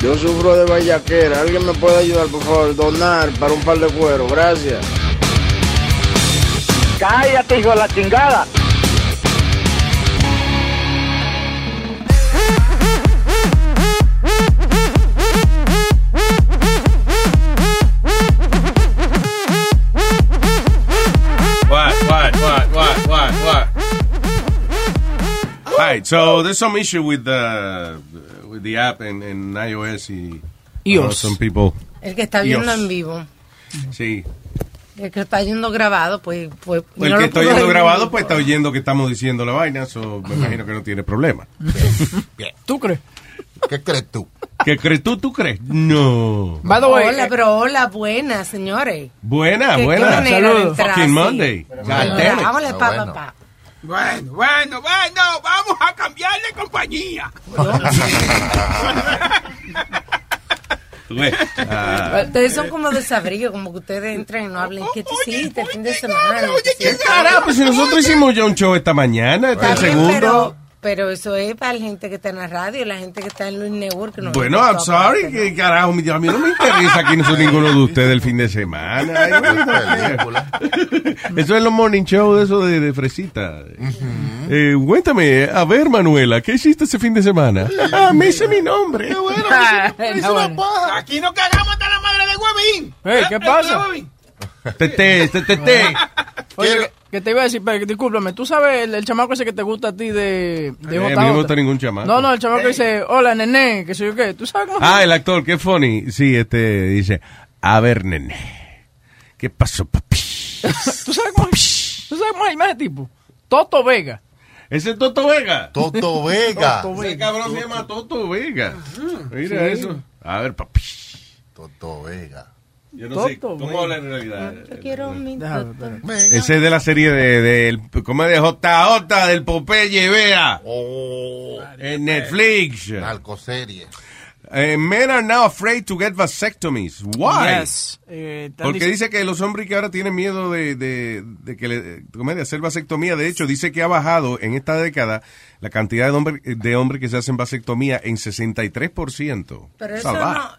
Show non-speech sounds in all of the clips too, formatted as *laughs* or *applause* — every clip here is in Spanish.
Yo sufro de vallaquera. ¿Alguien me puede ayudar, por favor? Donar para un par de cuero. Gracias. Cállate, hijo de la chingada. What, what, what, what, what, what? All right, so there's some issue with the the app in, in iOS y iOS. uh, some people. El que está viendo iOS. en vivo. Sí. El que está yendo grabado, pues... pues El no que está ver grabado, en pues está oyendo que estamos diciendo la vaina, so me imagino que no tiene problema. ¿Tú crees? ¿Qué crees tú? ¿Qué crees tú? ¿Tú crees? No. By the way, Hola, eh, pero hola, buena, señores. Buena, buena. manera de Saludos. entrar Fucking. Monday. Vámonos, pa, bueno. Bueno, bueno, bueno, vamos a cambiar de compañía. Ah, Ustedes son como desabrigo, como que ustedes entran y no hablen. ¿Qué tú hiciste el fin de semana? ¿Qué carajo? Pues si nosotros hicimos ya un show esta mañana, este segundo. pero, pero eso es para la gente que está en la radio, la gente que está en Luis Network. que no Bueno, I'm sorry, que carajo, mi- a mí no me interesa quién son ninguno de ustedes el fin de semana. *laughs* Eso es los morning show de eso de, de fresita. Eh, cuéntame, a ver, Manuela, ¿qué hiciste ese fin de semana? *laughs* Ah, me hice mi nombre. no, bueno. *laughs* Aquí no cagamos hasta la madre de huevín. Hey, ¿qué pasa? Huevín. Tete, tete, tete. Oye, que, te iba a decir, pero, discúlpame, tú sabes el, el chamaco ese que te gusta a ti de, de Eh, a mí no me gusta ningún chamaco. No, no, el chamaco que dice, hola, nené, que soy yo qué. ¿Tú sabes cómo? Ah, el actor, qué funny. Sí, este dice, a ver, nene, ¿qué pasó, papi? *laughs* ¿Tú sabes cómo? ¿Tú sabes cómo llama ese tipo? Toto Vega. ¿Ese es Toto Vega? Toto *laughs* Vega. Toto Ese cabrón se llama Toto Vega. Mira eso. A ver, papi. Toto Vega. Yo no sé Toto cómo habla en realidad. Yo quiero mi toto. Ese es de la serie de, del ¿cómo es de JJ del Popeye Vea Oh, en Netflix. narcoserie. Eh, men are now afraid to get vasectomies. Why? Yes. Eh, Porque dic- dice que los hombres que ahora tienen miedo de, de, de que le, ¿cómo es? de hacer vasectomía, de hecho, dice que ha bajado en esta década la cantidad de hombres de hombres que se hacen vasectomía en 63%. Pero eso no.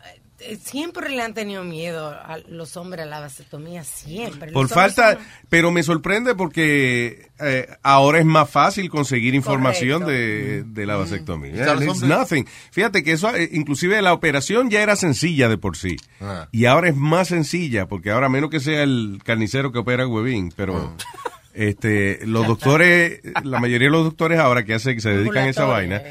Eh, Siempre le han tenido miedo a los hombres a la vasectomía, siempre. Por falta, son- pero me sorprende porque eh, ahora es más fácil conseguir información de, de la vasectomía. It's nothing. Fíjate que eso, eh, inclusive la operación ya era sencilla de por sí. Ah. Y ahora es más sencilla, porque ahora menos que sea el carnicero que opera huevín, pero este, los doctores, la mayoría de los doctores ahora que hacen, que se dedican a esa vaina,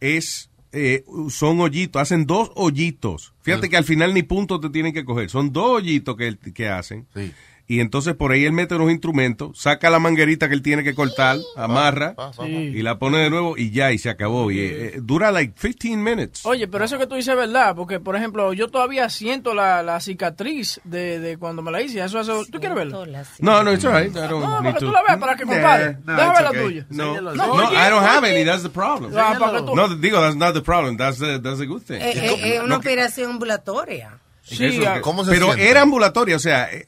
es eh, son hoyitos, hacen dos hoyitos. Fíjate que al final ni puntos te tienen que coger, son dos hoyitos que, que hacen. Sí. Y entonces por ahí él mete unos instrumentos, saca la manguerita que él tiene que cortar, amarra y la pone de nuevo y ya, y se acabó. Y eh, dura like 15 minutes. Oye, pero eso que tú dices es verdad, porque, por ejemplo, yo todavía siento la, la cicatriz de, de cuando me la hice. Eso, eso, ¿Tú quieres verla? No, no, it's No, need para que to- tú la veas, para que compare. Nah, nah, Deja it's ver la tuya. No, no, No, oye, I don't have oye. any. That's the problem. Ah, No, digo, that's not the problem. That's the, that's the good thing. Eh, eh, eh, una operación ambulatoria. Sí, Eso, ah, que- ¿Cómo se pero siente? era ambulatoria, o sea, eh,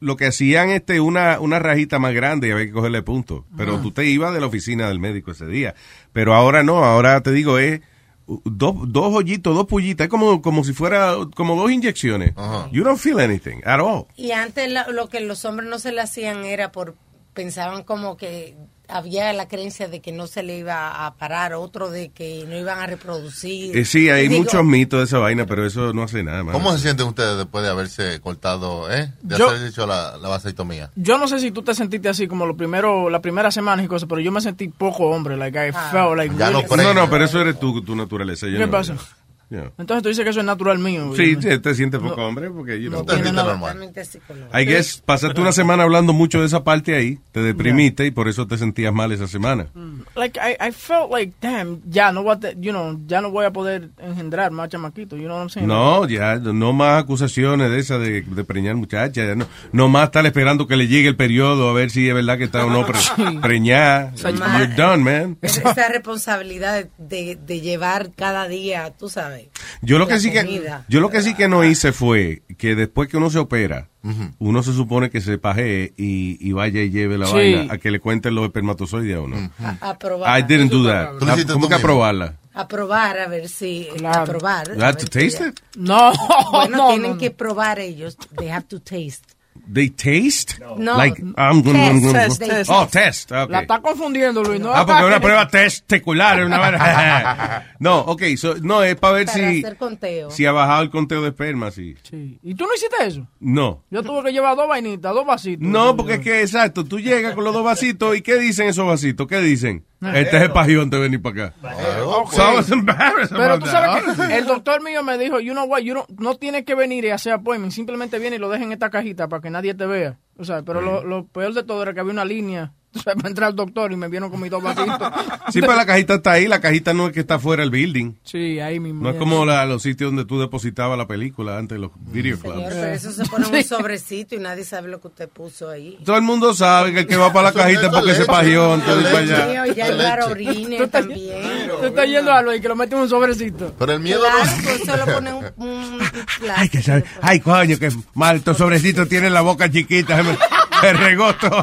lo que hacían este una, una rajita más grande y había que cogerle puntos. Pero tú te ibas de la oficina del médico ese día. Pero ahora no, ahora te digo, es uh, dos, dos hoyitos, dos pullitas, es como, como si fuera como dos inyecciones. Ajá. You don't feel anything at all. Y antes lo que los hombres no se le hacían era por pensaban como que había la creencia de que no se le iba a parar, otro de que no iban a reproducir. Eh, sí, hay Digo, muchos mitos de esa vaina, pero eso no hace nada más. ¿Cómo se sienten ustedes después de haberse cortado, eh? De Yo- haber hecho la, la vasectomía. Yo no sé si tú te sentiste así como lo primero, la primera semana y cosas, pero yo me sentí poco hombre, like I Ah. felt like Ya really- no pre- No, no, pero eso eres tú, tu naturaleza. yo ¿Qué no- pasa? Yeah. Entonces tú dices que eso es natural mío. Sí, te, te sientes poco hombre porque you no know. Totalmente psicológico. I guess pasaste una semana hablando mucho de esa parte ahí, te deprimiste y por eso te sentías mal esa semana. Like, I, I felt like, damn, ya no, voy a you know, ya no voy a poder engendrar más chamaquitos. You know what I'm saying? No, ya, no más acusaciones de esas de, de preñar muchachas. ya No, no más estar esperando que le llegue el periodo a ver si es verdad que está o no pre, *laughs* preñada. You're done, man. Esa responsabilidad de, de llevar cada día, tú sabes. Yo lo que sí que yo lo que sí que no hice fue que después que uno se opera, uno se supone que se pajee y, y vaya y lleve la Sí. vaina a que le cuenten los espermatozoides a uno. A, a probar. I didn't do that. Tú lo hiciste ¿Cómo que a probarla? A probar, a ver si. Claro. A probar. You a have ver to taste it? No, *laughs* Bueno, no, tienen no, que no. probar ellos. They have to taste. They taste? No. Like, I'm gonna- Test, test, Oh, test. okay. La está confundiendo, Luis. No Ah, porque es una prueba testicular. es Una *laughs* *laughs* no, ok, so, no, es para ver Para si, hacer conteo. si ha bajado el conteo de esperma, sí. Sí. ¿Y tú no hiciste eso? No. Yo tuve que llevar dos vainitas, dos vasitos. No, porque es que, exacto, tú llegas con los dos vasitos y ¿qué dicen esos vasitos? ¿Qué dicen? Este es el pajión de venir para acá. So I was embarrassed Pero about tú that. sabes que el doctor mío me dijo, you know what, you don't- no tienes que venir y hacer appointment, simplemente viene y lo deja en esta cajita para que nadie te vea. O sea, pero lo, lo peor de todo era que había una línea *laughs* para entrar al doctor y me vieron con mis dos vasitos. *laughs* Sí, pero la cajita está ahí, la cajita no es que está fuera del building. Sí, ahí mismo. No es como la- los sitios donde tú depositabas la película antes, los video Señor, clubs. pero eso se pone un sobrecito y nadie sabe lo que usted puso ahí. Todo el mundo sabe que el que va para la cajita es porque se de ir para allá. Mío, ya el bar orine también. Tú estás yendo a lo y que lo mete en un sobrecito. Pero el miedo Claro, no... pues solo pone un, un *laughs* Ay, que sabe. Ay, coño, que mal, estos sobrecitos tienen la boca chiquita. Me, me regó todo.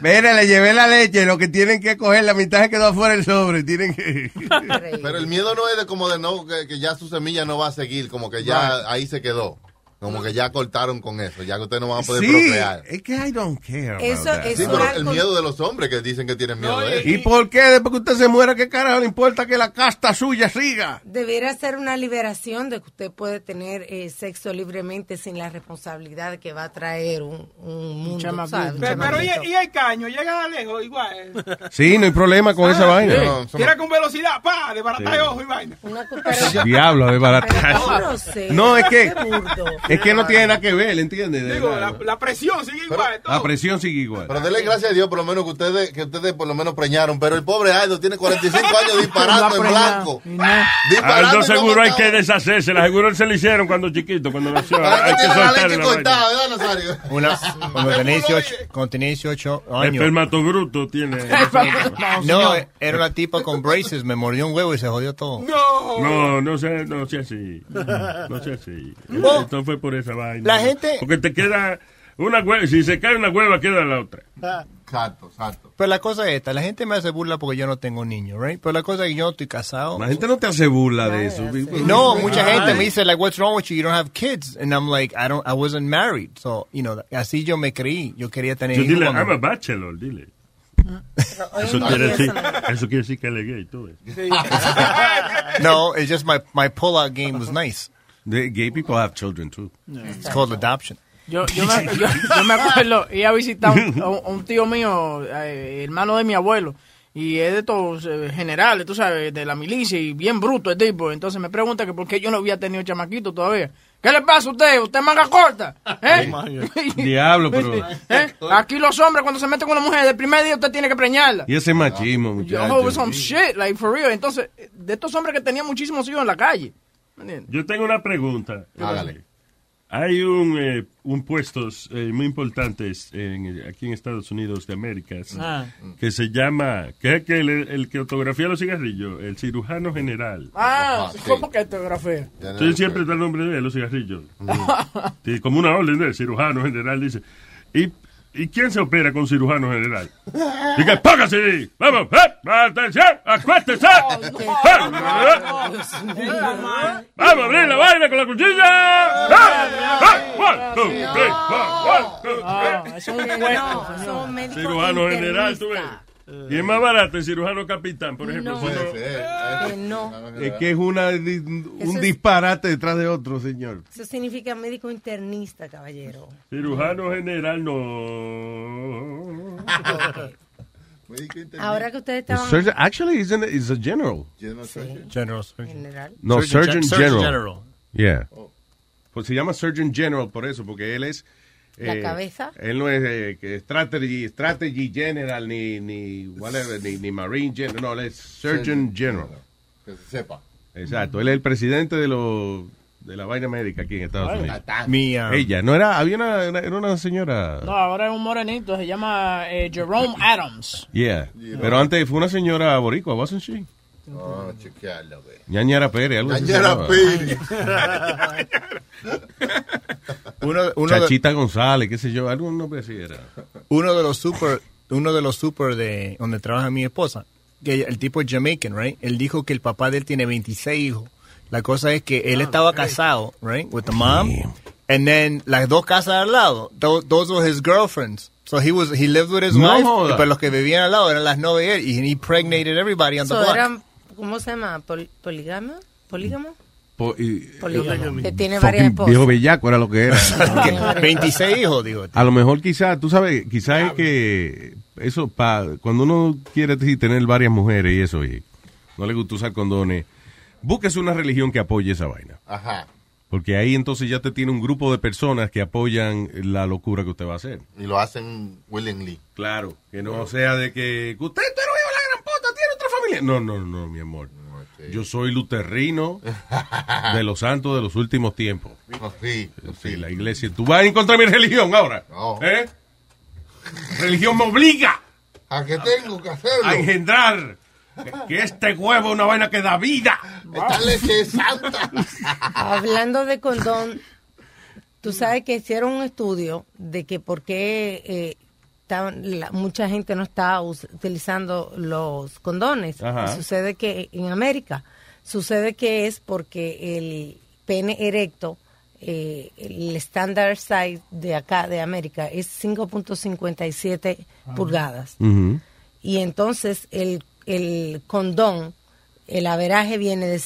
Mira, le llevé la leche. Lo que tienen que coger, la mitad se quedó afuera el sobre. Tienen que. Pero el miedo no es de como de no, que, que ya su semilla no va a seguir, como que ya ahí se quedó. Como que ya cortaron con eso, ya que ustedes no van a poder Sí, procrear. es que I don't care. Eso Sí, Eso pero es el miedo de los hombres que dicen que tienen miedo de eso. ¿Y por qué? Después que usted se muera, ¿qué carajo le importa que la casta suya siga? Debería ser una liberación de que usted puede tener eh, sexo libremente sin la responsabilidad que va a traer un, un mundo. Un Pero, pero y, y el caño, llega lejos igual. Sí, no hay problema con esa vaina. No, Tira no- con velocidad, pa, de barata ojo y vaina. Una. Diablo, de barata. qué grosero, No, es que. Es que no tiene nada que ver, ¿entiendes? De Digo, la, la presión sigue igual. todo. La presión sigue igual. Pero denle gracias a Dios por lo menos que ustedes, que ustedes por lo menos preñaron. Pero el pobre Aldo tiene 45 años *laughs* disparando en blanco. Y no. Disparando Aldo seguro hay que deshacerse. La seguro se le hicieron cuando chiquito, cuando nació. Hay que la cortada, ¿verdad, Nazario? Una, cuando, tenía 18, cuando tenía 18 años. Espermatogruto tiene. *laughs* No, era una tipa con braces, me mordió un huevo y se jodió todo. No. No, no sea, no sea así. No sea así. No. Esto fue por esa vaina. La gente- Porque te queda una hueva. Si se cae una hueva, queda la otra. Exacto, exacto. Pero la cosa es esta, la gente me hace burla porque yo no tengo niños, right? Pero la cosa es que yo no estoy casado. La gente no te hace burla de eso. No, mucha gente me dice, like, what's wrong with you? You don't have kids. And I'm like, I don't, I wasn't married. So, you know, así yo me creí. Yo quería tener Yo hijos dile, I'm a bachelor, dile. Hoy Eso en quiere, decir, eso quiere decir que él es gay, tú ves. *laughs* No, it's just my, my pull-out game was nice. The gay people have children too. It's called adoption. Yo, yo, me, yo, yo me acuerdo, iba a visitar un, tío mío, eh, hermano de mi abuelo, y es de estos eh, generales, tú sabes, de la milicia, y bien bruto el tipo. Entonces me pregunta que por qué yo no había tenido chamaquito todavía. ¿Qué le pasa a usted? ¿Usted es manga corta? ¿Eh? *laughs* Diablo, pero. *laughs* ¿Eh? Aquí los hombres cuando se meten con una mujer, el primer día usted tiene que preñarla. Y ese machismo, Yo, muchachos. some shit, like for real. Entonces, de estos hombres que tenían muchísimos hijos en la calle. Yo tengo una pregunta. Hágale. Hay un, eh, un puesto eh, muy importante en, aquí en Estados Unidos de América Ah. que se llama, que es que el, el que autografía los cigarrillos, el cirujano general. Ah, sí. ¿cómo que etografía? Ya no Entonces siempre está el nombre de él, los cigarrillos. *laughs* Sí, como una orden del cirujano general, dice. ¿Y, ¿Y quién se opera con cirujano general? Dice, póngase ahí. Vamos, eh, atención, acuéstese. Vamos a abrir la vaina con la cuchilla. Eh, eh, Cirujano general, tú ves. Y es más barato el cirujano capitán, por ejemplo. No. eh. no. Es que es una, un es- disparate detrás de otro, señor. Eso significa médico internista, caballero. Cirujano general no. Ahora que ustedes estaban... surgeon- actually, he's, in, he's a general. General surgeon. General. No, Surgeon, Surgeon Gen- Surgeon General. General. Yeah. Pues se llama Surgeon General por eso, porque él es... La eh, cabeza. Él no es eh, que strategy, strategy General ni, ni, whatever, ni, ni Marine General, no, él es Surgeon General. Que se sepa. Exacto, él es el presidente de los de la vaina médica aquí en Estados Ay. Unidos. Um, Ella, no era, había una, una- era una señora. No, ahora es un morenito, se llama eh, Jerome *laughs* Adams. Yeah. Pero antes fue una señora boricua, wasn't she? No, chequearlo, ve. Ñañara Pérez, algo así *laughs* Ñañara. Pérez. Uno, uno de- Chachita González, qué sé yo, algún nombre así era. uno de los super, uno de los super de donde trabaja mi esposa, que el tipo es Jamaican, right? Él dijo que el papá de él tiene 26 hijos. La cosa es que él estaba casado, right, with the mom, and then las dos casas al lado, tho- those were his girlfriends. So he was he lived with his No wife, joda. pero los que vivían al lado eran las novias de él, y he impregnated everybody on the So, block. eran, ¿Cómo se llama? Pol- ¿Polígamo? ¿Polígamo? Po- y- Polígamo. Que tiene varias esposas. viejo bellaco era lo que era. *laughs* 26 hijos, digo. A lo mejor quizás, tú sabes, quizás es que eso, pa, cuando uno quiere tener varias mujeres y eso, y no le gusta usar condones, búsquese una religión que apoye esa vaina. Ajá. Porque ahí entonces ya te tiene un grupo de personas que apoyan la locura que usted va a hacer. Y lo hacen willingly. Claro, que no sea de que usted usted no vive la gran puta, tiene otra familia. No, no, no, mi amor. Yo soy luterrino de los santos de los últimos tiempos. Sí, Sí, la iglesia. ¿Tú vas a encontrar mi religión ahora? No. ¿Eh? Religión me obliga ¿A qué tengo que hacerlo? a engendrar que este huevo es una vaina que da vida. Esta leche es santa. Hablando de condón, tú sabes que hicieron un estudio de que por qué eh, estaban- la- mucha gente no está us- utilizando los condones. Ajá. Sucede que en América, sucede que es porque el pene erecto, eh, el estándar size de acá, de América, es 5.57 pulgadas. Y entonces el, el condón, el averaje viene de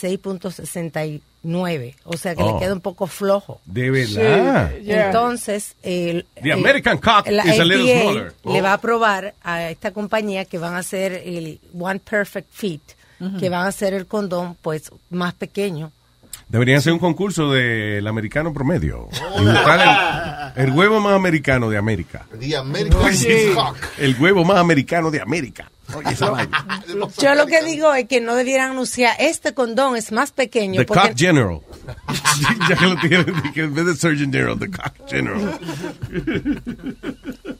6.69. O sea que Oh. le queda un poco flojo. De verdad. Sí, Entonces, el, The el- American cock la is a little smaller. Le Oh. va a probar a esta compañía que van a hacer el One Perfect Fit, que van a hacer el condón pues más pequeño. Deberían hacer un concurso del americano promedio. *laughs* Y buscar el, el huevo más americano de América. The American. El huevo más americano de América. Oye, esa vaina. Yo lo que digo es que no debieran anunciar este condón es más pequeño. The porque Cock General. *laughs* ya que lo tienen, que en vez de Surgeon General, The Cock General.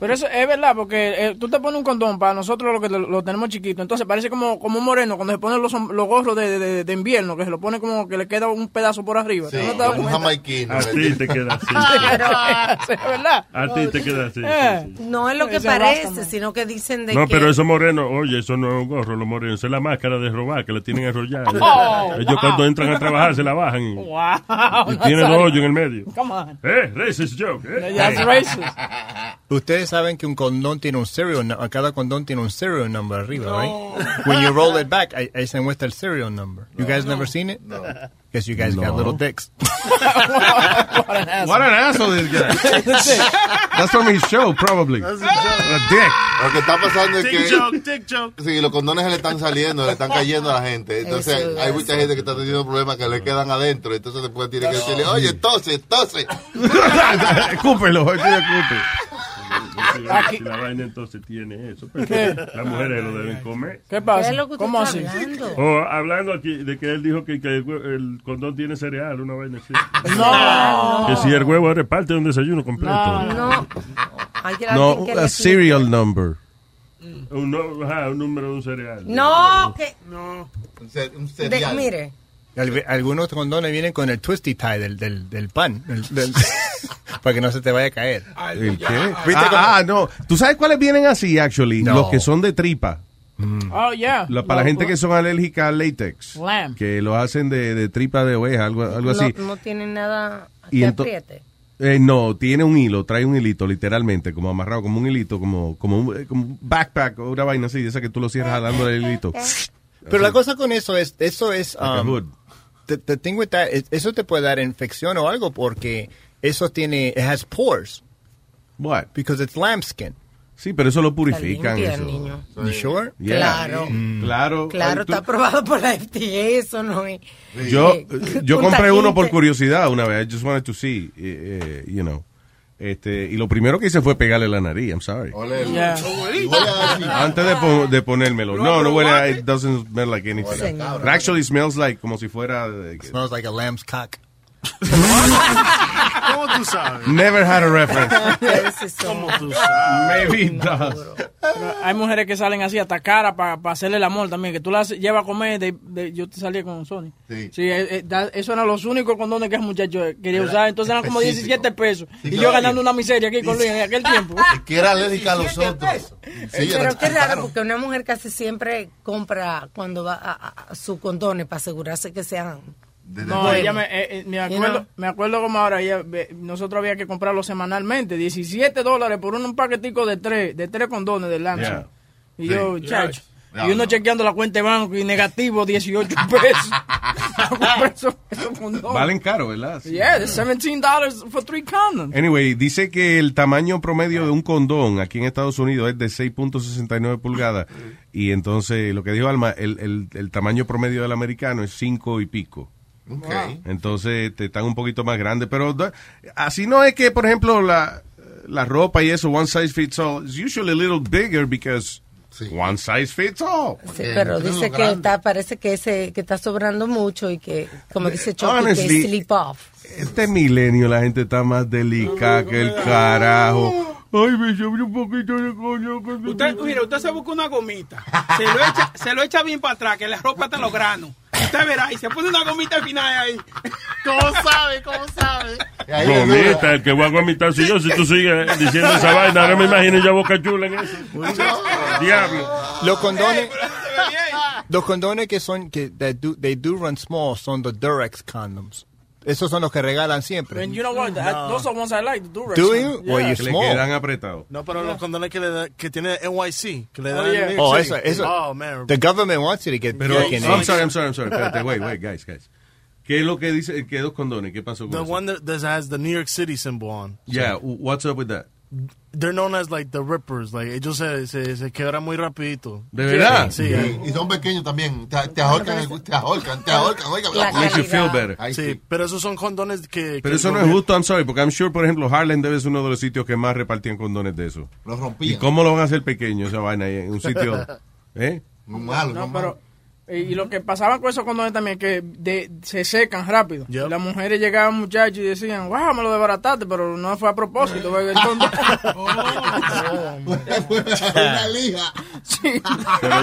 Pero eso es verdad, porque eh, tú te pones un condón para nosotros lo que lo, lo tenemos chiquito, entonces parece como, como un moreno cuando se ponen los, los gorros de, de- de invierno, que se lo pone como que le queda un pedazo por arriba. Sí, ¿Tú no te un jamaiquino. A ti te queda así. *laughs* Sí, es verdad. A ti te queda así. sí, Eh, sí. no es lo que parece, sino que dicen de No, que pero esos morenos, oye, eso no es un gorro, los morenos, es la máscara de robar que la tienen enrollada. Oh, Ellos wow. cuando entran a trabajar se la bajan y, Wow, y tienen Nazario. hoyo en el medio. Come on. Eh, racist joke. Eh. That's racist. Ustedes saben que un condón tiene un serial number, cada condón tiene un serial number arriba, right? When you roll it back, ahí, se muestra el serial number. You guys never seen it? No. Guess you guys got No. little dicks. *laughs* What an asshole this guy. *laughs* That's from his show, probably. A dick. Lo que está pasando es Dick que. joke, dick joke. Sí, los condones se le están saliendo, le están cayendo a la gente. Entonces, Eso, hay eso. mucha gente que está teniendo problemas que le quedan adentro. Entonces, después tiene que decirle, oye, tose, tose. *laughs* Escúpelo, oye, escupe. Si la vaina entonces tiene eso, las mujeres lo deben comer. ¿Qué pasa? ¿Qué es lo que usted ¿Cómo así? hablando? O hablando aquí de que él dijo que, que el, condón tiene cereal, una vaina así. *laughs* No. Que si el huevo es parte de un desayuno completo. no. Hay que No, le a serial number. Un, no- ajá, un número de un cereal. No, que Un, ce- un de- cereal. mire, Al- Algunos condones vienen con el twisty tie del, del, del pan, del- del- *laughs* para que no se te vaya a caer. ¿El qué? ¿Viste Ah, ah, no. ¿Tú sabes cuáles vienen así, actually? No. Los que son de tripa. Oh, yeah. La- para la Lo- gente que son alérgica al látex. Lamb. Que lo hacen de, de tripa de oveja, algo, algo no, así. no tiene nada Y que apriete. Eh, no, tiene un hilo, trae un hilito, literalmente, como amarrado, como un hilito, como, como, un, eh, como un backpack o una vaina así, esa que tú lo cierras dándole el hilito. *laughs* Pero la cosa con eso es, eso es, Like um, hood. the, the thing with that, es- eso te puede dar infección o algo porque eso tiene, it has pores What? because it's lambskin. Sí, pero eso lo purifican. limpia, eso. niño. You sure? Yeah. Claro. Mm. Claro. Claro, está aprobado por la FDA, eso no es. Yo, eh, *laughs* yo compré uno por curiosidad una vez. I just wanted to see, eh, eh, you know. Este, y lo primero que hice fue pegarle la nariz. I'm sorry. Yeah. Antes de, po- de ponérmelo. No, no huele. a- It doesn't smell like anything. It actually smells like como si fuera. eh, Smells like a lamb's cock. *laughs* ¿Cómo tú sabes? Never had a reference. *laughs* ¿Cómo tú sabes? Maybe it does. Pero Hay mujeres que salen así hasta cara para hacerle el amor también, que tú las llevas a comer. De, de- yo te salí con Sony. Sí. eh, eh, da- eso eran los únicos condones que ese muchacho quería Era usar. Entonces eran como específico. 17 pesos. Sí, y yo ganando una miseria aquí con Luis en aquel tiempo. *laughs* Que era alérgica a los otros. Sí, era Pero qué raro, porque una mujer casi siempre compra cuando va a, a- a sus condones para asegurarse que sean. No, ella me, eh, eh, me You acuerdo, know. me acuerdo como ahora, ella, nosotros había que comprarlo semanalmente, 17 dólares por un, un paquetico de tres, de tres condones de. Yeah. Y yo, chacho, Yeah. y uno No. chequeando la cuenta de banco y negativo 18 *laughs* pesos. Eso- esos condones. Valen caro, ¿verdad? Sí. Yeah, it's 17 dollars for three condoms. Anyway, dice que el tamaño promedio de un condón aquí en Estados Unidos es de 6.69 pulgadas. Y entonces, lo que dijo Alma, el, el, el tamaño promedio del americano es 5 y pico. Entonces, te están un poquito más grandes. Pero así no es que, por ejemplo, la, la ropa y eso, one size fits all, it's usually a little bigger because Sí. one size fits all. Sí, pero dice que está, parece que ese que está sobrando mucho y que, como dice Chucky, que slip off. Este milenio la gente está más delicada que el carajo. Ay, me sobró un poquito de coño. Usted, mira, usted se busca una gomita, se lo echa, se lo echa bien para atrás, que la ropa te los granos. Usted verá, y se pone una gomita al final ahí. ¿Cómo sabe? ¿Cómo sabe? Gomita, el que voy a gomitar si yo, si tú sigues diciendo esa vaina, ahora me imagino ya boca chula en eso. Diablo. Los condones, los condones que son, que that do, they do run small son the Durex condoms. Esos son los que regalan siempre. And you know what? I- those are ones I like, the Durex. Do you? Yeah. Well, you Que le small. quedan apretados. No, pero los condones que, le da, que tiene NYC, que le Oh, dan yeah. New York Oh, eso, eso. Oh, man. The government wants you to get Pero, fucking I'm AIDS. sorry, I'm sorry, I'm sorry. Espérate, wait, wait, guys, guys. ¿Qué es lo que dice, qué dos condones? ¿Qué pasó con The eso? one that, that has the New York City symbol on. Yeah, what's up with that? They're known as like the rippers. Like ellos se, se, se quebran muy rapidito. ¿De verdad? Sí, Y, y son pequeños también. Te, te ahorcan, te ahorcan, te ahorcan. Makes you feel better. Sí, sí. pero esos son condones que... Pero que eso no es justo, I'm sorry, porque I'm sure, por ejemplo, Harlem debe ser uno de los sitios que más repartían condones de eso. Los ¿Y rompían. cómo lo van a hacer pequeño esa vaina ahí en un sitio? *laughs* ¿Eh? Muy malo, No, muy pero malo. Y y lo que pasaba con esos condones también que de, se secan rápido. Yep. Las mujeres llegaban muchachos y decían, wow, me lo desbarataste, pero no fue a propósito. condón- *laughs* Una lija. Sí. Pero,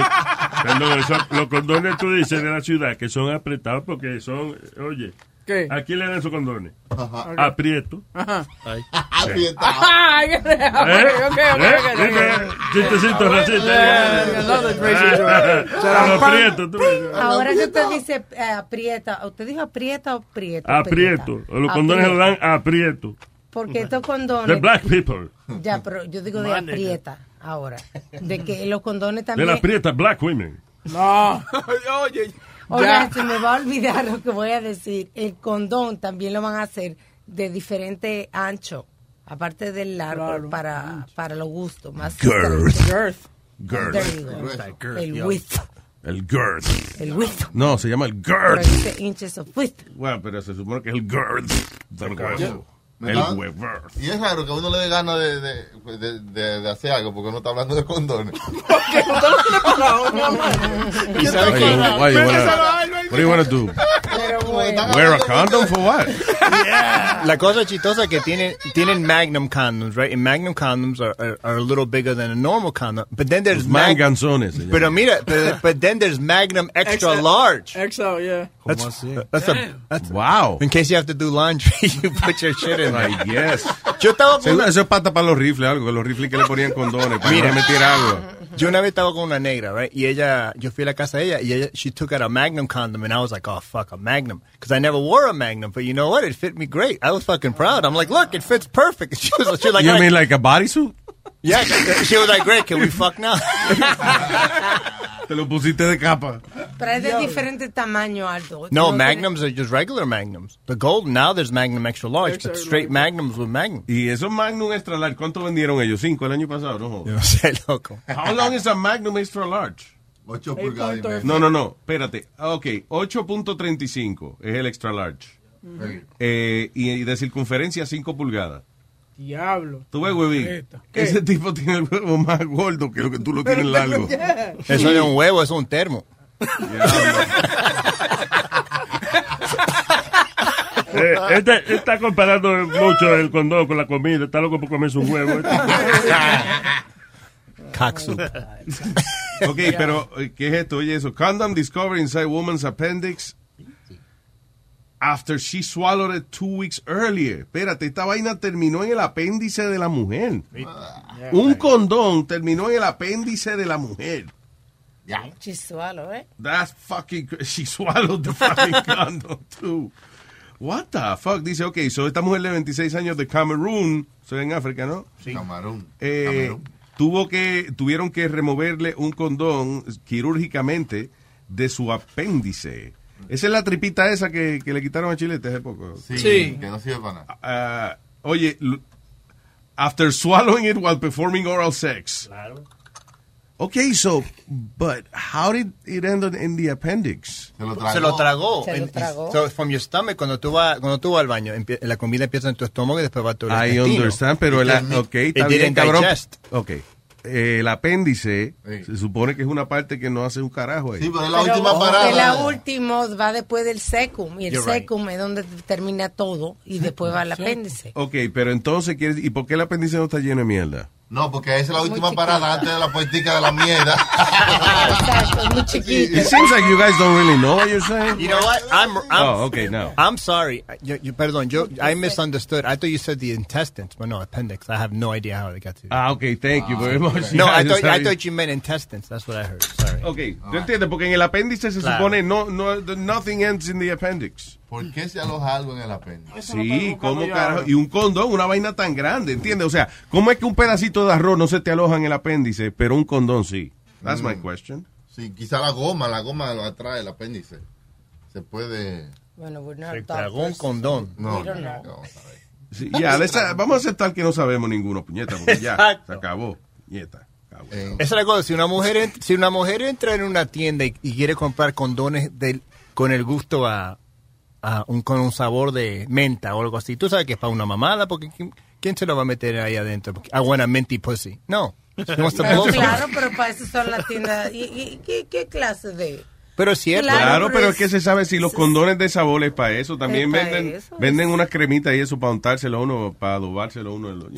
perdón, eso- los condones tú dices de la ciudad que son apretados porque son, oye, ¿Qué? ¿a quién le dan esos condones? Aprieto. Ajá. ¿Eh? ¿Eh? ok, ok. ¿Viste? Chistecito racista. Ves. Ahora que usted dice eh, aprieta, ¿usted dijo aprieta o prieto? Aprieto. Los condones se lo dan aprieto. Porque estos The condones. black people. Ya, pero yo digo de aprieta ahora. De que los condones De también. la prieta black women. No. Oye, Oiga, Ya. se me va a olvidar lo que voy a decir. El condón también lo van a hacer de diferente ancho, aparte del largo, Claro. para, para los gustos. Más Girth. Girth. Girth. Go. El width. El girth. El width. No, se llama el Pero girth. dice inches of width. Bueno, pero se supone que es el girth. El huevo. Y es raro que a uno le dé ganas de, de, de, de- de hacer algo porque uno está hablando de condones. ¿Y sabe Why qué? you, why you wanna, what do you want to do? Pero bueno. Wear a condom for what? La cosa chistosa que tienen tienen Magnum condoms, right? And Magnum condoms are, are, are a little bigger than a normal condom. But then there's Mag- Manganzones. Pero mira, but, but then there's Magnum *laughs* extra XL. large. XL, yeah. That's, that's a, that's Wow. in case you have to do laundry, *laughs* you put your shit in I guess. Yo estaba con una, Eso es pata para los rifles, algo, los rifles que le ponían condones para Mira. no le metiera agua. yo una vez estaba con una negra, right? Y ella, yo fui a la casa de ella y ella, she took out a Magnum condom and I was like, oh fuck, a Magnum. Cause I never wore a Magnum, but you know what? It fit me great. I was fucking proud. I'm like, look, it fits perfect. *laughs* She was, she was like, You "I- mean like a bodysuit? Yeah, she was like, great, can we fuck now? *laughs* Te lo pusiste de capa. Pero es de diferente tamaño, Aldo. No, magnums are just regular magnums. The gold, now there's magnum extra large, but straight magnums with magnum. Y esos Magnum Extra Large, ¿cuánto vendieron ellos? Cinco el año pasado, ¿no? Yo no sé, loco. How long is a Magnum Extra Large? 8 pulgadas y media. No, no, no, espérate. Ah, Ok, 8.35 es el Extra Large. Ujú. Eh, y, y de circunferencia 5 pulgadas. Diablo. Tú ves, huevín. Ese tipo tiene el huevo más gordo que lo que tú lo tienes largo. Eso no es un huevo, eso es un termo. Eh, este está comparando mucho el condón con la comida. Está loco por comerse un huevo. *laughs* Cocksup. ok, pero eh, ¿qué es esto? Oye, eso. Condom discovered inside woman's appendix after she swallowed it two weeks earlier. Espérate, esta vaina terminó en el apéndice de la mujer. Un condón terminó en el apéndice de la mujer. Chisualo, ¿eh? That's fucking. She swallowed the fucking *laughs* condom too. What the fuck? Dice, ok, so esta mujer de 26 años de Camerún, soy en África, ¿no? Sí. Camarón. Eh, tuvo que, tuvieron que removerle un condón quirúrgicamente de su apéndice. Esa es la tripita esa que, que le quitaron a Chilete hace poco. Sí, Sí. que no sirve para nada. Ah, oye, after swallowing it while performing oral sex. Claro. Okay, so, but how did it end up in the appendix? Se lo Se lo tragó. Se lo tragó. So from your stomach, cuando tú vas, cuando tú vas al baño, la comida empieza en tu estómago y después va a tu I intestino. understand, pero el, It ok, didn't- está it didn't cabrón. digest. Ok. Eh, el apéndice se supone que es una parte que no hace un carajo ahí. Sí, pero es la Pero última parada. último va después del secum. Y el You're right. secum es donde termina todo. Y después va el *laughs* apéndice. Ok, pero entonces, ¿quieres- ¿y por qué el apéndice no está lleno de mierda? No, porque esa es la Muy última chiquita. parada antes de la puertica de la mierda. Exacto, muy chiquito. It seems like you guys don't really know what you're saying. You know what? I'm, I'm Oh, okay, now. I'm sorry. You, you, perdón, yo, I misunderstood. I thought you said the intestines, but no, appendix. I have no idea how they got to. Ah, ok, thank you very much. No, I thought, I thought you meant intestines. That's what I heard. Sorry. Ok, ¿tú entiendes? Porque en el apéndice se supone no, no, nothing ends in the appendix. ¿Por qué se aloja algo en el apéndice? Sí, ¿cómo carajo? Y un condón, una vaina tan grande, ¿entiendes? O sea, ¿cómo es que un pedacito de arroz no se te aloja en el apéndice, pero un condón sí? That's my Mm. question. Sí, quizá la goma, la goma lo atrae el apéndice. Se puede... Bueno, we're not Se tragó un condón. No, no, know. Sí, ya, vamos a aceptar que no sabemos ninguno, puñeta, porque ya, se acabó, puñeta. Eh, Esa es la cosa. Si una mujer, si una mujer entra en una tienda y, y quiere comprar condones del, con el gusto a, a un, con un sabor de menta o algo así, tú sabes que es para una mamada, porque ¿quién, quién se lo va a meter ahí adentro? Porque, I want *laughs* a minty pussy. No. Blow claro, pero para eso son las tiendas. ¿Y, y- qué, qué clase de...? Pero es cierto. Claro, Claro, pero es- es que se sabe si los condones de sabor es para eso. También Es venden eso, venden unas cremitas y eso para untárselo uno, para adobárselo uno. you *laughs*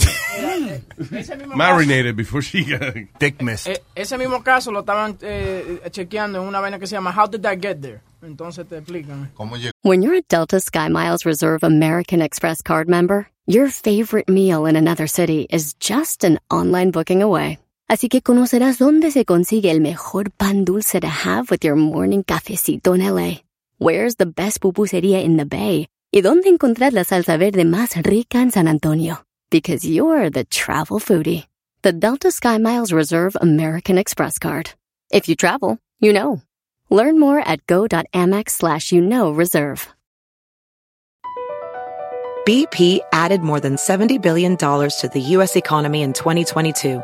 know. Marinated before she got... *laughs* Dick mist. Eh, ese mismo caso lo estaban eh, chequeando en una vaina que se llama How Did That Get There? Entonces te explican. ¿Cómo llegó? When you're a Delta SkyMiles Reserve American Express card member, your favorite meal in another city is just an online booking away. Así que conocerás dónde se consigue el mejor pan dulce to have with your morning cafecito en LA. Where's the best pupusería in the Bay? Y dónde encontrar la salsa verde más rica en San Antonio. Because you're the travel foodie. The Delta SkyMiles Reserve American Express card. If you travel, you know. Learn more at go.amex slash you know reserve. BP added more than $70 billion to the U.S. economy in 2022.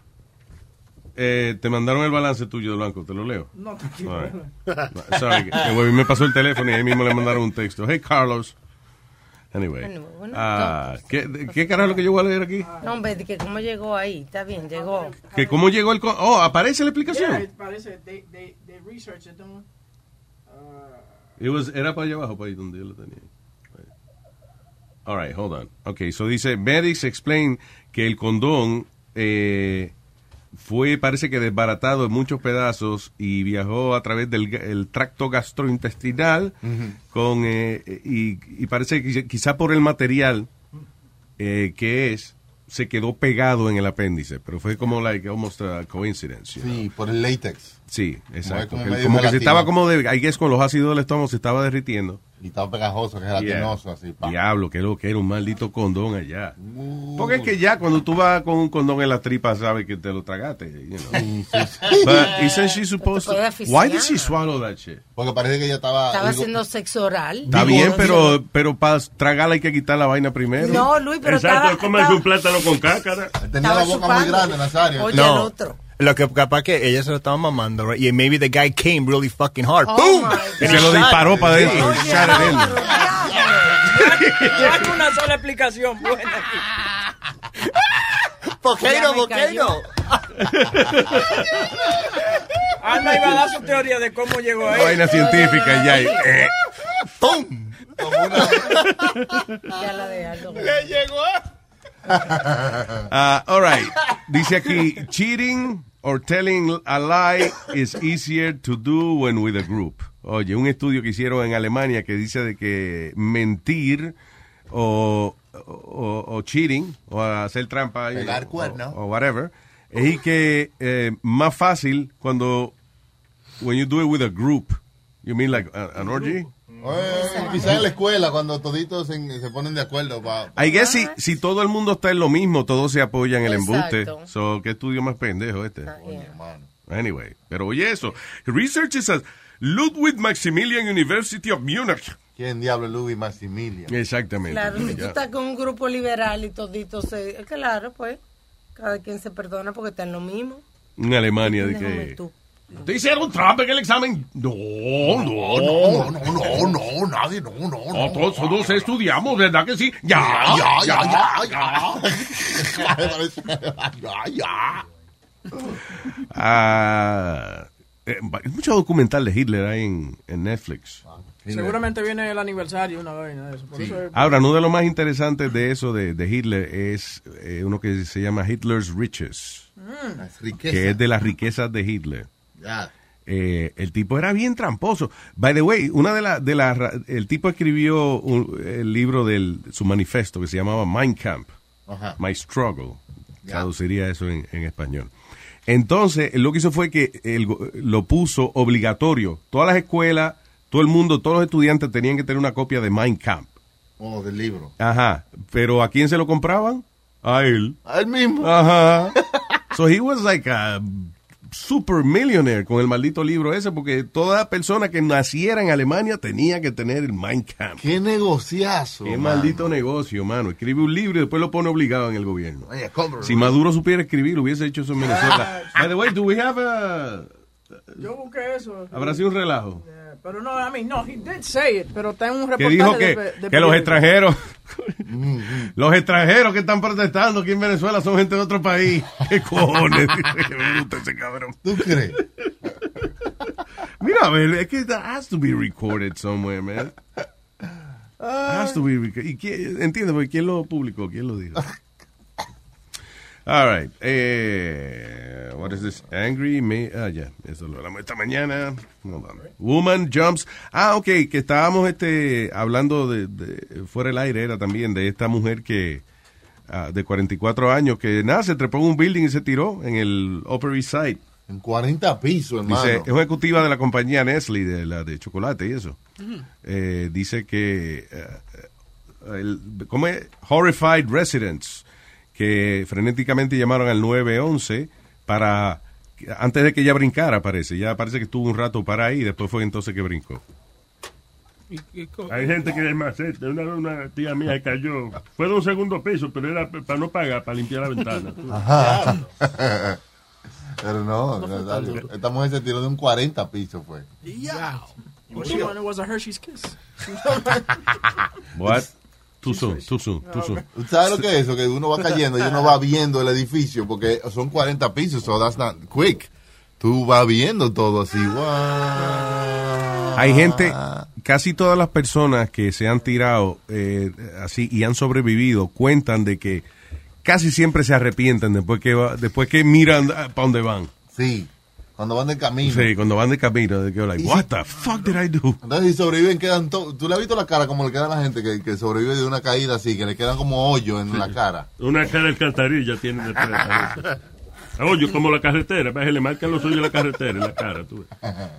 Eh, te mandaron el balance tuyo de blanco, te lo leo. No, tranquilo. Right. Sorry, que- me pasó el teléfono y ahí mismo le mandaron un texto. Hey, Carlos. Anyway. Bueno, bueno, ah, ¿qué, ¿Qué carajo es lo que yo voy a leer aquí? No, hombre, que cómo llegó ahí. Está bien, llegó. Que cómo llegó el... Oh, aparece la explicación. Yeah, parece, they, they, they research it, don't- It was, era para allá abajo, para ahí donde yo lo tenía. All right, hold on. Okay, so dice, medics explain que el condón, eh, fue, parece que desbaratado en muchos pedazos y viajó a través del el tracto gastrointestinal con eh, y, y parece que quizá- por el material eh, que es se quedó pegado en el apéndice, pero fue como like almost a coincidence. you know. Sí, por el látex. Sí, exacto. como Que- medio como que se estaba como de, I guess con los ácidos del estómago se estaba derritiendo. Y estaba pegajoso, gelatinoso, así. pa. Diablo, que lo que era un maldito condón allá. Porque es que ya cuando tú vas con un condón en la tripa sabes que te lo tragaste. You know. But isn't she supposed to? puede Why did she swallow that shit? Porque parece que ella estaba... Estaba digo, haciendo sexo oral. Está bien, pero, pero para tragarla hay que quitar la vaina primero. No, Luis, pero Exacto, estaba- comerse estaba- un plátano con cácara. Tenía la boca muy grande, Nazario. Oye, No. el otro. Lo que capaz que ella se lo estaba mamando, right? Y maybe the guy came really fucking hard. Oh ¡Boom! Y se lo disparó para adentro. it in. No hay una sola explicación buena *laughs* cayó. poquito. Ana iba a dar su teoría de cómo llegó ahí. vaina científica ya. *laughs* eh. ¡Pum! Ya la de Aldo. Le llegó. *laughs* Ah, all right. Dice aquí, cheating or telling a lie is easier to do when with a group. Oye, un estudio que hicieron en Alemania que dice de que mentir o, o, o cheating o hacer trampa you Pegar cuerno. o, o whatever es y que eh, más fácil cuando when you do it with a group. You mean like a- an orgy? Quizás en la escuela, cuando toditos se, se ponen de acuerdo. Pa, I guess si, si todo el mundo está en lo mismo, todos se apoyan en el embuste. So, ¿qué estudio más pendejo este? hermano. Anyway, pero oye eso. Researchers at Ludwig Maximilian University of Munich. ¿Quién diablo es Louis Maximilian? Exactamente. Claro, si tú estás con un grupo liberal y todito se... Claro, pues, cada quien se perdona porque está en lo mismo. En Alemania de que... ¿Te hicieron trampa en el examen? No, no, No, no, no, no, nadie, no, no, no. Todos, todos estudiamos, ¿verdad que sí? Ya, Ya, ya, ya, ya, ya. Ya, ya. *laughs* Ah, eh, hay mucho documental de Hitler ahí en, en Netflix. Seguramente viene el aniversario, una vaina de eso. Por eso es- Ahora, uno de los más interesantes de eso de, de Hitler es eh, uno que se llama Hitler's Riches, Mm. Que es de las riquezas de Hitler. Eh, el tipo era bien tramposo. By the way, una de las de ra- el tipo escribió un- el libro de su manifesto que se llamaba Mein Kampf, Ajá. My Struggle. Traduciría eso en, en español. Entonces, lo que hizo fue que go- lo puso obligatorio. Todas las escuelas, todo el mundo, todos los estudiantes tenían que tener una copia de Mein Kampf. Oh, del libro. Ajá. Pero ¿a quién se lo compraban? A él. A él mismo. Ajá. So he was like a super millionaire con el maldito libro ese, porque toda persona que naciera en Alemania tenía que tener el Mein Kampf. Qué negociazo. Qué mano. maldito negocio, mano. Escribe un libro y después lo pone obligado en el gobierno. Oye, Si ¿no? Maduro supiera escribir, hubiese hecho eso en Venezuela. *laughs* By the way, do we have a... Yo busqué eso. ¿Habrá sido un relajo? Pero no, I mean, no, he did say it, pero está en un Que reportaje dijo que, de, de que los extranjeros, los extranjeros que están protestando aquí en Venezuela son gente de otro país. *laughs* ¿Qué cojones? Qué bruto ese cabrón. ¿Tú crees? Mira, a ver, es que that has to be recorded somewhere, man. Has to be recorded. ¿Y quién, entiende? Porque ¿Quién lo publicó? ¿Quién lo dijo? All right. Eh, what is this? Angry me. Ah, ya. Eso lo hablamos esta mañana. Hold on. Woman jumps. Ah, ok. Que estábamos este, hablando de, de- Fuera del aire era también de esta mujer que. ah, de 44 años que nada, se trepó en un building y se tiró en el Upper East Side. En 40 pisos, hermano. Dice, es una ejecutiva de la compañía Nestle, de la de chocolate y eso. Eh, dice que, eh, el, ¿cómo es? Horrified residents, que frenéticamente llamaron al 911 para, antes de que ella brincara, parece. Ya parece que estuvo un rato para ahí y después fue entonces que brincó. Hay gente que es más este, una, una tía mía que cayó. Fue de un segundo piso, pero era para no pagar, para limpiar la ventana. *laughs* Ajá. Pero no, Nazario, esta mujer se tiró de un 40 pisos, fue. Yeah. Well, she wanted was a Hershey's Kiss. *laughs* What? Too soon, too soon, too soon. ¿Tú ¿Sabes lo que es eso? Que uno va *laughs* cayendo y uno va viendo el edificio porque son 40 pisos, so that's not quick. Tú vas viendo todo así. wow. Hay gente, casi todas las personas que se han tirado eh, así y han sobrevivido cuentan de que casi siempre se arrepienten después que va- después que miran para dónde van. Sí, cuando van de camino. Sí, cuando van de camino, de que like, what si- the fuck did I do? Entonces, si sobreviven, quedan todos. ¿Tú le has visto la cara como le queda a la gente que, que sobrevive de una caída así, que le quedan como hoyos en la cara? Una cara de alcantarilla tiene detrás. *laughs* Oye, como la carretera, ves, le marcan los suyos de la carretera en la cara. Tú.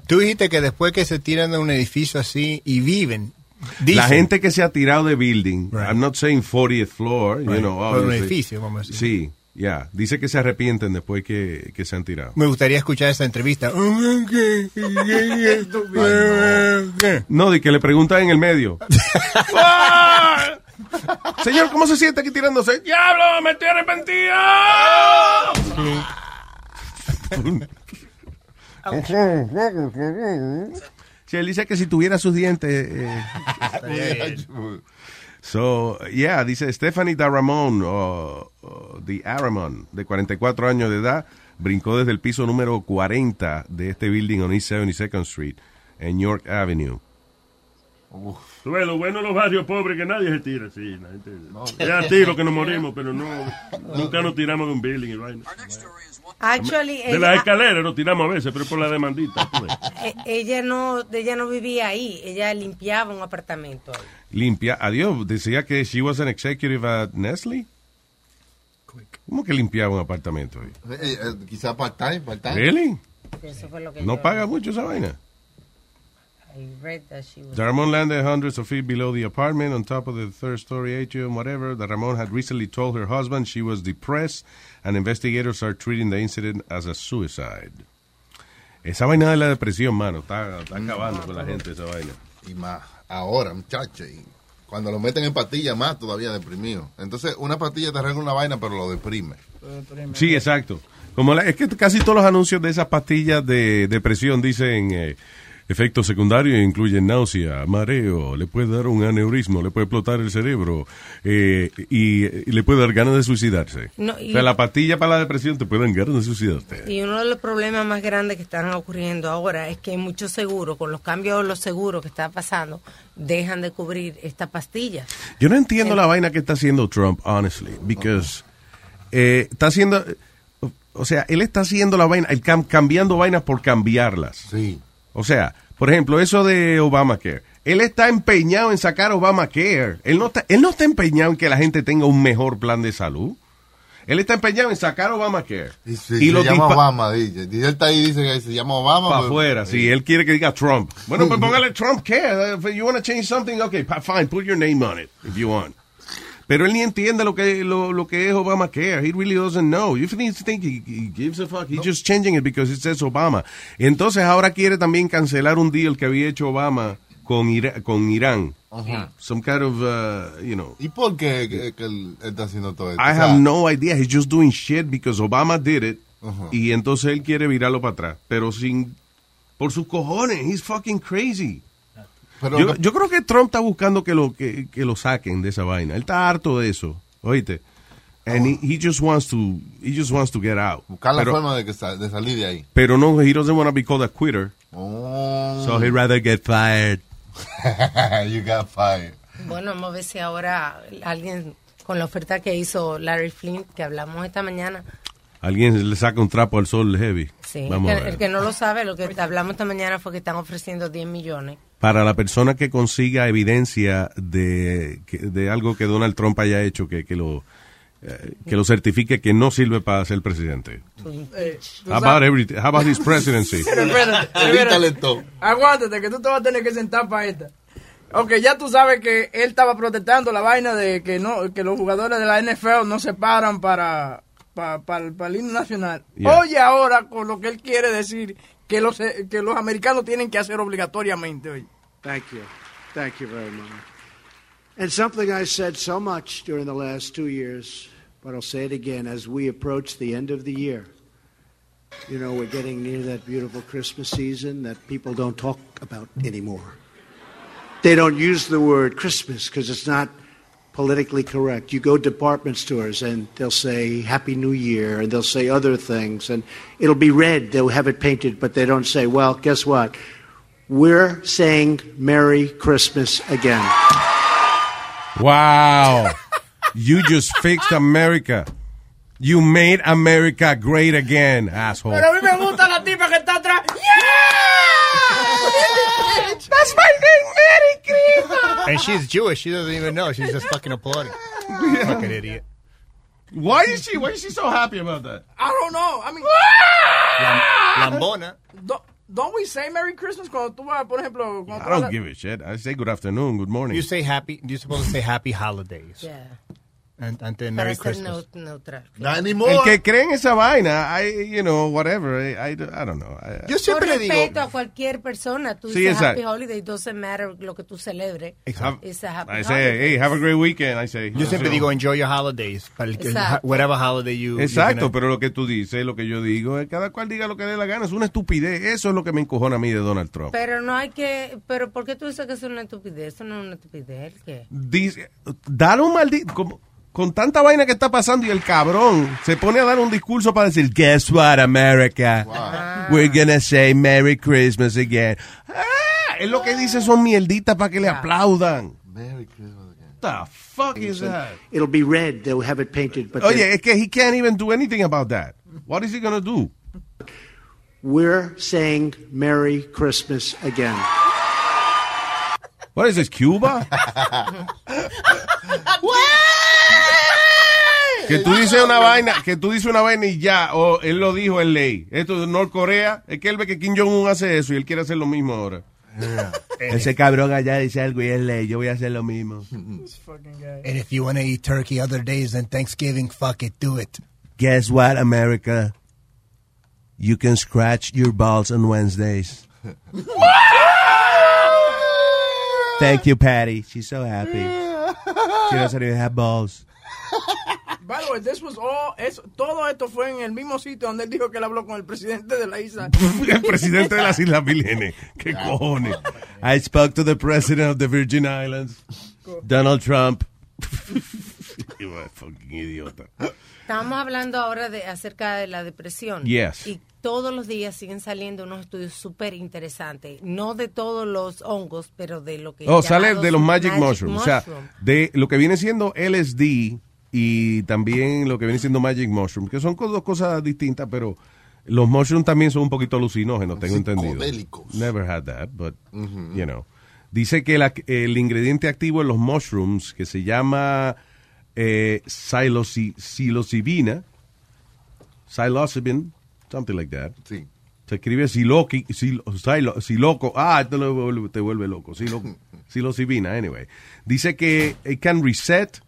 Tú dijiste que después que se tiran de un edificio así y viven, dicen, La gente que se ha tirado de building, I'm not saying 40th floor, you Right. know, Por un edificio, vamos a decir. Sí, ya. Dice que se arrepienten después que, que se han tirado. me gustaría escuchar esa entrevista. *laughs* No, de que le preguntan en el medio. *laughs* ¡Ah! Señor, ¿cómo se siente aquí tirándose? ¡Diablo! ¡Me estoy arrepentido! Sí, él dice que si tuviera sus dientes. eh, So, yeah, dice Stephanie Daramon, o The Aramon, de 44 años de edad, brincó desde el piso número 40 de este building on East 72nd Street, en York Avenue. Lo bueno de los barrios pobres que nadie se tira. Sí, la gente. Ya tiro que nos morimos, pero no, nunca nos tiramos de un building y vaina. Actually, De las ella, escaleras nos tiramos a veces, pero por la demandita. ves. *laughs* eh, ella no, ella no vivía ahí, ella limpiaba un apartamento. ahí. Limpia, adiós, decía que she was an executive at Nestle. ¿Cómo que limpiaba un apartamento ahí? Eh, eh, quizá part-time, part-time. Really? Eso fue lo que No yo- paga mucho esa vaina. I read that she was- The Ramon landed hundreds of feet below the apartment on top of the third story atrium, whatever. The Ramon had recently told her husband she was depressed, and investigators are treating the incident as a suicide. Esa vaina de la depresión, mano, está, está acabando con la gente esa vaina. Y más ahora, muchacho. Y cuando lo meten en pastillas, más todavía deprimido. Entonces, una pastilla te arregla una vaina, pero lo deprime. Sí, exacto. Como la- es que casi todos los anuncios de esas pastillas de depresión dicen eh, efectos secundarios incluyen náusea, mareo, le puede dar un aneurismo, le puede explotar el cerebro eh, y, y le puede dar ganas de suicidarse. No, y- o sea, la pastilla para la depresión te puede dar ganas de suicidarte. Y uno de los problemas más grandes que están ocurriendo ahora es que muchos seguros, con los cambios de los seguros que está pasando, dejan de cubrir esta pastilla. Yo no entiendo la vaina que está haciendo Trump, honestly, because eh, está haciendo, o sea, él está haciendo la vaina, el cam- cambiando vainas por cambiarlas. Sí. O sea, por ejemplo, eso de Obamacare. Él está empeñado en sacar Obamacare. Él no está, él no está empeñado en que la gente tenga un mejor plan de salud. Él está empeñado en sacar Obamacare. Y se, se lo llama Obama, dice. Él está ahí dice que se llama Obama. para afuera, sí, él quiere que diga Trump. Bueno, pues *laughs* póngale Trump care. If you want to change something, okay, fine, put your name on it if you want. Pero él ni entiende lo que lo, lo que es Obamacare. He really doesn't know. You think, think he, he gives a fuck. He's just changing it because it says Obama. Entonces ahora quiere también cancelar un deal que había hecho Obama con, Ira- con Irán. Ajá. Some kind of, uh, you know. ¿Y por qué que, que él está haciendo todo esto? I O sea, have no idea. He's just doing shit because Obama did it. Ajá. Y entonces él quiere virarlo para atrás. Pero sin. Por sus cojones. He's fucking crazy. Pero yo, no- yo creo que Trump está buscando que lo, que, que lo saquen de esa vaina. Él está harto de eso. Oíste. And he, he just wants to he just wants to get out. buscar la pero, forma de, que sa- de salir de ahí. pero no, he doesn't want to be called a quitter. Oh. So he'd rather get fired. *laughs* you got fired. Bueno, vamos a ver si ahora alguien, con la oferta que hizo Larry Flint, que hablamos esta mañana, Alguien le saca un trapo al sol heavy. sí, Vamos que- a ver. el que no lo sabe, lo que hablamos esta mañana fue que están ofreciendo 10 millones. Para la persona que consiga evidencia de, de algo que Donald Trump haya hecho que, que lo eh, que lo certifique que no sirve para ser presidente. Eh, How about everything? How about his presidency? *laughs* Pero espérate, espérate. Aguántate, que tú te vas a tener que sentar para esta. Ok, ya tú sabes que él estaba protestando la vaina de que no que los jugadores de la NFL no se paran para, para, para el- para el himno nacional. Yeah. Oye ahora con lo que él quiere decir que los, eh, que los americanos tienen que hacer obligatoriamente. Oye. Thank you. Thank you very much. And something I said so much during the last two years, but I'll say it again as we approach the end of the year. You know, we're getting near that beautiful Christmas season that people don't talk about anymore. They don't use the word Christmas because it's not politically correct. You go to department stores and they'll say Happy New Year and they'll say other things and it'll be red. They'll have it painted, but they don't say, well, guess what? We're saying Merry Christmas again. Wow. You just fixed America. You made America great again, asshole. Pero a mí me gusta la tipa que está atrás. ¡Yeah! That's my name, Merry Christmas. And she's Jewish. She doesn't even know. She's just fucking applauding. Fucking idiot. Why is she? Why is she so happy about that? I don't know. I mean, ah! Lambona. don't, don't we say Merry Christmas cuando tú vas, por ejemplo, cuando I tú vas don't give a shit. I say good afternoon, good morning. You say happy. You're supposed to say happy holidays. Yeah. Para Merry ser Christmas. neu- neutral. El que cree en esa vaina, I, you know, whatever, I, I, I don't know. I- Por respeto a cualquier persona, tú Sí, dices exacto. Happy Holiday, doesn't matter lo que tú celebres. Exacto. It's a happy I say, holiday. hey, have a great weekend. I say. Yo siempre digo enjoy your holidays. Para el que- Exacto. Whatever holiday you. Exacto, gonna- pero lo que tú dices, lo que yo digo, es cada cual diga lo que dé la gana. Es una estupidez. Eso es lo que me encojona a mí de Donald Trump. Pero no hay que, pero ¿por qué tú dices que es una estupidez? Eso no es una estupidez, ¿qué? Dice, dale un maldito. como- con tanta vaina que está pasando y el cabrón se pone a dar un discurso para decir, Guess what, America? We're gonna say Merry Christmas again. Ah, es lo que dice son mierditas para que le aplaudan. Merry Christmas again. The fuck is that? It'll be red. They'll have it painted. But Oye, then es que he can't even do anything about that. What is he gonna do? we're saying Merry Christmas again. What is this, Cuba? *laughs* *laughs* Que tú dices una vaina, que tú dices una vaina y ya, o él lo dijo en ley. Esto de Norcorea, es que él ve que Kim Jong-un hace eso y él quiere hacer lo mismo ahora. Ese cabrón allá dice algo y es ley, yo voy a hacer lo mismo. And if you want to eat turkey other days than Thanksgiving, fuck it, do it. Guess what, America? You can scratch your balls on Wednesdays. *laughs* Thank you, Patty. She's so happy. She doesn't even have balls. *laughs* By the way, this was all, eso, todo esto fue en el mismo sitio donde él dijo que él habló con el presidente de la isla. *laughs* el presidente de las Islas Vírgenes. ¿Qué cojones? I spoke to the president of the Virgin Islands, Donald Trump. *laughs* fucking idiota. Estamos hablando ahora de acerca de la depresión. Yes. Y todos los días siguen saliendo unos estudios súper interesantes. No de todos los hongos, pero de lo que. Oh, sale de los Magic, Mushrooms. O sea, de lo que viene siendo LSD y también lo que viene siendo Magic Mushroom, que son dos cosas distintas, pero los mushrooms también son un poquito alucinógenos, tengo entendido. Never had that, but, you know. Dice que la- el ingrediente activo en los mushrooms, que se llama eh, psiloci- psilocibina, psilocybin, something like that. Sí. Se escribe siloqui, sil- silo- siloco. Ah, esto lo vuelve- te vuelve loco. Silo, *laughs* psilocibina, anyway. Dice que it can reset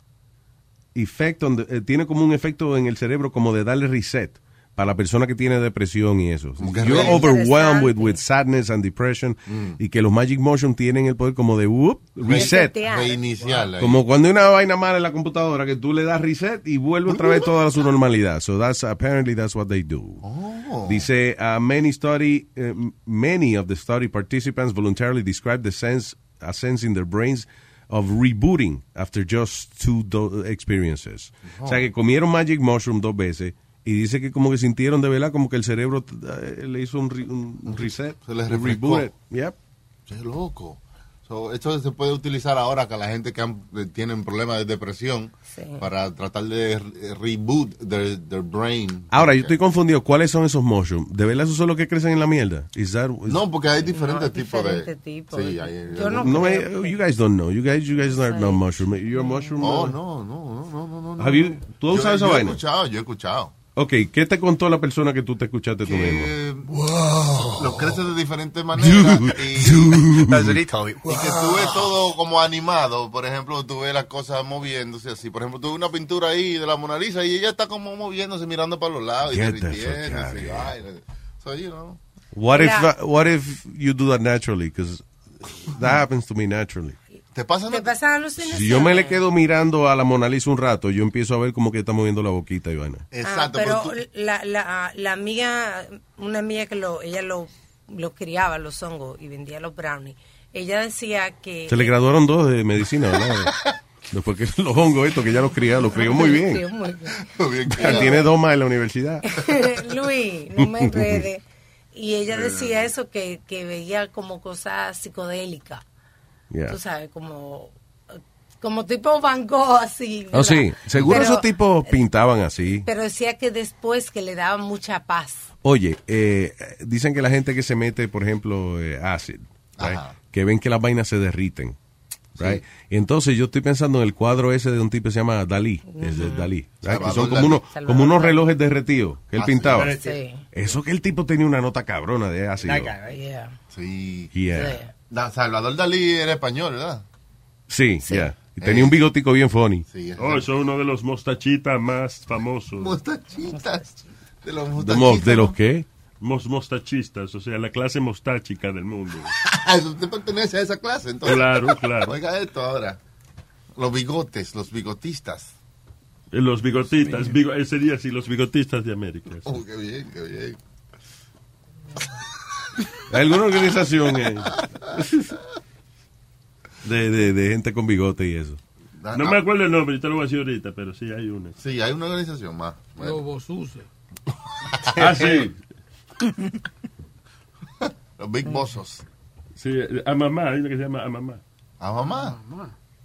effect on the- eh, tiene como un efecto en el cerebro como de darle reset para la persona que tiene depresión y eso. You're re- overwhelmed with, with sadness and depression y que los Magic Motion tienen el poder como de whoop, reset. Reiniciarla. ahí. Como cuando hay una vaina mala en la computadora que tú le das reset y vuelve otra vez toda su normalidad. So that's apparently that's what they do. Oh. Dice uh, many study uh, many of the study participants voluntarily described the sense a sense in their brains of rebooting after just two experiences. O sea que comieron magic mushroom dos veces y dice que como que sintieron de verdad como que el cerebro eh, le hizo un, re- un- reset, Se les un refrescó. reboot. Yep. Qué loco. So, esto se puede utilizar ahora que la gente que han- tienen problemas de depresión Sí. para tratar de re- reboot their, their brain. Ahora, yo estoy confundido. ¿Cuáles son esos mushrooms? ¿De verdad esos son los que crecen en la mierda? Is that- is- No, porque hay diferentes hay tipos diferentes de... tipos. Sí, hay, Yo no No, creo eh, you guys don't know. You guys, you guys are not mushroom. You're a mushroom. Oh, no, no, no, no, no, no. Have you- ¿Tú has Yo- usado esa yo vaina? he escuchado, yo he escuchado. Ok, ¿qué te contó la persona que tú te escuchaste tú mismo? Que Lo creces de diferentes maneras y, *laughs* he told me. y que tú ves todo como animado. Por ejemplo, tú ves las cosas moviéndose así. Por ejemplo, tú ves una pintura ahí de la Mona Lisa y ella está como moviéndose, mirando para los lados y Get derritiéndose y vaina. So, you know. What if, uh, what if you do that naturally? Because that happens to me naturally. ¿Te pasa ¿Te pasan alucinaciones? Si yo me le quedo mirando a la Mona Lisa un rato, yo empiezo a ver como que está moviendo la boquita y vaina. Ah, Exacto. pero pero tú- la, la, la amiga, una amiga que lo, ella lo, lo criaba, los hongos, y vendía los brownies, ella decía que... Se le graduaron dos de medicina, ¿verdad? *laughs* Después que los hongos estos que ya los crió, los crió muy bien. Sí, muy bien. bien Ya claro. Tiene dos más en la universidad. *laughs* Luis, no me *laughs* enrede. Y ella decía eso, que, que veía como cosas psicodélicas. Yeah. Tú sabes, como como tipo Van Gogh, así. Oh, sí, ¿verdad? seguro Pero- esos tipos pintaban así. Pero decía que después que le daba mucha paz. Oye, eh, dicen que la gente que se mete, por ejemplo, eh, acid, right, que ven que las vainas se derriten. Right? Y entonces yo estoy pensando en el cuadro ese de un tipo que se llama Dalí, es de Dalí, right, que son como Dalí. unos, como unos relojes derretidos que él Ah, sí. pintaba. Sí. Eso que el tipo tenía una nota cabrona de ácido. Sí. Yeah. Da- Salvador Dalí era español, ¿verdad? Sí, yeah. Y tenía un bigotico bien funny. Oh, eso es uno de los mostachitas más famosos. Mostachitas. De los ¿De, mostachitas. mo- de los qué? Mos mostachistas, o sea, la clase mostáchica del mundo. *laughs* Ah, Usted pertenece a esa clase, entonces. Claro, claro. Oiga esto ahora. Los bigotes, los bigotistas. Eh, Los bigotistas, bigo- eh, sería así, los bigotistas de América. sí. Oh, qué bien, qué bien. ¿Alguna organización eh, de, de, de gente con bigote y eso? No me acuerdo el nombre, yo te lo voy a decir ahorita, pero sí hay una. Sí, hay una organización más. Bueno. Suce. Ah, sí. *laughs* Los Big Bossos. Sí, eh, a mamá, hay una que se llama a mamá. ¿A mamá?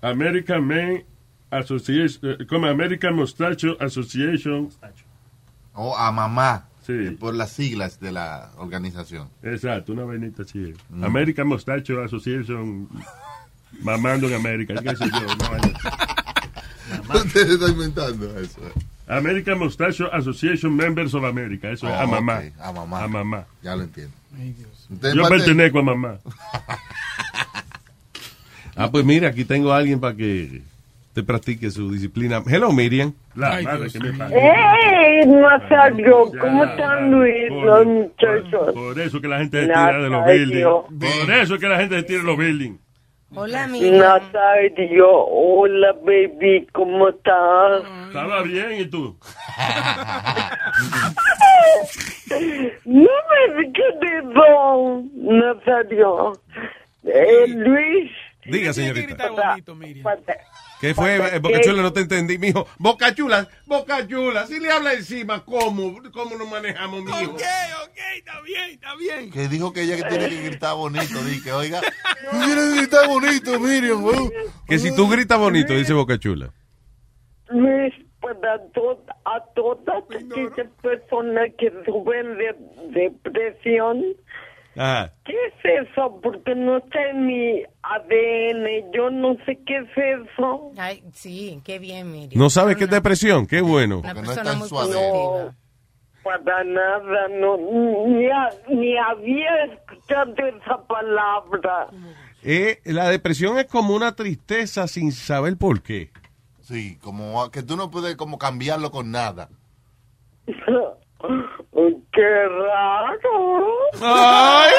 American Men Association, eh, como American Mustacho Association. O a mamá. Sí. Por las siglas de la organización. Exacto, una vainita así. Mm. American Mustacho Association, mamando en América, qué sé yo. una vaina así. *laughs* Usted está inventando eso. American Mustacho Association Members of America, eso es Oh, a mamá. ok, a mamá. A mamá. Ya lo entiendo. Yo parte- pertenezco a mamá. *laughs* Ah, pues mira, aquí tengo a alguien para que te practique su disciplina. Hello, Miriam. La madre que me parió. ¡Ey, Nazario! ¿Cómo están Luis, los muchachos? Por eso que la gente se tira de los buildings. Por eso que la gente se tira de los buildings. Hola, Nazario, hola baby, ¿cómo estás? Estaba bien, ¿y tú? *laughs* No me digas de eso, Nazario. Eh, Luis. Diga, señorita. ¿Qué fue? Eh, Boca Chula, no te entendí, mijo. Boca Chula, Boca Chula. Si le habla encima, ¿cómo? ¿Cómo nos manejamos, mijo? Ok, ok, está bien, está bien. Que dijo que ella que tiene que gritar bonito. Dije, oiga, *laughs* tú tienes que gritar bonito, Miriam. weón. Que si tú gritas bonito, dice Boca Chula. Luis, para to- a todas aquellas personas que sufren de depresión, Ajá. ¿qué es eso? Porque no está en mi ADN, yo no sé qué es eso. Ay, sí, qué bien, Miriam. ¿No sabes qué es depresión? Qué bueno. Una persona muy No, para nada, no, ni, a- ni había escuchado esa palabra. Eh, la depresión es como una tristeza sin saber por qué. Sí, como que tú no puedes como cambiarlo con nada. *laughs* ¡Qué raro! Ay,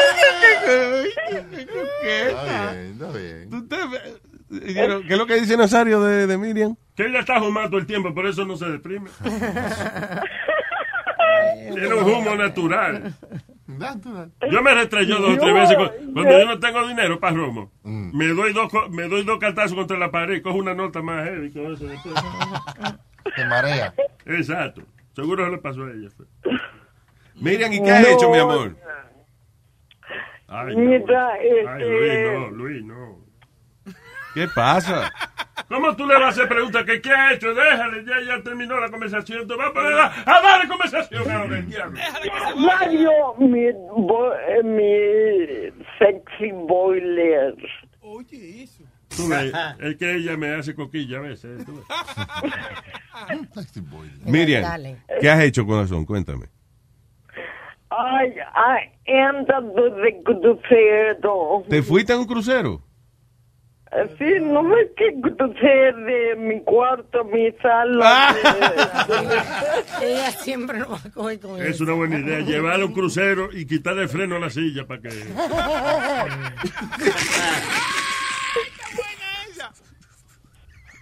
Está bien, está bien. ¿Qué es lo que dice Nazario de, de Miriam? Que ella está fumando el tiempo, por eso no se deprime. *laughs* Tiene un humo natural. Yo me restrelló dos o tres veces cu- cuando yo- no tengo dinero para romo. Me doy dos me doy dos cartazos contra la pared y cojo una nota más heavy con eso. Te marea. Exacto. Seguro se le pasó a ella. Miriam, ¿y qué has No. hecho, mi amor? Ay, Mira, Ay, Luis, este... no, Luis, no. ¿Qué pasa? ¿Cómo tú le vas a hacer preguntas que qué ha hecho? Déjale, ya, ya terminó la conversación. Te va a poner a, a dar conversación ahora. Mario, mi, bo- eh, mi sexy boiler. Oye, eso. Tú ves, es que ella me hace coquilla a veces. tú ves. Miriam, Dale. ¿qué has hecho, corazón? Cuéntame. Ay, ay, andando de crucero. ¿Te fuiste a un crucero? Sí, no me que de mi cuarto, mi sala. *laughs* Ella siempre nos va a coger con Es eso. una buena idea. Llevar a un crucero y quitarle el freno a la silla para que. *laughs*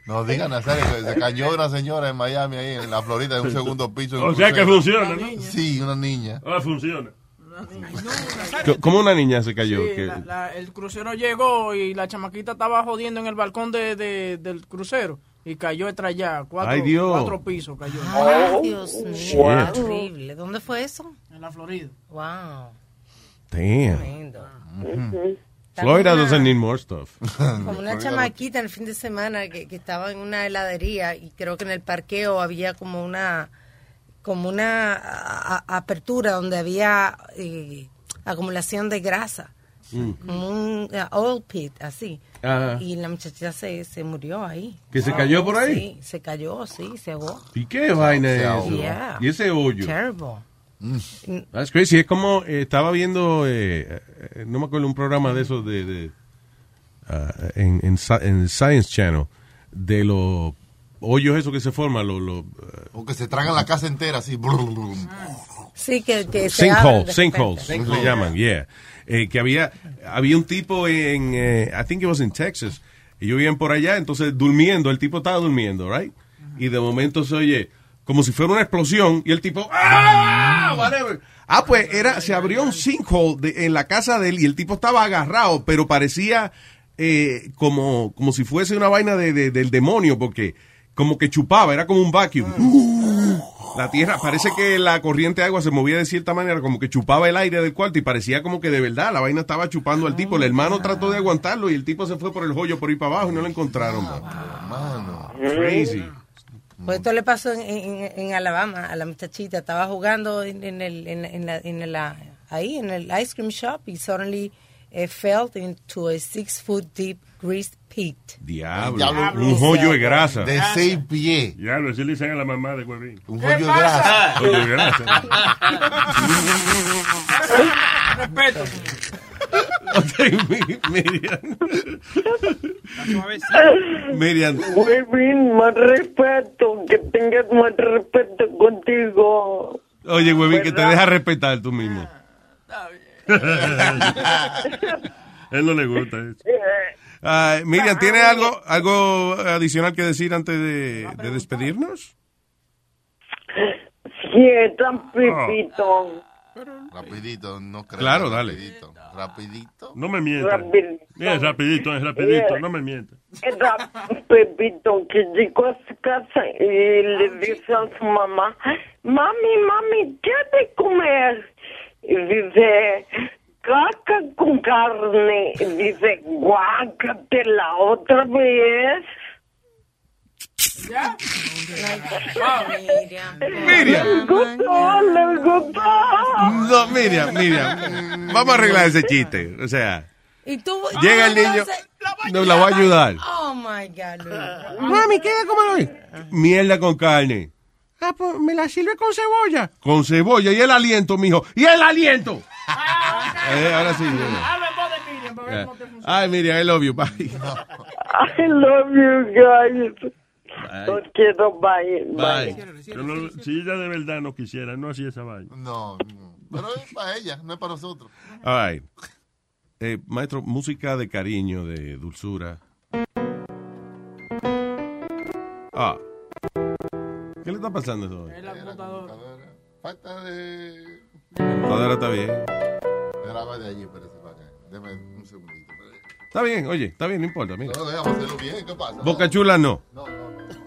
No digan, Nazario, que se cayó una señora en Miami, ahí en la Florida, en un segundo piso. O sea que funciona, ¿no? Sí, una niña. Ah, funciona. ¿Cómo una niña se cayó? Sí, ¿Qué? la- la- el crucero llegó y la chamaquita estaba jodiendo en el balcón de, de- del crucero y cayó detrás allá. Cuatro, Ay, Dios. cuatro pisos cayó. Ay, Dios mío, qué horrible. ¿Dónde fue eso? En la Florida. Wow. Damn. Tremendo. Ujú. Florida una- doesn't need more stuff. *laughs* Como una chamaquita en el fin de semana que, que estaba en una heladería y creo que en el parqueo había como una como una a- a- apertura donde había eh, acumulación de grasa, Mm. como un eh, oil pit, así. Ajá. Y la muchachita se, se murió ahí. ¿Que se cayó por ahí? Sí, se cayó, sí, se ahogó. ¿Y qué vaina es eso? Yeah. Y ese hoyo. Terrible. That's crazy. Es como eh, estaba viendo, eh, eh, no me acuerdo, un programa de esos de, de, ah, en, en, en Science Channel, de los hoyos esos que se forman, los, los O que se tragan la casa entera así. Sí, que, que sinkholes, sinkholes, le llaman, yeah. Eh, que había, había un tipo en, eh, I think it was in Texas, y yo vivían por allá, entonces durmiendo, el tipo estaba durmiendo, right? Y de momento se oye como si fuera una explosión y el tipo, ¡ah! Whatever. Ah, pues era, se abrió un sinkhole de- en la casa de él y el tipo estaba agarrado, pero parecía eh, como, como si fuese una vaina de, de- del demonio, porque como que chupaba, era como un vacuum. La tierra, parece que la corriente de agua se movía de cierta manera, como que chupaba el aire del cuarto y parecía como que de verdad la vaina estaba chupando al tipo. El hermano trató de aguantarlo y el tipo se fue por el hoyo por ahí para abajo y no lo encontraron. man. Crazy. Pues esto le pasó en, en- en Alabama a la muchachita. Estaba jugando en, en el, en, en la, en la- ahí en el ice cream shop y suddenly eh, fell into a six foot deep grease pit. Diablo. Diablo. Un hoyo de grasa. De seis pies. Diablo, así le dicen a la mamá de Huevín. Un ¿Qué hoyo de grasa. Hoyo de grasa. *laughs* Respeto. Miriam. Miriam. Muy bien, más respeto, que tengas más respeto contigo. Oye, huevín, que te deja respetar tú mismo. *laughs* Él no le gusta eso. Ah, Miriam, ¿tiene algo, algo adicional que decir antes de, de despedirnos? Sí, tan pipito. Rapidito, no creo. Claro, dale. Rapidito. Rapidito. No me mientas. Rapidito. Es rapidito, es rapidito, no me mientas. Era Pepito que llegó a su casa y le dice a su mamá, mami, mami, ¿qué hay de comer? Y dice, caca con carne. Y dice, guácate la otra vez. ¿Ya? Miriam. Les gustó, les gustó. No, Miriam, Miriam. Vamos a arreglar ese chiste. O sea, Y tú llega el niño. No la voy a ayudar. Oh my God, Luis. Mami, ¿qué cómo hoy? Mierda con carne. Ah, pues me la sirve con cebolla. Con cebolla. Y el aliento, mijo. Y el aliento. Eh, ahora sí. funciona. Ay, Miriam, I love you. Bye. I love you guys. Los quiero, bye. Bye. No- si ella de verdad no quisiera, no hacía esa vaina. No, no. Pero es para ella, no es para nosotros. All right. Eh, maestro, música de cariño, de dulzura. Ah. ¿Qué le está pasando eso? Es la computadora. Falta de. La computadora está bien. Graba de allí, espérese para acá. Deme un segundito. Está bien, oye, está bien, no importa. Mira. No, déjame hacerlo bien, ¿qué pasa? Boca Chula no.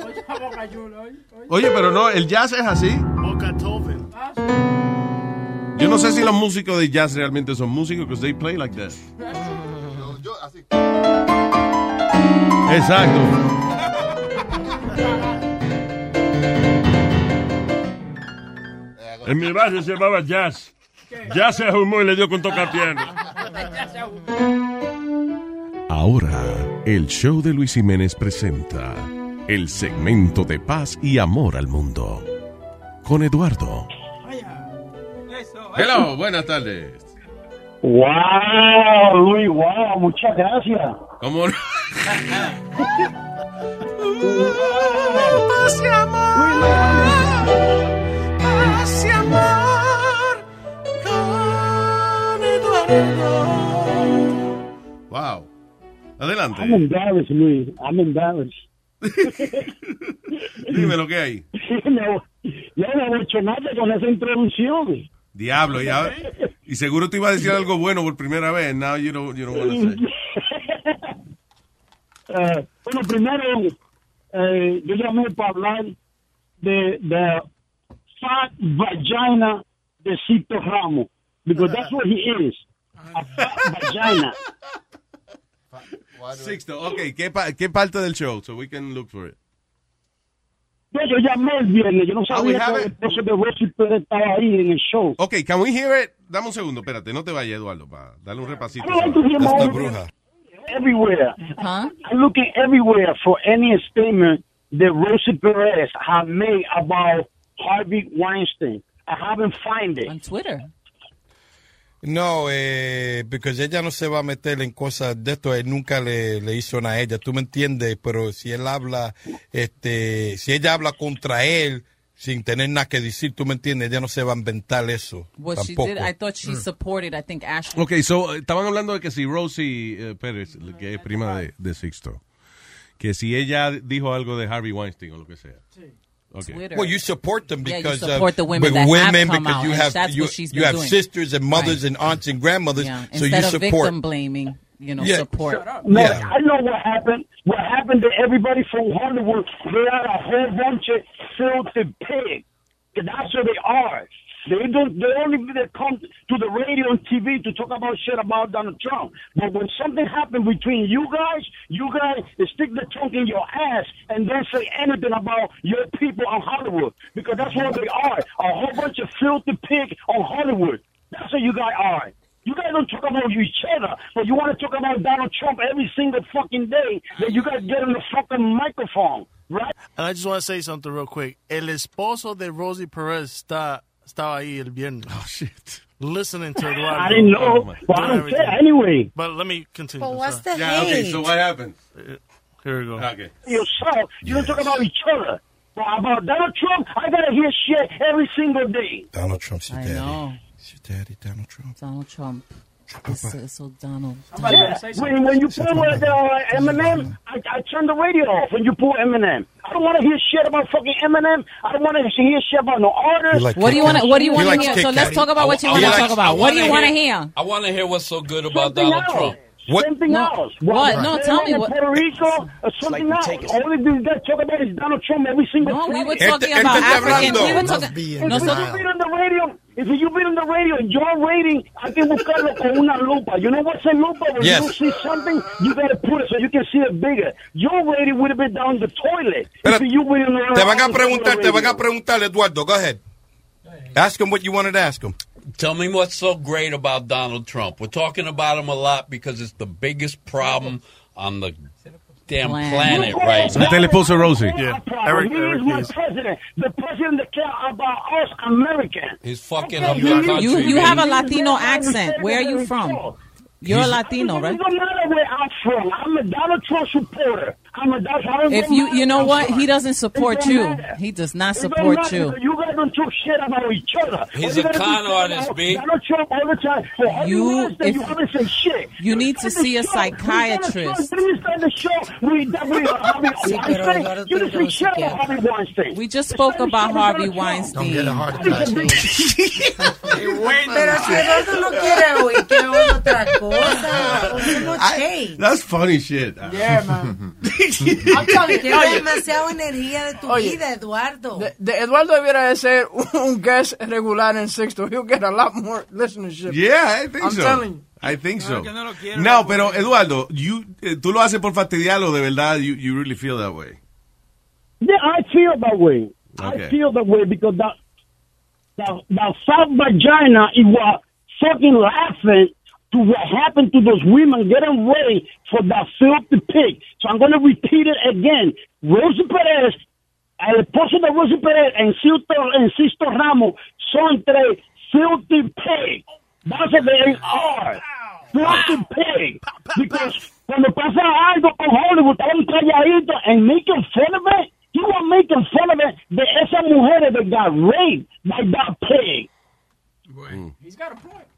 Oye, la boca chula, oye, oye. Oye, pero no, el jazz es así. Boca Toven. Yo no sé si los músicos de jazz realmente son músicos, because they play like that. Yo, yo, así. Exacto. En mi barrio se llamaba Jazz. Jazz se ahumó y le dio con tocar piano. *laughs* Ahora, el show de Luis Jiménez presenta el segmento de paz y amor al mundo. Con Eduardo. Hello, buenas tardes. Wow, Luis, wow, muchas gracias. ¿Cómo no? Paz y amor. Paz y amor con Eduardo. Wow. Adelante. I'm embarrassed, Luis. I'm embarrassed. *laughs* Dime lo que hay. no, yo no he hecho nada con esa introducción. Diablo, ya. *laughs* Y seguro te iba a decir algo bueno por primera vez. Now you don't, you don't want to say. *laughs* Eh, bueno, primero, eh, yo llamé para hablar de, de fat vagina de Cito Ramos, because that's what he is, a fat vagina. Sixto, ok, ¿qué, pa- ¿qué parte del show? So we can look for it. Yo, yo llamé el viernes, yo no Ah, we sabía que el esposo de Rosy Pérez estaba ahí en el show. Ok, can we hear it? Dame un segundo, espérate, no te vayas, Eduardo, para darle un repasito. Like to hear my own- Everywhere. I'm looking everywhere for any statement that Rosie Perez have made about Harvey Weinstein. I haven't find it. On Twitter. No, eh, porque ella no se va a meter en cosas de esto, él nunca le, le hizo nada a ella, tú me entiendes, pero si él habla, este, si ella habla contra él sin tener nada que decir, tú me entiendes, ella no se va a inventar eso. She tampoco. did, I thought Mm. she supported, I think, Ashley. Ok, so, eh, estaban hablando de que si Rosie eh, Pérez, que es prima de, de Sixto, que si ella dijo algo de Harvey Weinstein o lo que sea. Okay. Twitter. Well, you support them Yeah, you because support of the women with that have women come because out, you have that's you, what she's you have doing. sisters and mothers Right. and aunts and grandmothers, Yeah. so Instead you of support. victim blaming, you know, Yeah. support. No, Yeah. I know what happened. What happened to everybody from Hollywood, they are a whole bunch of filthy pigs. That's what they are. They don't. They only they come to the radio and TV to talk about shit about Donald Trump. But when something happened between you guys, you guys stick the trunk in your ass and don't say anything about your people on Hollywood because that's what they are. A whole bunch of filthy pigs on Hollywood. That's what you guys are. You guys don't talk about each other, but you want to talk about Donald Trump every single fucking day that you guys get on the fucking microphone, right? And I just want to say something real quick. El esposo de Rosie Perez está, estaba ahí el viernes. Oh, shit. Listening to Eduardo. I didn't know, Oh, but I don't care anyway. But let me continue. But what's sorry. the Yeah, okay, so what happened? Uh, here we go. Okay. Yourself, you don't talk about each other. But about Donald Trump, I gotta hear shit every single day. Donald Trump's your I daddy. know. It's your daddy, Donald Trump. Donald Trump. It's, it's so Donald. Yeah. When, when you put with uh, Eminem, I, I turn the radio off when you put Eminem. I don't want to hear shit about fucking Eminem. I don't want to hear shit about no artists. what do you want to What do you want to hear? So let's talk about what you want to talk about. What do you want to hear? I want to hear what's so good about Something Donald else. Trump. Something No. else. What? No, tell me what- Puerto Rico, or something else. All these guys talk about is Donald Trump every single No, we were talking about African. We were talking. If No, you so, on the radio, if you've been on the radio, your rating, I can buscarlo con una lupa. You know what's a lupa? When Yes. you see something, you gotta put it so you can see it bigger. Your rating would have been down the toilet. Pero if you been on the Te van a on the preguntar, te van a preguntar, Eduardo. Go ahead. Ask him what you wanted to ask him. Tell me what's so great about Donald Trump. We're talking about him a lot because it's the biggest problem on the damn planet right So now. tell esposo Rosie. He is my president. The president that care about us Americans. He's fucking Okay, up your you- country. you you have a Latino accent. Where are you from? You're a Latino, right? It right? doesn't matter where I'm from. I'm a Donald Trump supporter. I'm a Donald Trump. If you you know what, he doesn't support you. He does not support you. You guys don't talk shit about each other. He's All you a gotta do con artist, about B. Donald Trump all the time. For Harvey You- Weinstein, if- you haven't said shit. You need to see a psychiatrist. When we start the show, we definitely *laughs* Harvey Weinstein. You tiene didn't say que shit about Harvey Weinstein. We just spoke about Harvey Weinstein. *laughs* Pero si Eduardo no quiere oír, que otra cosa. That's funny shit. Yeah, man. *laughs* *laughs* Oye. demasiada energía de tu Oye. vida, Eduardo. De, de Eduardo debiera de ser un guest regular en Sixto. He'll get a lot more listenership. Yeah, I think I'm so. telling you. I think so. no lo quiero, No, pero Eduardo, you, eh, tú lo haces por fastidiarlo, de verdad, you, you really feel that way. Yeah, I feel that way. Okay. I feel that way because the the, the South vagina it was fucking laughing to what happened to those women getting ready for that filthy pig. So I'm going to repeat it again. Rosie Perez, el esposo de Rosie Perez and Sisto Ramos son tres filthy pigs. That's what they are. Filthy pig. Because when cuando pasa algo con Hollywood, estaban calladitos and making fun of it. You were making fun of it de esas mujeres that got raped by that pig. He's got a point.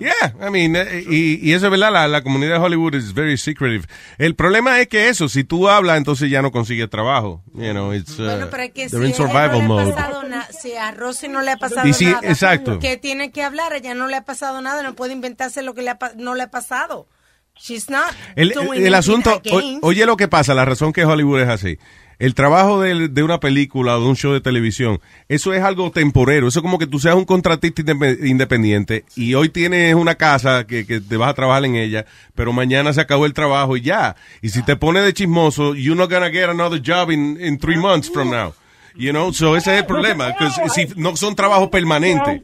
Yeah, I mean, eh, y, y eso es verdad, la, la comunidad de Hollywood es very secretive. El problema es que eso, si tú hablas, entonces ya no consigues trabajo. You know, it's, uh, Bueno, pero es que si in survival no le mode. ha pasado na- si a Rosy no le ha pasado Y si- nada, exacto. que tiene que hablar, ella no le ha pasado nada, no puede inventarse lo que le ha no le ha pasado. She's not El, doing el asunto, o- oye lo que pasa, la razón que Hollywood es así. El trabajo de, de una película o de un show de televisión, eso es algo temporero. Eso es como que tú seas un contratista indep- independiente y hoy tienes una casa que, que te vas a trabajar en ella, pero mañana se acabó el trabajo y ya. Y si te pones de chismoso, you're not gonna get another job in, in three months from now. You know, so ese es el problema, si no son trabajos permanentes.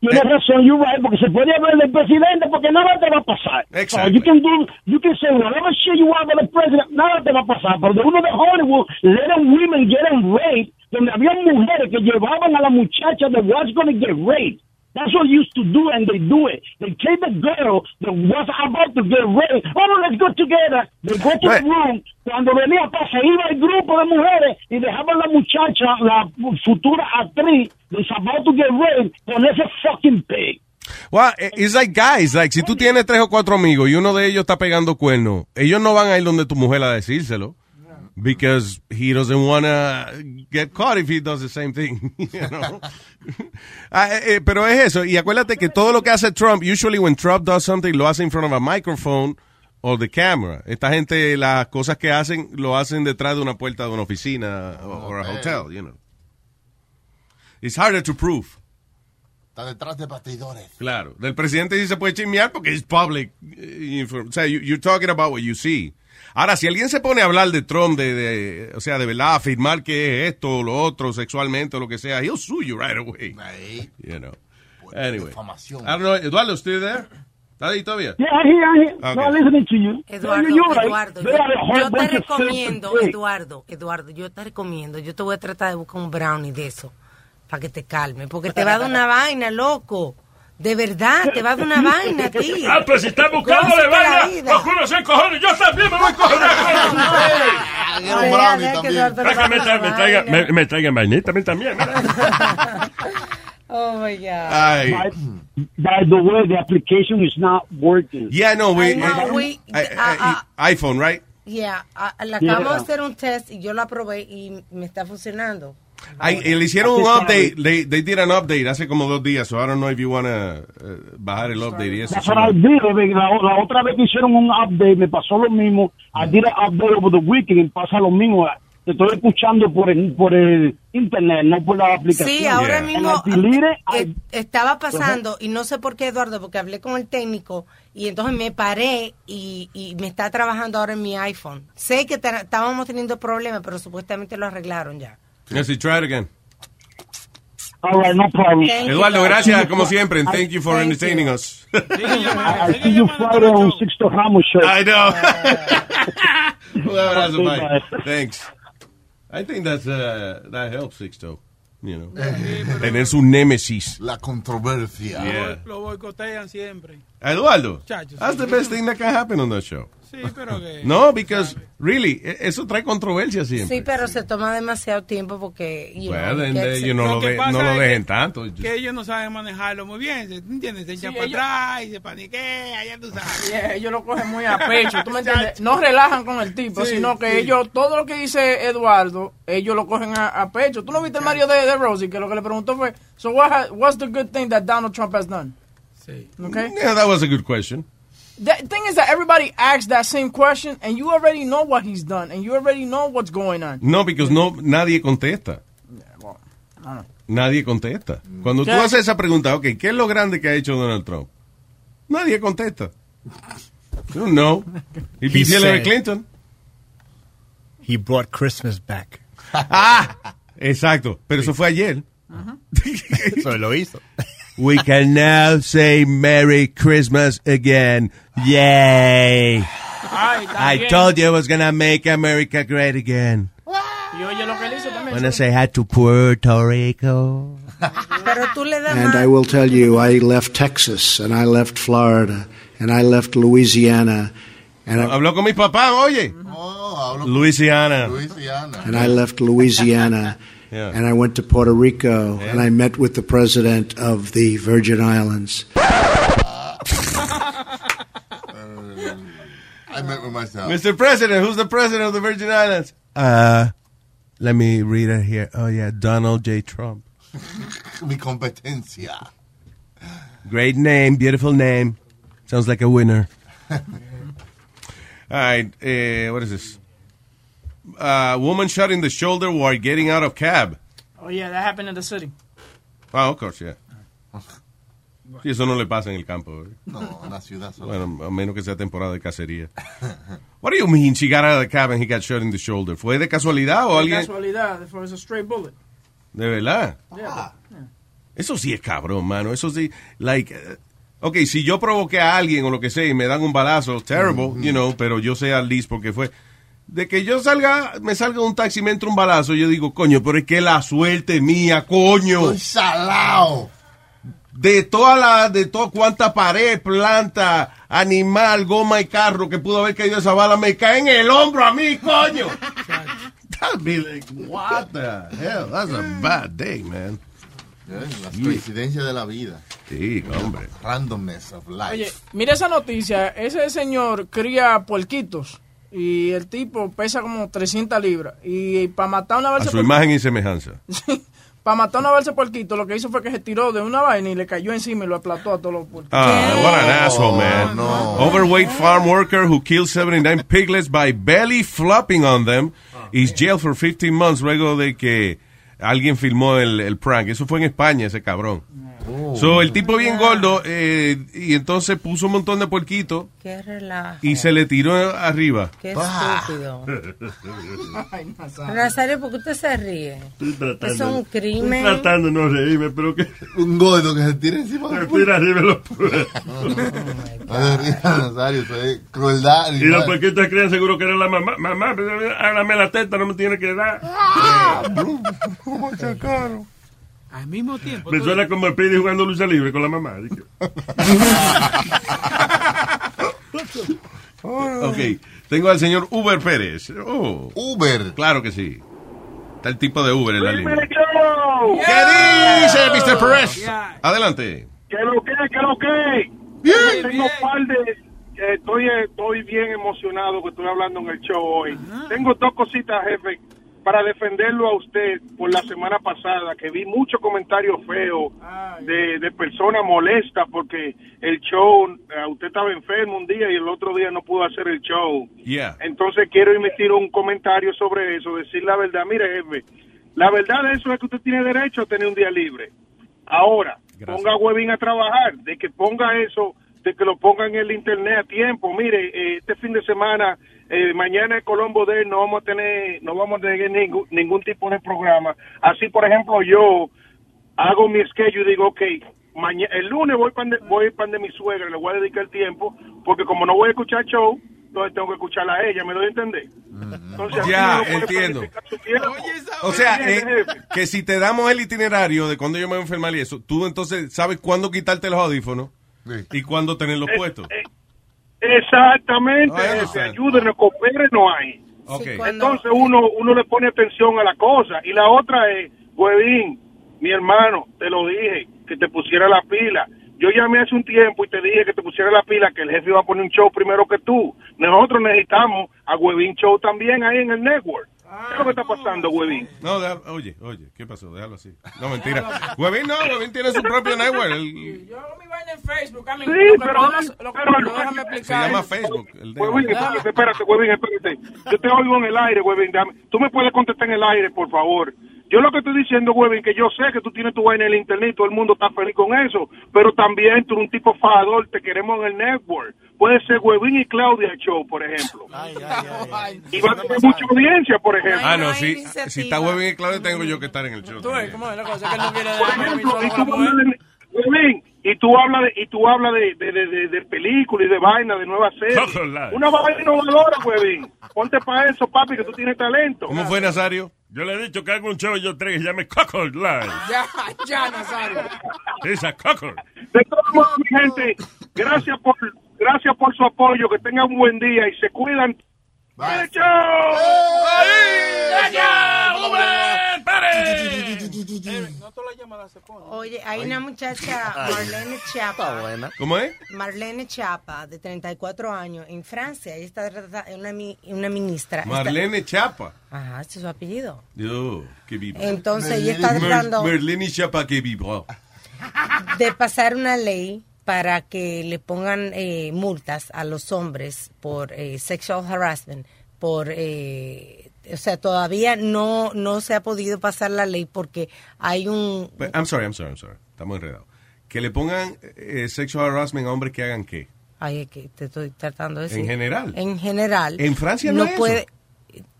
Tienes razón, you're right, porque se puede hablar del presidente porque nada te va a pasar. So you can do, you can say whatever shit you want about the president, nada te va a pasar. Pero de uno de Hollywood, letting women get raped, donde había mujeres que llevaban a la muchacha was going to get raped. That's what used to do, and they do it. They take the girl that was about to get raped. Oh, no, let's go together. They go to the room. Cuando venía para se iba el grupo de mujeres y dejaban la muchacha, la futura actriz, that's about to get raped, con ese fucking pig. Well, eh, it's like guys, like si tú tienes tres o cuatro amigos y uno de ellos está pegando cuerno, ellos no van a ir donde tu mujer a decírselo. Because he doesn't want to get caught if he does the same thing. *laughs* you know? *laughs* Ah, eh, eh, pero es eso. Y acuérdate que todo lo que hace Trump, usually when Trump does something, lo hace in front of a microphone or the camera. Esta gente, las cosas que hacen, lo hacen detrás de una puerta de una oficina or a hotel, you know. It's harder to prove. Está detrás de bastidores. Claro, del presidente sí se puede chismear porque es public. eh, O sea, you- you're talking about what you see. Ahora, si alguien se pone a hablar de Trump, de, de- o sea, de verdad, afirmar que es esto o lo otro, sexualmente o lo que sea, he'll sue you right away. You know. Anyway. I don't know, Eduardo, ¿usted there? ¿Está ahí todavía? Yeah, I hear, I hear. Okay. No, listening to you. Eduardo, You're right. Eduardo, yo, yo te recomiendo. Eduardo, Eduardo, yo te recomiendo, yo te voy a tratar de buscar un brownie de eso, para que te calme, porque te va a dar una *laughs* vaina, loco. De verdad, te va a dar una vaina a ti. Ah, pues si está buscándole vaina, oscuro se cojones, yo también me voy a cojones. Que me, traigan vainita a también. *laughs* Oh my God. By, by the way, the application is not working. Yeah, no, we, I know, we- I- I- I- iPhone, right? Yeah, ah, le Yeah. acabamos de hacer un test y yo lo aprobé y me está funcionando. Ay, eh, le hicieron un update, they, they did an update hace como dos días, so I don't know if you wanna uh, bajar el update y eso. That's what I did. La, la otra vez que hicieron un update me pasó lo mismo. I did an update over the weekend y pasa lo mismo. Te estoy escuchando por el, por el internet, no por la aplicación. Sí, ahora mismo I I- eh, estaba pasando y no sé por qué, Eduardo, porque hablé con el técnico y entonces me paré y, y me está trabajando ahora en mi iPhone. Sé que estábamos teniendo problemas, pero supuestamente lo arreglaron ya. Yes, you try it again. All right, no problem. Eduardo, gracias como siempre, and thank you for Thank entertaining you. us. *laughs* I, I see you Friday on Sixto Ramos show. I know. *laughs* *laughs* Un abrazo, Okay, bye. bye. Thanks. I think that's, uh, that helps, Sixto. You know. Tener su némesis. La controversia. Yeah. Lo boicotean siempre. Eduardo, that's sí. the best thing that can happen on that show. Sí, pero que... No, because, really, e- eso trae controversia siempre. Sí, pero se toma demasiado tiempo porque... you Well, know, no lo, de- no dejen que- tanto. Que ellos no saben manejarlo muy bien, ¿se- ¿entiendes? Se echan para ellos- atrás y se paniquean, ya tú sabes. Yeah, ellos lo cogen muy a pecho, ¿tú me *laughs* entiendes? No relajan con el tipo, Sí, sino que sí. ellos, todo lo que dice Eduardo, ellos lo cogen a, a pecho. ¿Tú no viste el Mario de, de Rosie? Que lo que le preguntó fue, so what ha- what's the good thing that Donald Trump has done? Sí. Okay? Yeah, that was a good question. The thing is that everybody asks that same question, and you already know what he's done, and you already know what's going on. No, because no, nadie contesta. I don't know. Nadie contesta. Cuando tú haces esa pregunta, ok, ¿qué es lo grande que ha hecho Donald Trump? Nadie contesta. You don't know. *laughs* Y He Hillary said- Clinton. He brought Christmas back. *laughs* Ah, exacto. Pero eso fue ayer. *laughs* Eso lo hizo. We can now say Merry Christmas again. Yay. Ay, I told you I was gonna make America great again. When oye lo que él hizo también. Wanna say hi to Puerto Rico. Pero tú le das And. I will tell you, I left Texas, and I left Florida, and I left Louisiana, and I, Habló con mi papá, oye. Oh, Louisiana. Louisiana. and I left Louisiana, Yeah. and I went to Puerto Rico, and I met with the president of the Virgin Islands. *laughs* I met with myself. Mr. President, who's the president of the Virgin Islands? Uh, let me read it here. Oh, yeah, Donald J. Trump. *laughs* Mi competencia. Great name, beautiful name. Sounds like a winner. *laughs* All right, eh, what is this? Uh, woman shot in the shoulder while getting out of cab. Oh, yeah, that happened in the city. Ah, of course, yeah. Sí, eso no le pasa en el campo. ¿eh? No, en la ciudad solo. Bueno, a menos que sea temporada de cacería. What do you mean she got out of the cab and he got shot in the shoulder? ¿Fue de casualidad o De alguien? casualidad, it was a straight bullet. De verdad. Yeah. Eso sí es cabrón, mano. Eso sí, like, eh, ok, si yo provoqué a alguien o lo que sea y me dan un balazo, terrible, you know, pero yo sé at least porque fue. De que yo salga, me salga un taxi y me entre un balazo, yo digo, coño, pero es que la suerte mía, coño. salao. De toda la, de toda cuanta pared, planta, animal, goma y carro que pudo haber caído esa bala, me cae en el hombro a mí, coño. *laughs* That'd be like, what the hell? That's a bad day, man. Las coincidencias de la vida. Sí, hombre. Randomness of life. Oye, mira esa noticia. Ese señor cría puerquitos y el tipo pesa como 300 libras. Y para matar una A balsa su imagen y semejanza. *laughs* para matar una balsa de puerquito, lo que hizo fue que se tiró de una vaina y le cayó encima y lo aplastó a todos los puerquitos. Ah, what an asshole, man. Overweight farm worker who killed 79 piglets by belly flopping on them is jailed for 15 months luego de que alguien filmó el, el prank. Eso fue en España, ese cabrón. So, el tipo bien gordo eh, y entonces puso un montón de puerquitos Qué relajo. y se le tiró arriba. Qué estúpido. *laughs* Nazario, ¿por qué usted se ríe? Estoy tratando. Eso es un crimen. Estoy tratando de no reírme, pero que. Un gordo que se tira encima Se tira arriba de los *laughs* Nazario, eso es crueldad. Y los puerquitos creían seguro que era la mamá. Mamá, hágame la teta, no me tiene que dar. *laughs* ¿Cómo chacaron? Al mismo tiempo. Me suena como el Pidi jugando lucha libre con la mamá. *laughs* Ok, tengo al señor Uber Pérez. Oh. Uber. Claro que sí. Está el tipo de Uber en la línea. ¿Qué ¿Qué dice, Mr. Perez? Adelante. ¿Qué lo que? ¿Qué lo que? Bien, Tengo un par de... eh, estoy, estoy bien emocionado que estoy hablando en el show hoy. Tengo dos cositas, jefe, para defenderlo a usted por la semana pasada, que vi muchos comentarios feos de, de personas molestas porque el show, eh, usted estaba enfermo un día y el otro día no pudo hacer el show. Yeah. Entonces quiero emitir un comentario sobre eso, decir la verdad. Mire, jefe, la verdad de eso es que usted tiene derecho a tener un día libre. Ahora, ponga a Webin a trabajar, de que ponga eso, de que lo ponga en el internet a tiempo. Mire, eh, este fin de semana, eh, mañana en Colombo Day no vamos a tener, no vamos a tener ningún, ningún tipo de programa. Así, por ejemplo, yo hago mi schedule y digo, ok, mañana, el lunes voy para voy pan de mi suegra, le voy a dedicar tiempo, porque como no voy a escuchar show, entonces tengo que escucharla a ella, ¿me doy a entender? Entonces, así Ya, entiendo. O sea, ¿Me eh, que si te damos el itinerario de cuando yo me voy a enfermar y eso, tú entonces sabes cuándo quitarte los audífonos y cuándo tenerlos Eh, puestos. Exactamente, jefe, understand. ayúdenos, cooperen, no hay. Ok. Entonces uno uno le pone atención a la cosa. Y la otra es, Huevín, mi hermano, te lo dije, que te pusiera la pila. Yo llamé hace un tiempo y te dije que te pusiera la pila, que el jefe iba a poner un show primero que tú. Nosotros necesitamos a Huevín Show también ahí en el network. ¿Qué es lo que está pasando, Huevín? No, deja- oye, oye, ¿qué pasó? Déjalo así. No, mentira. Huevín no, Huevín tiene su propio network. Yo hago mi vaina en Facebook. Sí, lo pero- lo pero- lo- déjame se explicar. llama Facebook. el Huevín, espérate, espérate, Huevín, espérate. Yo te oigo en el aire, Huevín. Tú me puedes contestar en el aire, por favor. Yo lo que estoy diciendo, Huevín, que yo sé que tú tienes tu vaina en el internet y todo el mundo está feliz con eso, pero también tú eres un tipo fajador, te queremos en el network. Puede ser Huevín y Claudia Show, por ejemplo. *laughs* Y va a tener mucha audiencia, por ejemplo. Ah, no, sí. Si está Huevín y Claudia, tengo yo que estar en el show. Tú ves también. cómo es la cosa, que no quiere Por ejemplo, solo y tú hablas de, y tú hablas de, y tú hablas de, de, de, de, de películas y de vaina, de nuevas series. Una vaina innovadora, Huevín. Ponte para eso, papi, que tú tienes talento. ¿Cómo fue, Nazario? Yo le he dicho que hago un show y yo tres que se llame Cocker Line. Ya, ya, Nazario. Esa Cocker. De todos modos, mi gente, gracias por, gracias por su apoyo, que tengan un buen día y se cuidan. ¡Bye, chao! Oye, hay una muchacha, Marlene Chapa. ¿Cómo es? Marlene Chapa, de 34 años, en Francia. Ella está una, una ministra. Está- Marlene Chapa. Ajá, ese es su apellido. Yo, qué vivo. Entonces, ella está tratando- Marlene Chapa, que vivo. de pasar una ley para que le pongan eh, multas a los hombres por eh, sexual harassment, por eh, o sea, todavía no, no se ha podido pasar la ley porque hay un... But I'm sorry, I'm sorry, I'm sorry. Estamos enredados. Que le pongan eh, sexual harassment a hombres que hagan qué. Ay, es que te estoy tratando de decir. En general. En general. En Francia no hay puede.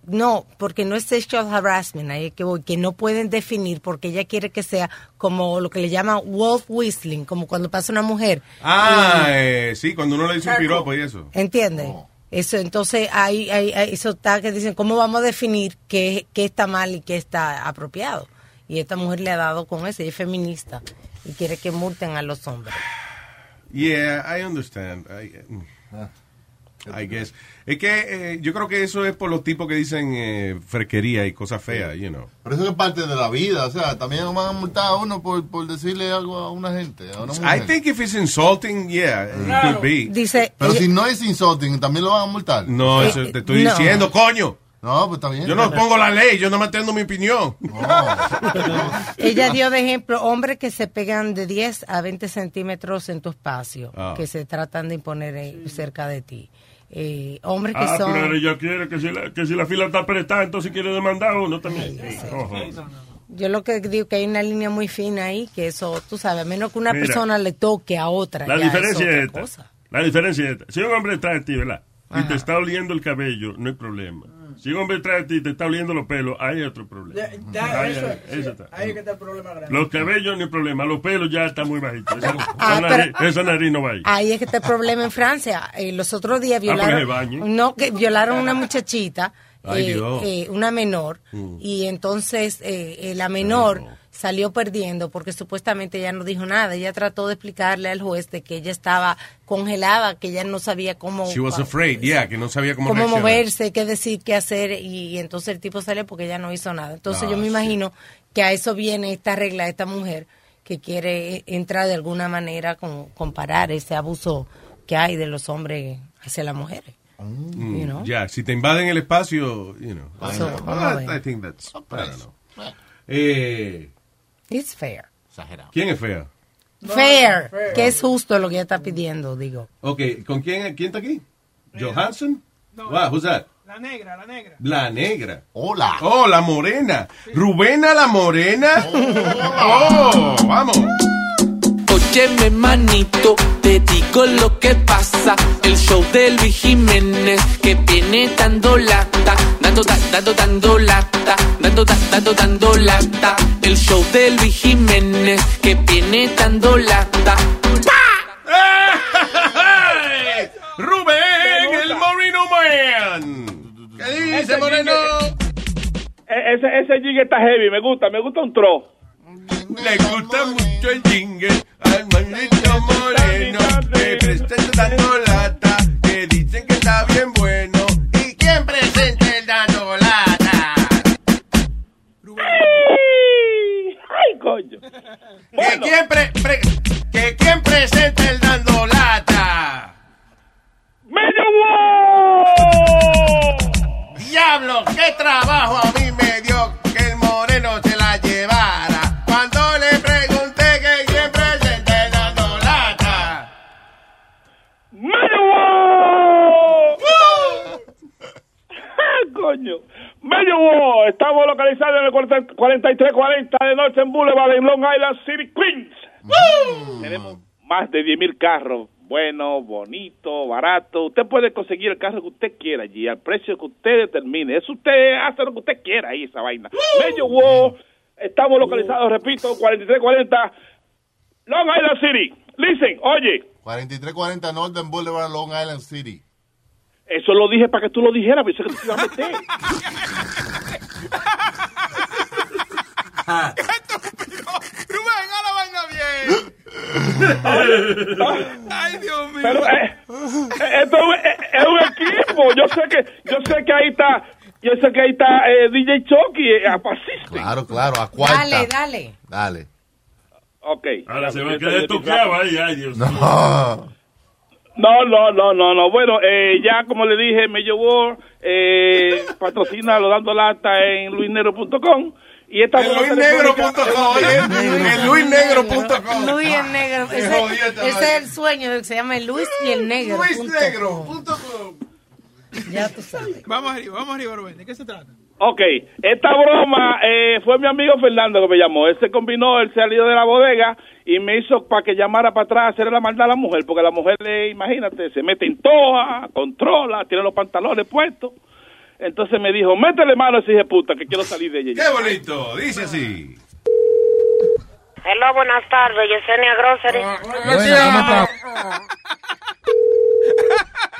No, porque no es sexual harassment, ahí es que voy, que no pueden definir porque ella quiere que sea como lo que le llaman wolf whistling, como cuando pasa una mujer. Ah, y- eh, sí, cuando uno le dice un piropo y eso. ¿Entiende? Eso, entonces, hay, hay, hay- eso está que dicen, ¿cómo vamos a definir qué, qué está mal y qué está apropiado? Y esta mujer le ha dado con eso, ella es feminista y quiere que multen a los hombres. Yeah, I understand. I, I guess. Es que eh, yo creo que eso es por los tipos que dicen eh, frequería y cosas feas, you know. Pero eso es parte de la vida, o sea, también van a multar a uno por, por decirle algo a una gente, a una I think if it's insulting, yeah, it could be. Dice, Pero si no es insulting, también lo van a multar. No, eso te estoy diciendo, coño. No, pues está bien. Yo no pongo la ley, yo no me tengo mi opinión. *laughs* Ella dio de ejemplo hombres que se pegan de 10 a 20 centímetros en tu espacio, Ah. que se tratan de imponer eh, cerca de ti. Eh, hombres que Ah, son... pero ella quiere que si, la, que si la fila está apretada, entonces quiere demandar a uno también. Yo lo que digo que hay una línea muy fina ahí, que eso, tú sabes, a menos que una Mira, persona le toque a otra. La diferencia es esta. cosa. La diferencia es esta. Si un hombre trae a ti, ¿verdad? Y Ajá. te está oliendo el cabello, no hay problema. Si un hombre trae a ti y te está oliendo los pelos, hay otro problema. Ya, Ahí, eso, ahí, sí, eso está. ahí es que está el problema grande. Los cabellos no hay problema, los pelos ya están muy bajitos. Esa, *laughs* Ah, esa nariz, esa nariz no va ahí. Ahí es que está el problema en Francia. Eh, los otros días Ah, porque violaron, bañen. no, que violaron a una muchachita, Ay, eh, Dios. eh, una menor, Mm. y entonces eh, eh, la menor salió perdiendo porque supuestamente ella no dijo nada. Ella trató de explicarle al juez de que ella estaba congelada, que ella no sabía cómo, She was afraid, yeah, que no sabía cómo, moverse, qué decir, qué hacer, y, y entonces el tipo sale porque ella no hizo nada. Entonces Ah, yo me sí. imagino que a eso viene esta regla de esta mujer que quiere eh, entrar de alguna manera con comparar ese abuso que hay de los hombres hacia las mujeres. Mm, You know? Ya, si te invaden el espacio, you know. I, So, know. vamos a I- ver. I think that's, I don't know. Eh, It's fair. ¿Quién es fea? Fair, que es justo lo que ella está pidiendo, digo. Ok, ¿con quién, quién está aquí? ¿Johansson? Wow, who's that? La negra, la negra. La negra. Hola. Oh, la morena. Rubena la morena. Oh, vamos. Óyeme manito, te digo lo que pasa El show de Luis Jiménez que viene dando lata Dando, da- dando, dando lata Dando, da- dando, dando lata El show de Luis Jiménez que viene dando lata. *laughs* Rubén, el Moreno Man. ¿Qué dice, Ese Moreno? Ese, ese jig está heavy, me gusta, me gusta un tro. Le gusta mucho el jingle al maldito moreno que presenta dando lata, que dicen que está bien bueno. ¿Y quién presenta el dando lata? ¡Ay, coño! ¿Que quién, pre- pre- que quién presenta el dando lata? ¡Medio ¡Diablo! ¡Qué trabajo a Medio World, estamos localizados en el 40 4340 de noche en Boulevard en Long Island City, Queens. Tenemos más de 10.000 carros, buenos, bonitos, baratos. Usted puede conseguir el carro que usted quiera allí, al precio que usted determine. Eso usted hace lo que usted quiera ahí, esa vaina. Medio World, estamos localizados, repito, 4340 Long Island City. Listen, oye, 4340 Northern Boulevard, Long Island City. Eso lo dije para que tú lo dijeras, pensé que tú te ibas a meter. *laughs* Rubén, a la vaina bien. Ay, Dios mío. Pero eh, eh, esto es, eh, es un equipo. Yo sé que yo sé que ahí está yo sé que ahí está eh, DJ Chucky eh, a Pacific. Claro, claro, a cuarta. Dale, dale. Dale. Ok. Ahora se va a quedar toqueado ahí, ay Dios mío. No. No, no, no, no, no. Bueno, eh, ya como le dije, Major War eh, *laughs* patrocina lo dando lata en luisnegro.com y esta En luisnegro.com, oye, en luisnegro.com. Luis el negro. Ese, es el sueño de que se llama Luis y el negro. Luis punto Negro, com. Ya tú sabes. Vamos arriba, vamos arriba, Rubén. ¿De qué se trata? Ok, esta broma eh, fue mi amigo Fernando que me llamó. Él se combinó, él salió de la bodega y me hizo para que llamara para atrás a hacerle la maldad a la mujer, porque la mujer, le, imagínate, se mete en toa, controla, tiene los pantalones puestos. Entonces me dijo, métele mano a ese hijo de puta que quiero salir de ella. Qué bonito, dice así. Hello, buenas tardes, Yesenia Grocery.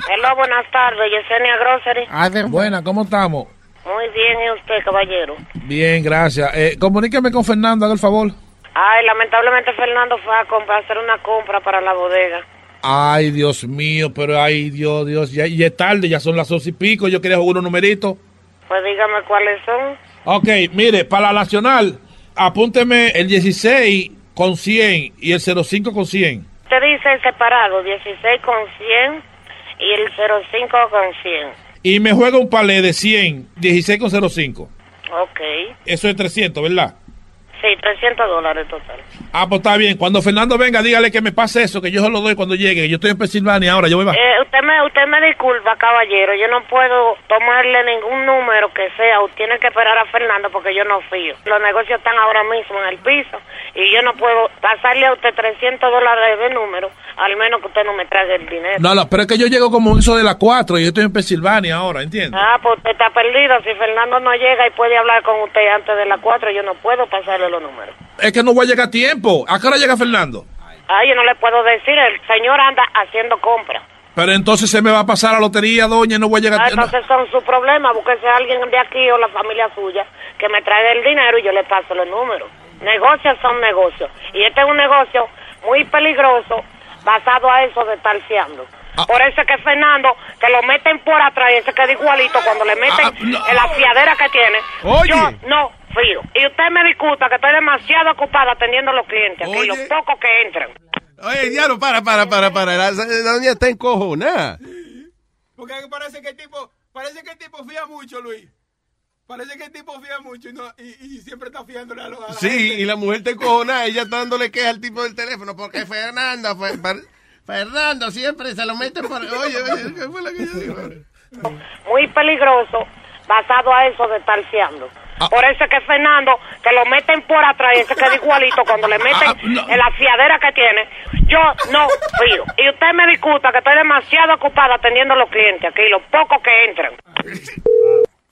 Hello, buenas tardes, Yesenia Grocery. Buena, ¿cómo estamos? Muy bien, ¿y usted, caballero? Bien, gracias. Eh, comuníqueme con Fernando, haga el favor. Ay, lamentablemente Fernando fue a comprar, a hacer una compra para la bodega. Ay, Dios mío, pero ay, Dios, Dios. Ya, ya es tarde, ya son las once y pico. Yo quería jugar unos numeritos. Pues dígame cuáles son. Ok, mire, para la nacional, apúnteme el 16 con 100 y el 05 con 100. Usted dice separado, 16 con 100 y el 05 con 100. Y me juega un palé de 100, 16 con 05. Ok. Eso es 300, ¿verdad? Sí, 300 dólares total. Ah, pues está bien. Cuando Fernando venga, dígale que me pase eso, que yo se lo doy cuando llegue. Yo estoy en Pensilvania ahora, yo voy a... Eh, usted me usted me disculpa, caballero. Yo no puedo tomarle ningún número que sea. Usted tiene que esperar a Fernando porque yo no fío. Los negocios están ahora mismo en el piso y yo no puedo pasarle a usted 300 dólares de número, al menos que usted no me traiga el dinero. No, no, pero es que yo llego como eso de las 4 y yo estoy en Pensilvania ahora, ¿entiendes? Ah, pues usted está perdido. Si Fernando no llega y puede hablar con usted antes de las 4, yo no puedo pasarle los números. Es que no voy a llegar a tiempo. ¿A qué hora llega Fernando? Ah, yo no le puedo decir. El señor anda haciendo compras. Pero entonces se me va a pasar la lotería, doña, y no voy a llegar a Ah, tiempo. entonces son su problema. Búsquese a alguien de aquí o la familia suya que me traiga el dinero y yo le paso los números. Negocios son negocios. Y este es un negocio muy peligroso basado a eso de estar fiando. Ah. Por eso es que Fernando, que lo meten por atrás y ese queda igualito cuando le meten en la fiadera que tiene. Ah, Oye. Yo no fío. Y usted me disculpa que estoy demasiado ocupada atendiendo a los clientes aquí, los pocos que entran. Oye, diablo, para, para, para, para. La, la doña está encojonada. Porque parece que el tipo, parece que el tipo fía mucho, Luis. Parece que el tipo fía mucho y, no, y, y siempre está fiándole a los Sí, gente. y la mujer está encojonada. Ella está dándole queja al tipo del teléfono porque Fernando, fue- Fernando siempre se lo mete por... *laughs* Oye, oye, ¿qué fue lo que yo digo? muy peligroso basado a eso de estar fiando. Ah. Por eso es que Fernando, que lo meten por atrás y ese queda igualito cuando le meten Ah, no. en la fiadera que tiene, yo no fío. Y usted me disculpa que estoy demasiado ocupada atendiendo a los clientes aquí, los pocos que entran.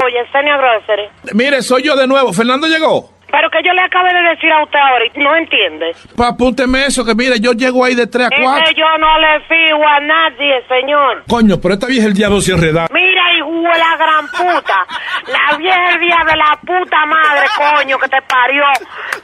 Oye, Senia Grocery, Mire, soy yo de nuevo. ¿Fernando llegó? Pero que yo le acabé de decir a usted ahora y no entiende. Pa, apúnteme eso, que mire, yo llego ahí de 3 a Es 4. que yo no le fío a nadie, señor. Coño, pero esta vieja el diablo se enreda. Mira, hijo de la gran puta. La vieja día de la puta madre, coño, que te parió.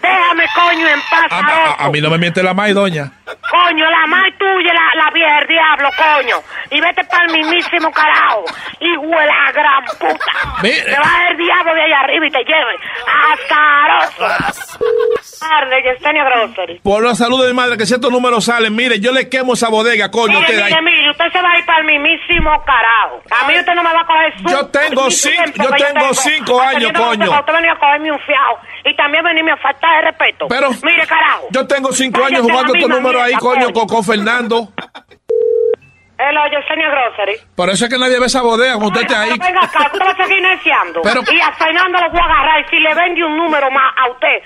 Déjame, coño, en paz, A, a- a mí no me miente la maíz, doña. Coño, la más tuya, la, la vieja del diablo, coño. Y vete para el mismísimo carajo. Hijo de la gran puta. Mire. Te va el diablo de allá arriba y te lleve. Ascaroso. Por la salud de mi madre, que si estos números salen, mire, yo le quemo esa bodega, coño. Mire, usted mire, mire, usted se va a ir para el mismísimo carajo. A mí usted no me va a coger su... Yo tengo su cin- tiempo yo tengo cinco años, coño. Usted venía a cogerme un fiado y también venirme a faltar de respeto. Pero- Mire, carajo. Yo tengo cinco años jugando estos números ahí, coño, con, con Fernando. Hello, Yesenia Grocery. Por eso es que nadie ve esa bodega, como usted está ahí. Pero venga acá, usted va a seguir neciando. Pero- Y a Fernando lo voy a agarrar. Y si le vende un número más a usted,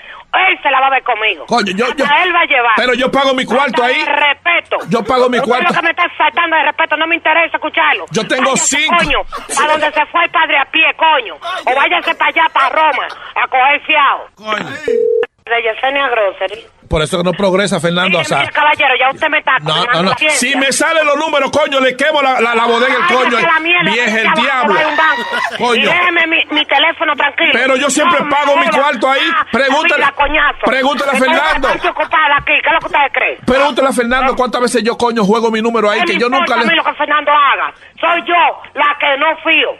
él se la va a ver conmigo. Coño, yo- yo- él va a llevar. pero yo pago mi cuarto ahí. respeto. Yo pago mi Usted cuarto. lo que me está faltando de respeto no me interesa escucharlo. Yo tengo Váyase, cinco. coño, a donde se fue el padre a pie, coño. O váyase para allá, para Roma, a coger fiado. De Yesenia Grocery. Por eso que no progresa Fernando Mire, mire, Azar. caballero, ya usted me está No, no, no. Si me salen los números, coño, le quemo la, la, la bodega, el coño. Vieja el diablo. Coño. déjeme mi, mi teléfono tranquilo. Pero yo siempre No, pago mi cuarto ahí. Ah, Pregúntale- pregúntale a Fernando. bastante ocupada aquí. ¿Qué es lo que ustedes creen? Pregúntale a Fernando cuántas veces yo, coño, juego mi número ahí, ¿Qué que yo nunca le... lo que Fernando haga? Soy yo la que no fío.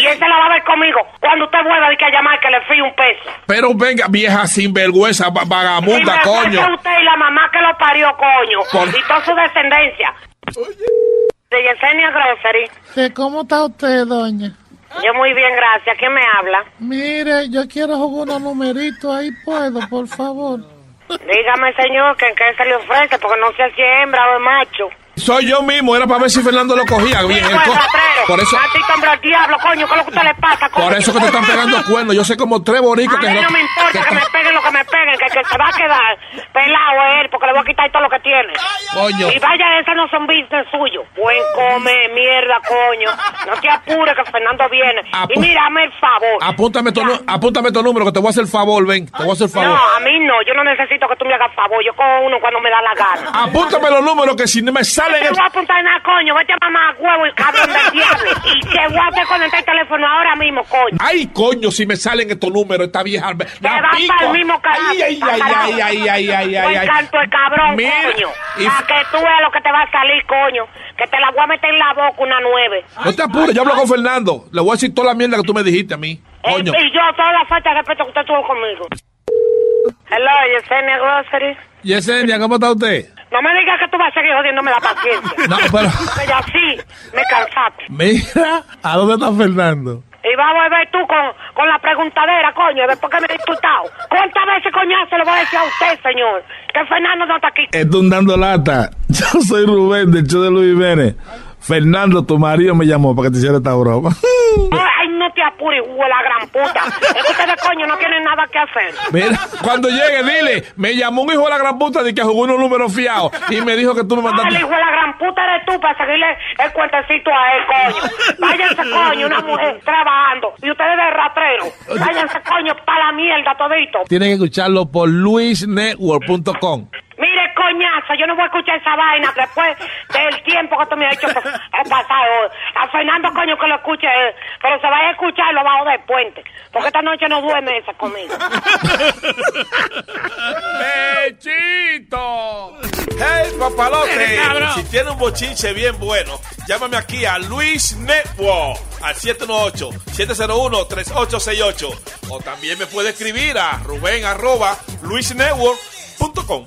Y él se la va a ver conmigo cuando usted vuelva de que llamar que le fío un peso. Pero venga, vieja sinvergüenza, va- vagabunda, coño. Cuenta usted y la mamá que lo parió, coño. Por- Y toda su descendencia. De Yesenia Grocery. ¿Cómo está usted, doña? Yo muy bien, gracias. ¿Quién me habla? Mire, yo quiero jugar unos numeritos ahí, ¿puedo, por favor? Dígame, señor, que en qué se le ofrece, porque no sé si es hembra o es macho. Soy yo mismo, era para ver si Fernando lo cogía bien. el co- por eso, Maldito hombre al diablo, coño, ¿qué es lo que a usted le pasa, coño? por eso que te están pegando *laughs* cuernos. Yo sé como tres boricos A que, mí lo- no me importa que, me peguen lo que me peguen, que, que se va a quedar pelado él, porque le voy a quitar todo lo que tiene. Coño. Y vaya, esas no son business suyos. Buen come, mierda, coño. No te apures que Fernando viene. y mírame el favor. Apúntame tu, apúntame tu número que te voy a hacer el favor, ven. Te voy a hacer el favor. No, a mí no, yo no necesito que tú me hagas favor, yo cojo uno cuando me da la gana. Apúntame los números que si no me No te el- voy a apuntar nada, coño, vete a mamar huevo y cabrón del *laughs* diablo. Y te voy a desconectar el teléfono ahora mismo, coño. Ay, coño, si me salen estos números, esta vieja. Te la vas pico. para el mismo carajo. Ay, ay, ay, ay, ay, ay, ay, ay, ay. canto de cabrón, Mira, coño. y- Para que tú veas lo que te va a salir, coño. Que te la voy a meter en la boca una nueve. No te apures, yo hablo con Fernando. Le voy a decir toda la mierda que tú me dijiste a mí. Coño. Y yo, toda la falta de respeto que usted tuvo conmigo. Hello, Yesenia Grocery. Yesenia, ¿cómo está usted? No me digas que tú vas a seguir jodiéndome la paciencia. *laughs* No, pero- Que ya sí, me cansaste. Mira, ¿a dónde está Fernando? Y vas a volver tú con, con la preguntadera, coño, después que me he disfrutado. ¿Cuántas veces, coñazo, le voy a decir a usted, señor? Que Fernando no está aquí. Estoy dando lata. *laughs* Yo soy Rubén del show de Luis Jiménez. Fernando, tu marido me llamó para que te hiciera esta broma. *laughs* Ay, no te apures, hijo de la gran puta. Es que ustedes, coño, no tienen nada que hacer. Mira, cuando llegue, dile, me llamó un hijo de la gran puta de que jugó unos números fiados y me dijo que tú me No, el mandaste. hijo de la gran puta eres tú para seguirle el cuentecito a él, coño. Váyanse, coño, una mujer trabajando. Y ustedes de ratrero. Váyanse, coño, para la mierda todito. Tienen que escucharlo por luisnetwork.com. Mire, coñazo, yo no voy a escuchar esa vaina después del tiempo que tú me has hecho pa- pasar hoy. A Fernando, coño, que lo escuche, eh, pero se vaya a escuchar lo bajo del puente. Porque esta noche no duerme ese conmigo. ¡Bechito! ¡Hey, papalote! Si tiene un bochinche bien bueno, llámame aquí a Luis Network al 718-701-3868. O también me puede escribir a Rubén arroba luisnetwork.com.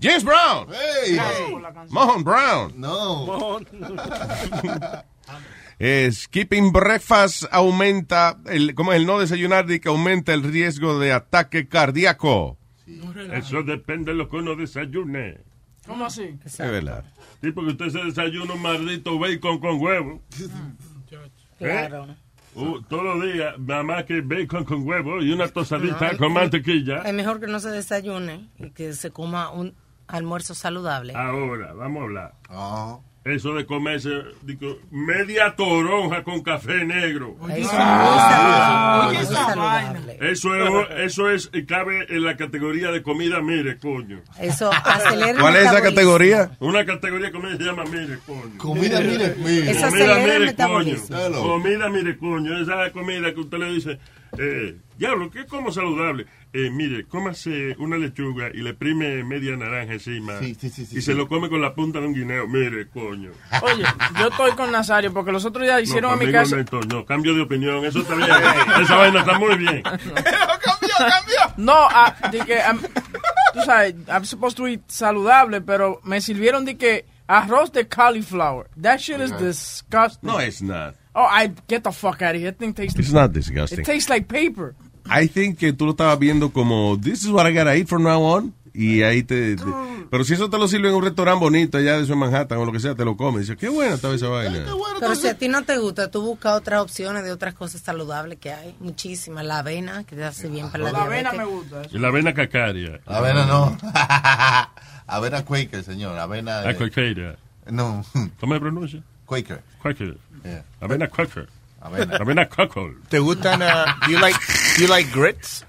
James Brown. Hey. Mohon Brown. No. *laughs* Eh, skipping breakfast aumenta, el, ¿cómo es el no desayunar? De que aumenta el riesgo de ataque cardíaco. Eso depende de lo que uno desayune. ¿Cómo así? Es verdad. Sí, porque usted se desayuna un maldito bacon con huevo. *laughs* Claro. Uh, todos los días, nada más que bacon con huevo y una tosadita con mantequilla. Es mejor que no se desayune y que se coma un almuerzo saludable. Ahora, vamos a hablar. Ah. Eso de comerse digo, media toronja con café negro. Eso Ah. Eso es, eso es, cabe en la categoría de comida, mire, coño. Eso acelera el ¿Cuál es esa categoría? Una categoría de comida se llama mire, coño. Comida, mire, mire. Eso Comida, mire, coño. Hello. Comida, mire, coño. Esa comida que usted le dice, eh, diablo, ¿qué como saludable? Eh, mire, cómase una lechuga y le prime media naranja encima. Sí, sí, sí, sí, y sí. se lo come con la punta de un guineo. Mire, coño. Oye, yo estoy con Nazario porque los otros días hicieron no, a mi casa. no, no, cambio de opinión. Eso está bien. *laughs* Esa vaina está muy bien. *laughs* *laughs* No, ah, de que, tú sabes, I'm supposed to eat saludable, pero me sirvieron de que arroz de cauliflower. That shit is disgusting. No, it's not. Oh, I get the fuck out of here. That thing tastes. It's not disgusting. It tastes like paper. I think que tú lo estabas viendo como, this is what I gotta eat from now on. Y ahí te, te- Pero si eso te lo sirve en un restaurante bonito allá de eso en Manhattan o lo que sea, te lo comes. Dices, qué buena estaba esa vaina. Pero si a ti no te gusta, tú buscas otras opciones de otras cosas saludables que hay. Muchísimas. La avena, que te hace bien para la, La avena me gusta. Y la avena cacaria. Avena no. *laughs* avena Quaker, señor. Avena. La cualquiera. No. ¿Cómo se pronuncia? Quaker. Quaker. Yeah. Avena Quaker. Avena. Avena Quaker. ¿Te gustan, uh, do you like, do you like grits?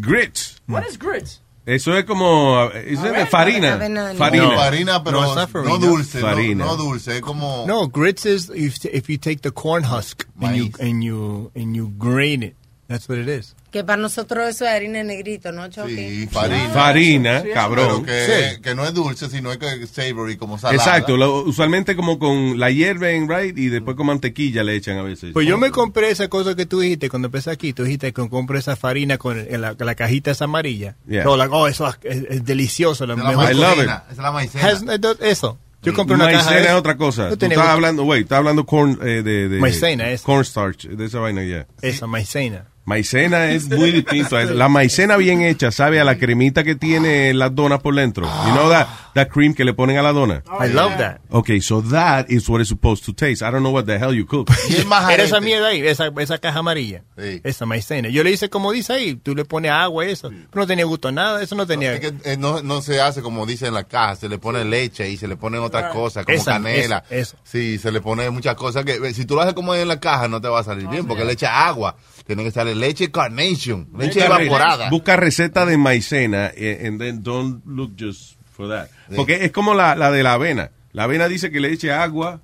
Grits. What is grits? Eso es como eso es de farina. Avena, no. Farina. No, farina, pero No, no, it's not farina. dulce. no- No, dulce, es como. No, grits is if, if you take the corn husk and you, and you, and you grain it. That's what it is. Que para nosotros eso es harina negrito, ¿no, Chucky? Sí, farina. Farina, Pero cabrón. que, que no es dulce, sino es que es savory, como salada. Exacto, lo- usualmente como con la hierba en right y después con mantequilla le echan a veces. Pues yo me compré esa cosa que tú dijiste cuando empecé aquí. Tú dijiste que compré esa farina con el- la, la cajita esa amarilla. Yeah. No, like, oh, eso es, es delicioso. Es la mejor. I love maicena, es la maicena. Has- eso. Yo compré una caja Maicena de es otra cosa. No Tú estás hablando, wait, estás hablando corn, eh, de, de Maicena, eso. cornstarch, de esa vaina ya. Esa maicena. Maicena es muy distinto. *laughs* La maicena bien hecha sabe a la cremita que tiene las donas por dentro. You know that, that cream que le ponen a la dona? I love that. Okay, so that is what it's supposed to taste. I don't know what the hell you cook. *laughs* Era esa mierda ahí, esa, esa caja amarilla. Sí. Esa maicena. Yo le hice como dice ahí, tú le pones agua y eso. Pero no tenía gusto a nada, eso no tenía. Es que eh, no, no se hace como dice en la caja, se le pone leche y se le ponen otras cosas, como Esa, canela. esa, eso. Sí, se le pone muchas cosas que si tú lo haces como en la caja no te va a salir bien, porque le echa agua. Tiene que echarle leche carnation, leche Busca re- evaporada. Busca receta de maicena eh, and then don't look just for that. Porque es como la, la de la avena. La avena dice que le eche agua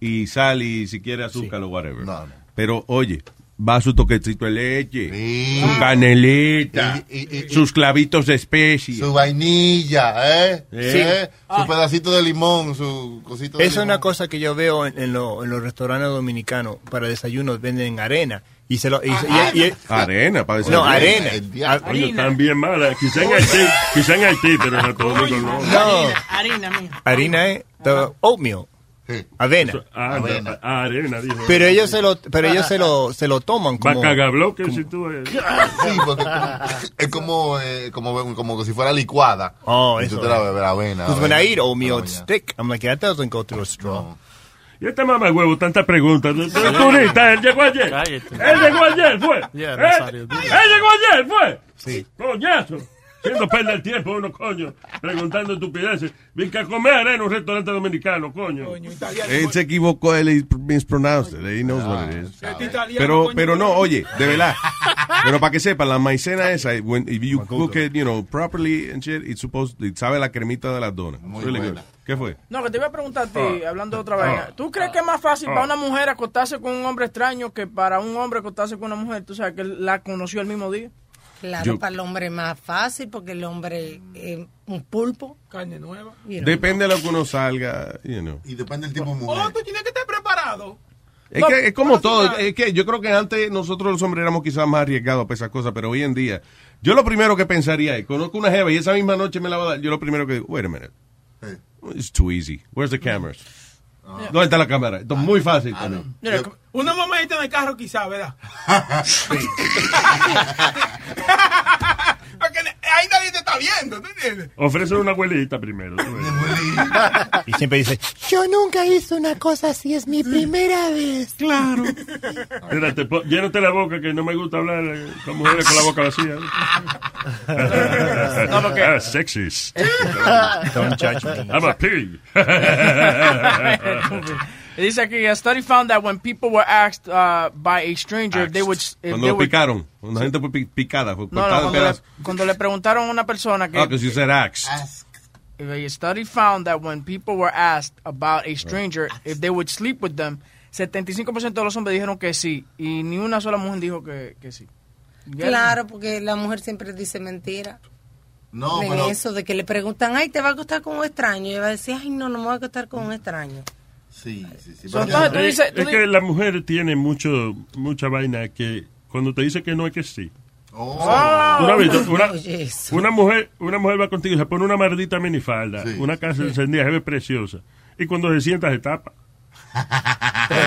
y sal y si quiere azúcar o whatever. No, no. Pero oye, va su toquecito de leche, Sí. su canelita, Y- y- y- sus clavitos de especie. Su vainilla, ¿eh? Sí. ¿Eh? Su pedacito de limón, su cosito de Esa es una cosa que yo veo en, en lo- en los restaurantes dominicanos para desayunos, venden arena. Y se lo, y, y- y- Arena, para decir. no, arena. Diablo. Ah, están bien malas. Quizá en Haití, quizá en Haití, pero en Santo Domingo no. No, Harina, mía. harina es oatmeal, Sí. avena. Eso- ah, Avena. ah, arena, dijo. Pero ellos se lo, pero ellos se lo, se lo toman como. Bacagabloque, si tú... eh, Sí, porque es como, eh, como, como si fuera licuada. Oh, y eso. tú te la bebes la avena. Because when avena, I eat oatmeal, it's thick. I'm like, that doesn't go through a straw. Y este mamá huevo, tantas preguntas. Él llegó ayer. Él llegó ayer, fue. Él llegó ayer, fue. Sí. Coñazo. Haciendo perder el tiempo uno, coño. Preguntando estupideces. Bien que a comer en un restaurante dominicano, coño. Coño, italiano. Él se equivocó, él mispronounced it. He knows what it is. Pero, pero no, oye, de verdad. *laughs* Pero para que sepan, la maicena esa, when, if you cook it, you know, properly and shit, it's supposed, it sabe la cremita de las donas. Muy Really buena. good. ¿Qué fue? No, que te iba a preguntar a ti, Ah. hablando de otra vaina. ¿Tú crees que es más fácil para una mujer acostarse con un hombre extraño que para un hombre acostarse con una mujer? Tú sabes que él la conoció el mismo día. Claro, Yo- para el hombre es más fácil porque el hombre es un pulpo. Carne nueva. you know. Depende de lo que uno salga, you know. Y depende del tipo de Oh, mujer. tú tienes que estar preparado. Es, que, es como todo. Es que yo creo que antes nosotros los hombres éramos quizás más arriesgados para esas cosas, pero hoy en día, yo lo primero que pensaría es, conozco una jeva y esa misma noche me la va a dar, yo lo primero que digo, wait a minute, it's too easy. Where's the cameras? ¿Dónde está la cámara? Esto es muy fácil Ah. Mira, Yo- Una mamá está en el carro quizá, ¿verdad? *laughs* *laughs* Porque ahí nadie te está viendo, ¿tú entiendes? Ofrece una abuelita primero. Y siempre dice, Yo nunca hice una cosa así, es mi primera vez. Claro. Mira, te po- llénate la boca que no me gusta hablar eh, con mujeres con la boca vacía. No, porque- Ah, sexys. don't judge me. I'm a pig. *laughs* Dice aquí, a study found that when people were asked uh, by a stranger if they would... If Cuando they lo would picaron, cuando la gente fue pi- picada, fue no, cortada no, cuando, le, cuando le preguntaron a una persona que... Ah, because you said axe. A study found that when people were asked about a stranger if they would sleep with them, 75% de los hombres dijeron que sí y ni una sola mujer dijo que, que sí. Claro, porque la mujer siempre dice mentira. No, en pero. eso de que le preguntan, ay, te va a acostar con un extraño. Y ella va a decir, ay, no, no me voy a acostar con un extraño. Sí, sí, sí. So, pero- entonces tú Es, dices... tú es di- que la mujer tiene mucho mucha vaina que cuando te dice que no es que sí. Oh. Ah. Una, mujer una mujer va contigo y se pone una maldita minifalda, Sí. una casa encendida, se ve preciosa. Y cuando se sienta se tapa.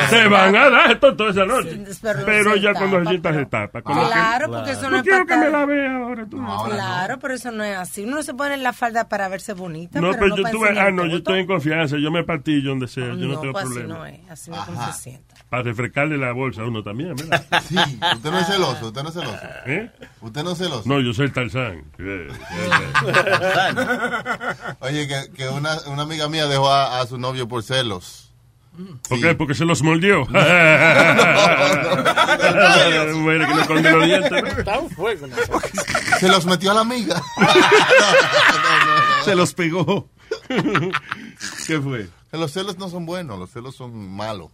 Se van a dar esto toda esa noche. pero no ya cuando tapa, se sienta se tapa. Claro, que- porque eso no No es quiero para que me la vea ahora. Tú. Claro, pero eso no es así. Uno se pone la falda para verse bonita, No, pero pero no yo para tuve, enseñar ah, no, yo estoy en confianza, yo me partillo donde sea, yo no, No, tengo pues así problema. no es, así no es como se siente. Para refrescarle la bolsa a uno también, ¿verdad? *laughs* Sí, usted no es celoso, usted no es celoso. ¿Eh? Usted no es celoso. No, yo soy el Tarzán. *laughs* Oye, que, que una, una amiga mía dejó a, a su novio por celos. ¿Por qué? Porque se los *laughs* *laughs* que esconde dientes. ¿no? Está un fuego. ¿no? Se los metió a la amiga. *laughs* Se los pegó. ¿Qué fue? Los celos no son buenos, los celos son malos.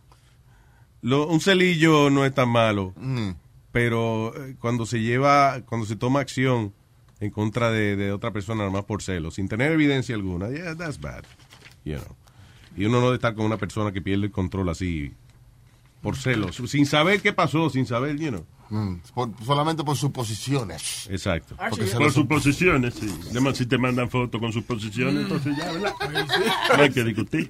Lo- un celillo no es tan malo, Mm. pero eh, cuando se lleva, cuando se toma acción en contra de, de otra persona, nada más por celos, sin tener evidencia alguna, yeah, that's bad. You know. Y uno no debe estar con una persona que pierde el control así por celos, sin saber qué pasó, sin saber, you know. Mm, por- solamente por suposiciones. Exacto. Porque Por lo sus posiciones, sí. Además, si te mandan fotos con sus posiciones, entonces ya, ¿verdad? *laughs* No hay que discutir.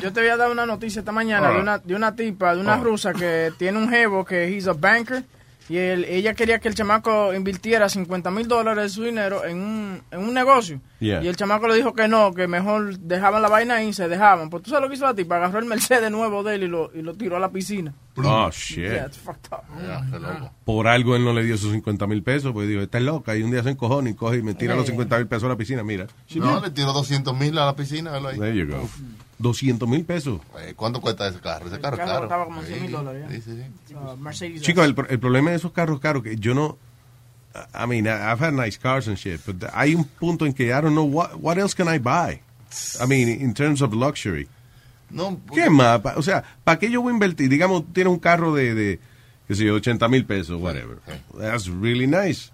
Yo te voy a dar una noticia esta mañana Ah. de, una, de una tipa, de una Ah. rusa que tiene un jevo que he's a banker y él- ella quería que el chamaco invirtiera 50 mil dólares de su dinero en un, en un negocio. Yeah. Y el chamaco le dijo que no, que mejor dejaban la vaina ahí y se dejaban. Pues tú sabes lo que hizo la tipa, agarró el Mercedes nuevo de él y lo, y lo tiró a la piscina. Oh, shit. Yeah, it's fucked up. Por algo él no le dio sus 50 mil pesos, pues dijo, esta es loca, y un día se encojona y coge y me tira los 50 mil pesos a la piscina, mira. No, le tiró 200 mil a la piscina. ahí. There you go. 200 mil pesos. Eh, ¿Cuánto cuesta ese carro? Ese carro El es carro caro. estaba como 100 mil Sí, dólares. sí, sí, sí. Uh, Mercedes. Chicos, el, pro- el problema de esos carros caros que yo no. I mean, I've had nice cars and shit, but hay un punto en que I don't know what, what else can I buy. I mean, in terms of luxury. No, ¿Qué más? O sea, ¿para qué yo voy a invertir? Digamos, tienes un carro de, de qué sé yo, 80 mil pesos, whatever. That's really nice.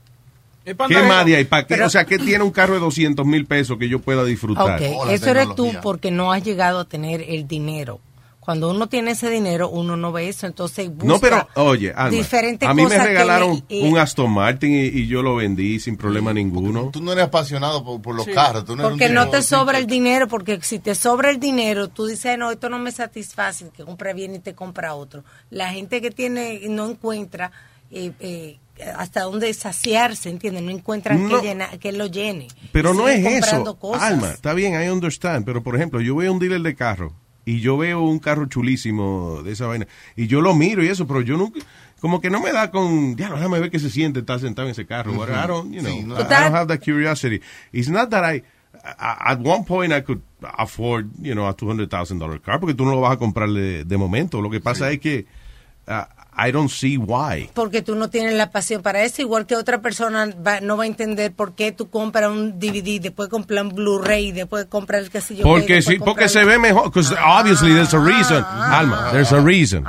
¿Qué más de ahí? ¿Para qué? Pero- o sea, ¿qué tiene un carro de 200 mil pesos que yo pueda disfrutar? Ok, eso eres tú porque no has llegado a tener el dinero. Cuando uno tiene ese dinero, uno no ve eso, entonces busca No, pero, oye, Alma, diferentes a mí me que regalaron un Aston Martin y, y yo lo vendí sin problema ninguno. Tú no eres apasionado por, por los Sí. carros. Tú no eres un Porque no te sobra el dinero, porque si te sobra el dinero, tú dices, no, esto no me satisface, que compra bien y te compra otro. La gente que tiene, no encuentra eh, eh, hasta dónde saciarse, ¿entiendes? No encuentran No. que, llena, que lo llene. Pero no es comprando eso. cosas. Alma, está bien, I understand. Pero, por ejemplo, yo veo un dealer de carro y yo veo un carro chulísimo de esa vaina y yo lo miro y eso, pero yo nunca, como que no me da con, ya, déjame ver qué se siente estar sentado en ese carro. Ujú. I don't, you know, Sí, no. I, I don't have that curiosity. It's not that I, I- at one point I could afford, you know, a $200,000 car porque tú no lo vas a comprar de, de momento. Lo que pasa es que uh, I don't see why. Porque tú no tienes la pasión para eso, igual que otra persona va- no va a entender por qué tú compras un DVD, después compras un Blu-ray, después compras el casillo. Porque sí, porque se ve mejor. Because obviously there's a reason. Alma, there's a reason.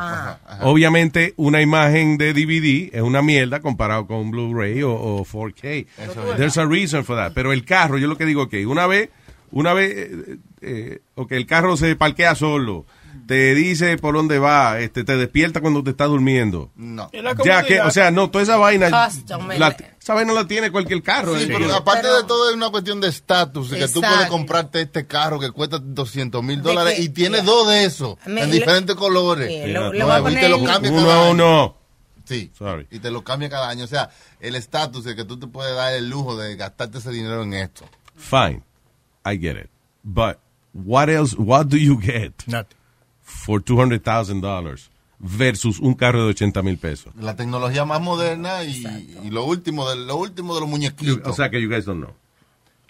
Obviamente una imagen de DVD es una mierda comparado con un Blu-ray o, o 4K. Eso es. There's a reason for that. Pero el carro, yo lo que digo que una vez, una vez, eh, eh, ok, el carro se parquea solo. Te dice por dónde va, este, te despierta cuando te está durmiendo. No. Ya que, o sea, no, toda esa vaina, la- esa vaina la tiene cualquier carro. Sí, eh. pero aparte de todo es una cuestión de estatus, que tú puedes comprarte este carro que cuesta 200 mil dólares que- y tiene yeah. dos de esos Me- en diferentes colores. Lo- y te lo el- cambia Uno cada año. uno. Sí. Sorry. Y te lo cambia cada año. O sea, el estatus de que tú te puedes dar el lujo de gastarte ese dinero en esto. Fine, I get it. But what else? What do you get Nothing. For two hundred thousand dollars versus un carro de 80 mil pesos? La tecnología más moderna y, y lo último de lo último de los muñequitos. O sea que you guys don't know.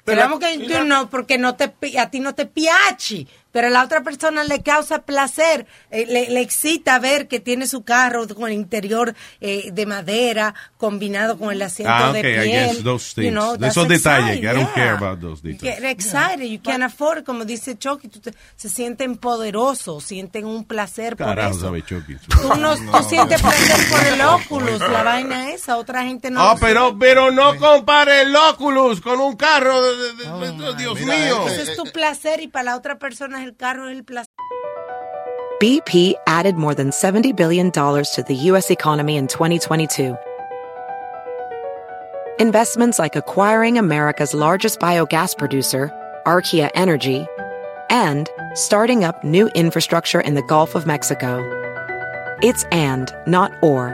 Esperamos que tú no, porque no te, a ti no te piachi, pero a la otra persona le causa placer, eh, le, le excita ver que tiene su carro con el interior eh, de madera combinado con el asiento Ah, de okay, I piel. guess those you things. know, De that's esos detalles, que I don't care yeah. about those You details. get excited, you can afford, como dice Chucky, tú te- se sienten poderosos, sienten un placer por Carajo, eso. sabe Chucky. Tú, no, tú sientes placer por el *laughs* Oculus, la vaina esa, otra gente no. Lo pero, pero no compare el Oculus con un carro de, de- de- Oh, Dios Mira, mío. ese- eh, Ese es tu eh, eh. placer y para la otra persona es el carro es el placer. BP added more than $70 billion to the U.S. economy in 2022. Investments like acquiring America's largest biogas producer, Archaea Energy, and starting up new infrastructure in the Gulf of Mexico. It's and, not or.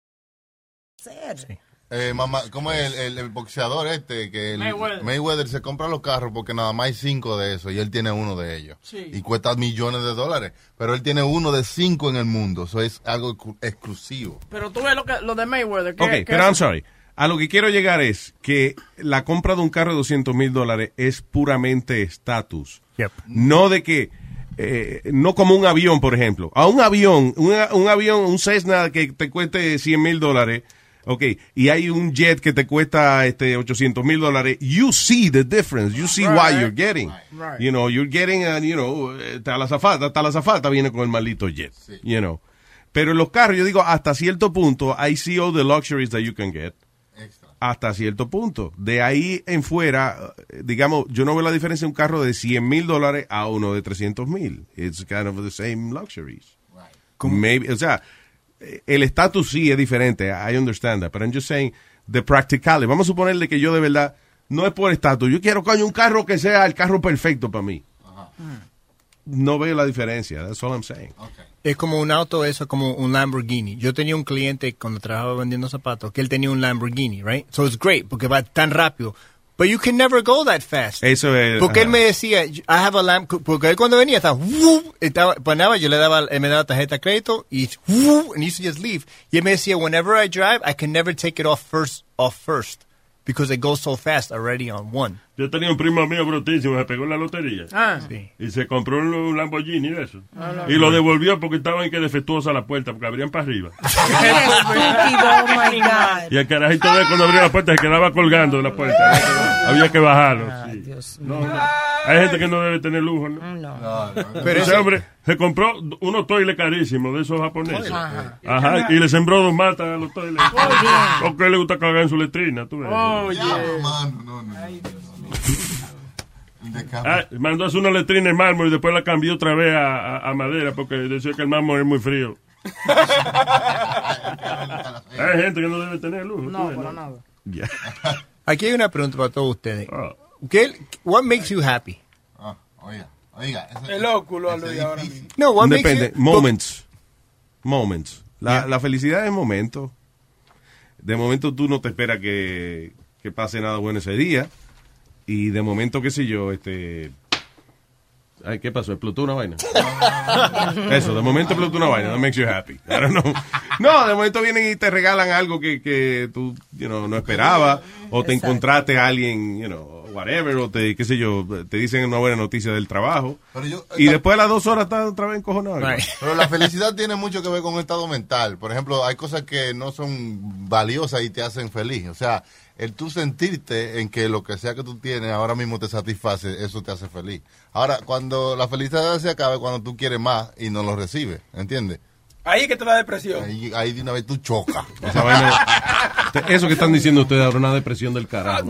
Eh, mamá, ¿cómo es el, el- el boxeador este? Que el- Mayweather. Mayweather se compra los carros porque nada más hay cinco de esos y él tiene uno de ellos. Sí. Y cuesta millones de dólares. Pero él tiene uno de cinco en el mundo. Eso es algo exclu- exclusivo. Pero tú ves lo, que, lo de Mayweather. Que, Ok, pero es- I'm sorry. A lo que quiero llegar es que la compra de un carro de 200 mil dólares es puramente estatus. No de que, eh, no como un avión, por ejemplo. A un avión, una- un avión, un Cessna que te cueste 100 mil dólares, ok, y hay un jet que te cuesta este 800 mil dólares, you see the difference, you see why Right. you're getting. Right. You know, you're getting, uh, you know, eh, hasta la zafata, hasta la zafata viene con el maldito jet, you know. Pero en los carros, yo digo, hasta cierto punto, I see all the luxuries that you can get. Hasta cierto punto. De ahí en fuera, eh, digamos, yo no veo la diferencia de un carro de 100 mil dólares a uno de 300 mil. It's kind of the same luxuries. Maybe, o sea, eh, el estatus sí es diferente. I understand that. But I'm just saying, the practicality. Vamos a suponerle que yo de verdad, no es por estatus. Yo quiero, coño, un carro que sea el carro perfecto para mí. No veo la diferencia. That's all I'm saying. Es como un auto, eso como un Lamborghini. Yo tenía un cliente cuando trabajaba vendiendo zapatos que él tenía un Lamborghini, right? So it's great porque va tan rápido. But you can never go that fast. Eso es. Porque él ajá. me decía, I have a lamp, porque él cuando venía estaba, "Woo", estaba ponaba, yo le daba, él me daba tarjeta de crédito y, "Woo", and he used to just leave. Y él me decía, whenever I drive, I can never take it off first, off first, because it goes so fast already on one. Yo tenía un primo mío brutísimo, se pegó en la lotería. Ah. Y se compró un, Lamborghini de eso. Ah, no. y lo devolvió porque estaba en que defectuosa la puerta, porque abrían para arriba. *laughs* oh my God. Y el carajito de cuando abría la puerta se quedaba colgando de la puerta. Había que bajarlo. sí. No, no. Hay gente que no debe tener lujo, ¿no? Pero Pero ese hombre se compró unos toiles carísimos de esos japoneses. Ajá. Ajá. Y le sembró dos matas a los toiles. Porque le gusta cagar en su letrina, tú ves. Oye. Ah, mandó hacer una letrina en mármol y después la cambió otra vez a, a- a madera porque decía que el mármol es muy frío. *laughs* Hay gente que no debe tener lujo. No, para nada. Aquí hay una pregunta para todos ustedes. Ah. ¿Qué, what makes you happy? Oiga, oiga. El óculo a Luis ahora mismo. No, what makes Depende. you- Moments. Moments. La, la felicidad es momento. De momento tú no te esperas que, que pase nada bueno ese día. Y de momento, qué sé yo, este... Ay, ¿qué pasó? ¿Explotó una vaina? *laughs* Eso, de momento explotó una vaina. That makes you happy. I don't know. No, de momento vienen y te regalan algo que, que tú you know, no esperabas. O te encontraste a alguien, you know, whatever. O te, qué sé yo, te dicen una buena noticia del trabajo. Pero yo- y después de las dos horas estás otra vez encojonado. Pero la felicidad tiene mucho que ver con el estado mental. Por ejemplo, hay cosas que no son valiosas y te hacen feliz. O sea, el tú sentirte en que lo que sea que tú tienes ahora mismo te satisface, eso te hace feliz. Ahora, cuando la felicidad se acaba, es cuando tú quieres más y no lo recibes, ¿entiendes? Ahí es que te da depresión. Ahí, ahí de una vez tú chocas. *laughs* Eso que están diciendo ustedes ahora, una depresión del carajo.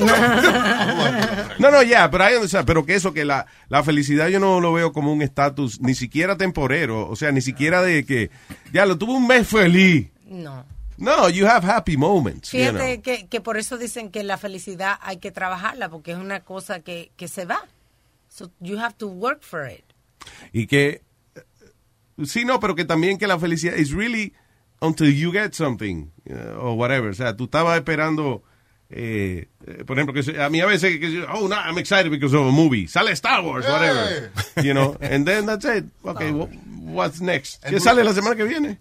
No, no, ya, pero hay, o sea, pero que eso, que la, la felicidad yo no lo veo como un estatus, ni siquiera temporero, o sea, ni siquiera de que, ya lo tuve un mes feliz. No. No, you have happy moments. you Fíjate know. que, que por eso dicen que la felicidad hay que trabajarla, porque es una cosa que, que se va. So you have to work for it. Y que, sí, no, pero que también que la felicidad is really until you get something, uh, or whatever. O sea, tú estabas esperando, eh, eh, por ejemplo, que se- a mí a veces, que, oh, no, I'm excited because of a movie. Sale Star Wars, whatever. You know, and then that's it. Okay, wha- what's next? ¿Qué sale la semana que viene?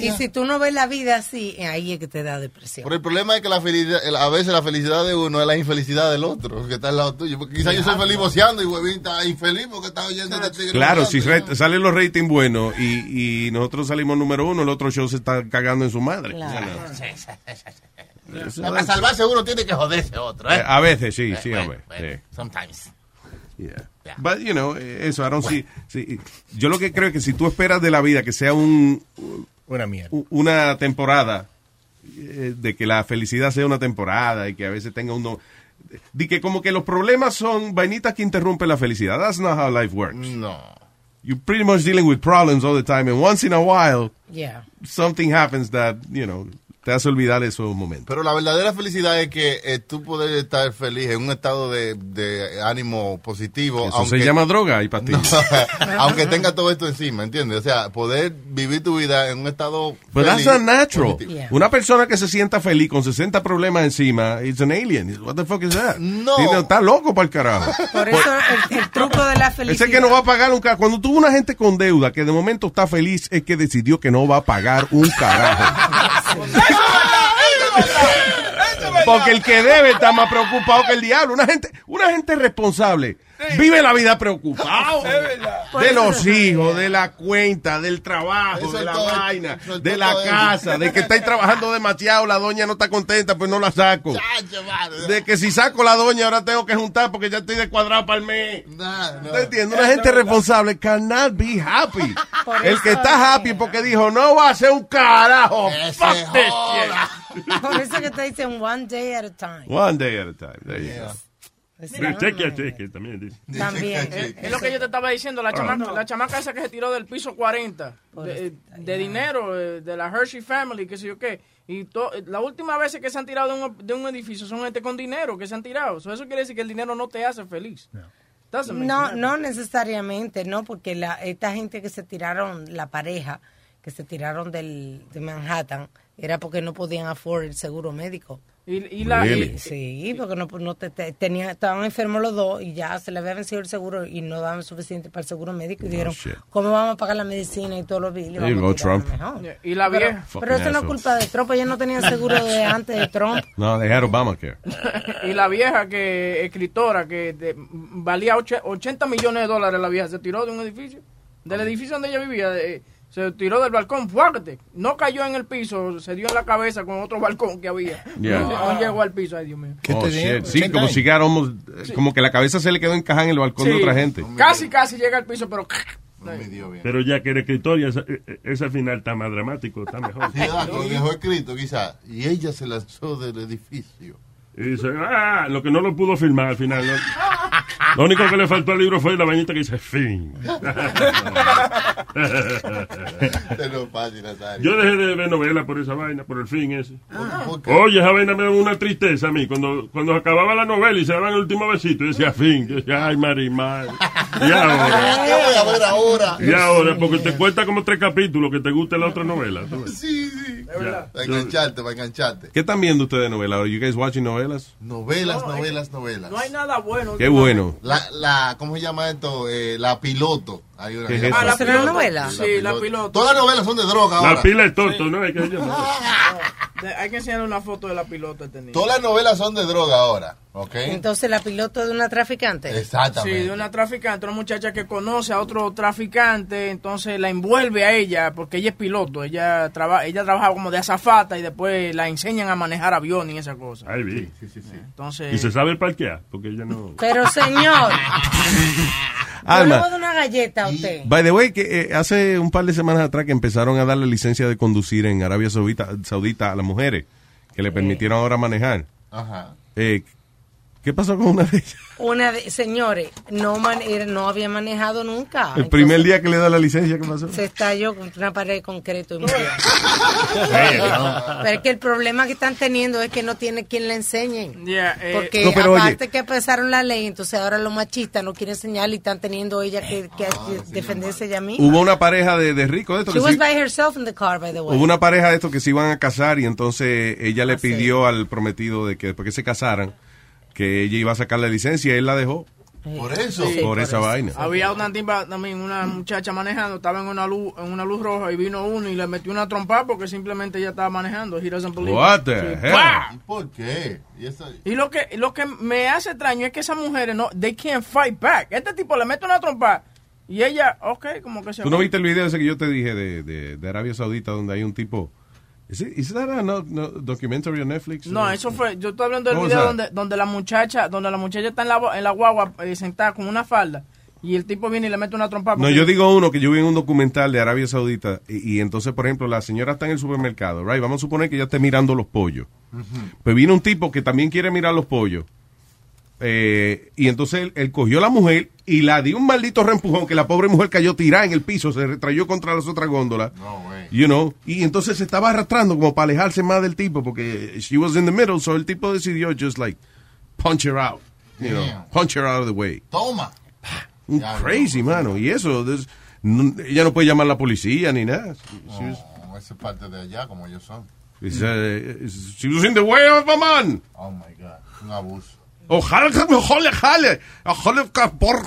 Y si tú no ves la vida así, eh, ahí es que te da depresión. Pero el problema es que la felicidad, el- a veces la felicidad de uno es la infelicidad del otro, que está al lado tuyo. Porque quizás yo soy feliz boceando y Huevín está infeliz porque está oyendo este tigre. Claro, si re- salen los ratings buenos y, y nosotros salimos número uno, el otro show se está cagando en su madre. Claro. Ya no. Sí, sí, sí, sí. Para salvarse uno tiene que joderse otro, ¿eh? Eh, A veces, sí, sí, bueno, sí. Sometimes. Yeah. But, you know, eh, eso, I don't see- sí, Yo lo que creo es que si tú esperas de la vida que sea un, Una mierda. una temporada, eh, de que la felicidad sea una temporada y que a veces tenga uno... De que como que los problemas son vainitas que interrumpen la felicidad. That's not how life works. No. You're pretty much dealing with problems all the time and once in a while Yeah. something happens that, you know, te hace olvidar esos momentos. Pero la verdadera felicidad es que eh, tú puedes estar feliz en un estado de, de ánimo positivo. Eso se llama droga y pastillas. *laughs* aunque tenga todo esto encima, ¿entiendes? O sea, poder vivir tu vida en un estado But that's feliz, not natural. Una persona que se sienta feliz con 60 problemas encima, it's an alien. What the fuck is that? No. Tiene- Está loco para el carajo. Por eso el, el truco de la felicidad. Ese que no va a pagar un carajo. Cuando tuvo una gente con deuda que de momento está feliz, es que decidió que no va a pagar un carajo. *laughs* Porque el que debe está más preocupado que el diablo. Una gente, una gente responsable vive la vida preocupado. *laughs* De los hijos, de la cuenta, del trabajo, Eso de la todo, vaina, de la casa, de que estáis trabajando demasiado, la doña no está contenta, pues no la saco. De que si saco la doña ahora tengo que juntar porque ya estoy de cuadrado para el mes. ¿Te entiendes? Una gente responsable cannot be happy. *laughs* Por El que está happy porque dijo, no va a ser un carajo. Fuck this shit. Por eso que te dicen one day at a time. One day at a time. There you go. El cheque a cheque también dice. *laughs* También. Es, es lo que yo te estaba diciendo, la, chamaca, la chamaca esa que se tiró del piso 40 de, de dinero, eh, de la Hershey Family, qué sé yo qué. Y to- la última vez que se han tirado de un, de un edificio son gente con dinero que se han tirado. So, eso quiere decir que el dinero no te hace feliz. No, no necesariamente, no, porque la, esta gente que se tiraron, la pareja que se tiraron del, de Manhattan, era porque no podían afford el seguro médico. Y, y la, Really? y- Sí, porque no, no te, te- tenían, estaban enfermos los dos y ya se les había vencido el seguro y no daban suficiente para el seguro médico y dijeron, shit. ¿cómo vamos a pagar la medicina y todos los billes? Go, Trump. y la Pero, vieja. pero eso no es culpa de Trump, ellos no tenían seguro de *laughs* antes de Trump. No, they had Obamacare. *laughs* y la vieja que escritora que de- valía och- 80 millones de dólares la vieja se tiró de un edificio del edificio donde ella vivía de- se tiró del balcón fuerte no cayó en el piso se dio en la cabeza con otro balcón que había Yeah. no, no llegó al piso ay Dios mío Oh, shit. Sí, como si quedara almost- como que la cabeza se le quedó encajada en el balcón de otra gente. casi casi llega al piso pero Pero ya que era escritor, ya esa- e- e- ese final está más dramático, está mejor. Sí, *laughs* ah, lo dejó escrito quizás. Y ella se lanzó del edificio. Y dice, ah, lo que no lo pudo filmar al final. Lo único que le faltó al libro fue la vainita que dice, fin. Yo dejé de ver novelas por esa vaina, por el fin ese. ¿Por qué? Oye, esa vaina me da una tristeza a mí. Cuando, cuando acababa la novela y se daban el último besito, yo decía fin. Yo decía, ay, Marimar. Y *laughs* ahora. ¿Qué voy a ver ahora? Y ahora, porque te cuesta como tres capítulos que te guste la otra novela. ¿tú ves? Sí, Para engancharte, para engancharte. ¿Qué están viendo ustedes de novelas? Are you guys watching novelas? Novelas, novelas, novelas. no hay nada bueno Qué bueno. La, la, ¿cómo se llama esto? Eh, la piloto. Hay una ¿Qué es? Ah, la ¿Es una novela? Sí, la piloto. Todas las novelas son de droga ahora. La pila de tonto, ¿no? Hay que. De- hay que enseñarle una foto de la piloto a este. Todas las novelas son de droga ahora. ¿Ok? Entonces la piloto de una traficante. Sí, Exactamente. de una traficante, una muchacha que conoce a otro traficante, entonces la envuelve a ella, porque ella es piloto, ella trabaja, ella trabaja como de azafata y después la enseñan a manejar avión y esa cosa. Ahí vi. Entonces, Y se sabe parquear, porque ella no. Pero señor, *laughs* Alma, dar una galleta usted. by the way, que eh, hace un par de semanas atrás que empezaron a darle licencia de conducir en Arabia Saudita, Saudita a las mujeres, que le permitieron ahora manejar. Ajá. Eh, ¿Qué pasó con una de ellas? Una de, señores, no, man- era- no había manejado nunca. El primer día que le da la licencia, ¿qué pasó? Se estalló contra una pared de concreto y murió. Pero es que el problema que están teniendo es que no tiene quien le enseñen. Yeah, eh, Porque No, pero aparte oye. que empezaron la ley, entonces ahora los machistas no quieren enseñar y están teniendo ella que, que defenderse ella misma. Hubo una pareja de, de ricos de esto She que was by herself in the car, by the way. Hubo una pareja de estos que se iban a casar y entonces ella Ah, le pidió al prometido de que después que se casaran, que ella iba a sacar la licencia y él la dejó. Por eso. Sí, Por esa vaina. Había una tipa, también una muchacha manejando, estaba en una luz, en una luz roja y vino uno y le metió una trompa porque simplemente ella estaba manejando. He doesn't believe. What the Sí, hell? ¡pah! ¿Por qué? Y eso- Y lo que, lo que me hace extraño es que esas mujeres no, they can't fight back. Este tipo le mete una trompa y ella, ok, como que se. ¿Tú no viste el video ese que yo te dije de, de, de Arabia Saudita donde hay un tipo... ¿Es is that a no, no, documentary on Netflix? No, eso fue, yo estoy hablando del What video donde, donde la muchacha, donde la muchacha está en la, en la guagua eh, sentada con una falda y el tipo viene y le mete una trompa. No, yo digo uno que yo vi en un documental de Arabia Saudita y, y entonces, por ejemplo, la señora está en el supermercado, right? Vamos a suponer que ella esté mirando los pollos. Pues viene un tipo que también quiere mirar los pollos. Eh, y entonces él, él cogió a la mujer y la dio un maldito reempujón que la pobre mujer cayó tirada en el piso, se retrayó contra las otras góndolas. You know, y entonces se estaba arrastrando como para alejarse más del tipo porque she was in the middle, so el tipo decidió just like punch her out, you know, punch her out of the way. Toma. Un crazy, mano. Y eso, this- no- ella no puede llamar a la policía ni nada. She was, No, esa es parte de allá, como ellos son. it's, uh, she was in the way of a man. Oh my God. Un abuso. Ojalá que me jole, jale. Ojalá que por-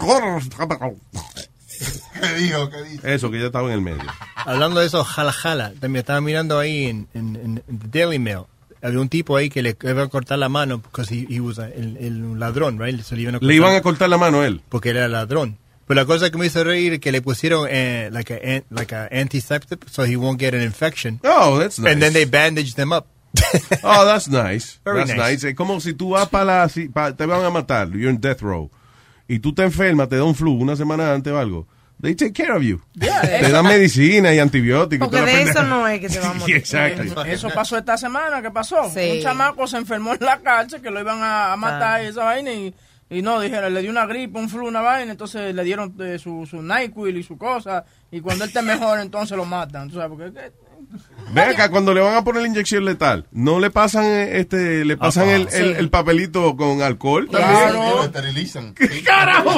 ¿Qué dijo? ¿Qué dijo? Eso, que ella estaba en el medio. Hablando de eso, jala jala, también estaba mirando ahí en, en, en- Daily Mail. Había un tipo ahí que le iba a cortar la mano porque he, he was a- el, el ladrón, right? Le iban a Le cortar- iban a cortar la mano a él. porque era ladrón. Pero la cosa que me hizo reír es que le pusieron eh, like a an- like a antiseptic so he won't get an infection. Oh, that's nice. And then they bandaged him up. *laughs* Oh, that's nice. Very that's nice. nice. Es como si tú vas para la... si- pa- te van a matar, you're in death row, y tú te enfermas, te da un flu una semana antes o algo. They take care of you. te dan medicina y antibióticos. Porque de eso no es que te *laughs* vamos a morir. Exacto. Eso *laughs* pasó esta semana, ¿qué pasó? Sí. Un chamaco se enfermó en la cárcel que lo iban a, a matar Ah. y esa vaina y, y no, dijeron, le dio una gripe, un flu, una vaina, entonces le dieron eh, su, su NyQuil y su cosa y cuando él esté mejor entonces lo matan, ¿tú sabes? Porque, ¿qué? Ve acá, cuando le van a poner la inyección letal, ¿no le pasan eh, este le pasan el, el, el papelito con alcohol? Claro. Lo esterilizan. ¡Carajo!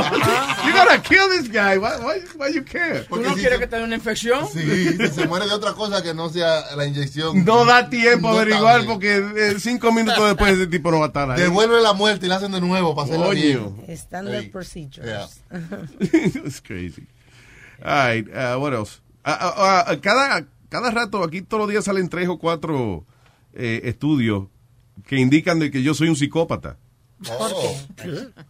You gotta kill this guy. Why, why, why you care? ¿Tú no quieres que te dé una infección? Sí, si se muere de otra cosa que no sea la inyección. No da tiempo a No averiguar porque eh, cinco minutos después ese tipo no va a estar ahí. Devuelve la muerte y la hacen de nuevo para hacerlo bien. Standard Sí. procedures. It's *laughs* crazy. All right, uh, what else? Ah, ah, ah, cada, cada rato, aquí todos los días salen tres o cuatro eh, estudios que indican de que yo soy un psicópata. Oh.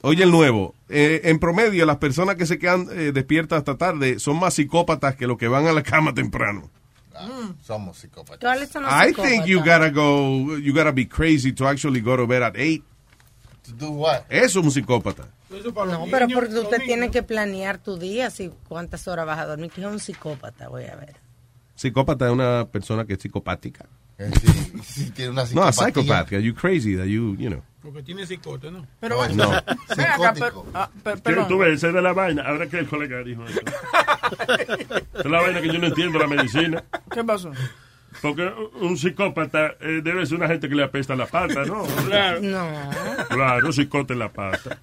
Oye, el nuevo. Eh, en promedio, las personas que se quedan eh, despiertas hasta tarde son más psicópatas que los que van a la cama temprano. Somos psicópatas. ¿Cuáles son los I think you gotta go, you gotta be crazy to actually go to bed at eight. To do what? Eso es un psicópata. No, pero porque usted tiene que planear tu día, si cuántas horas vas a dormir, que es un psicópata, voy a ver. Psicópata es una persona que es psicopática. Eh, sí, sí, tiene una No, a psicopatía. psychopath. Are you crazy that you, you know? Porque tiene psicote, ¿no? Pero No, *laughs* ven- no. acá, ah, per- ¿Qué perdón. tú ves? Esa es de la vaina. Ahora que el colega dijo eso. Esa *laughs* es la vaina que yo no entiendo la medicina. ¿Qué pasó? Porque un psicópata eh, debe ser una gente que le apesta la pata, ¿no? Claro. No. Claro, psicote en la pata.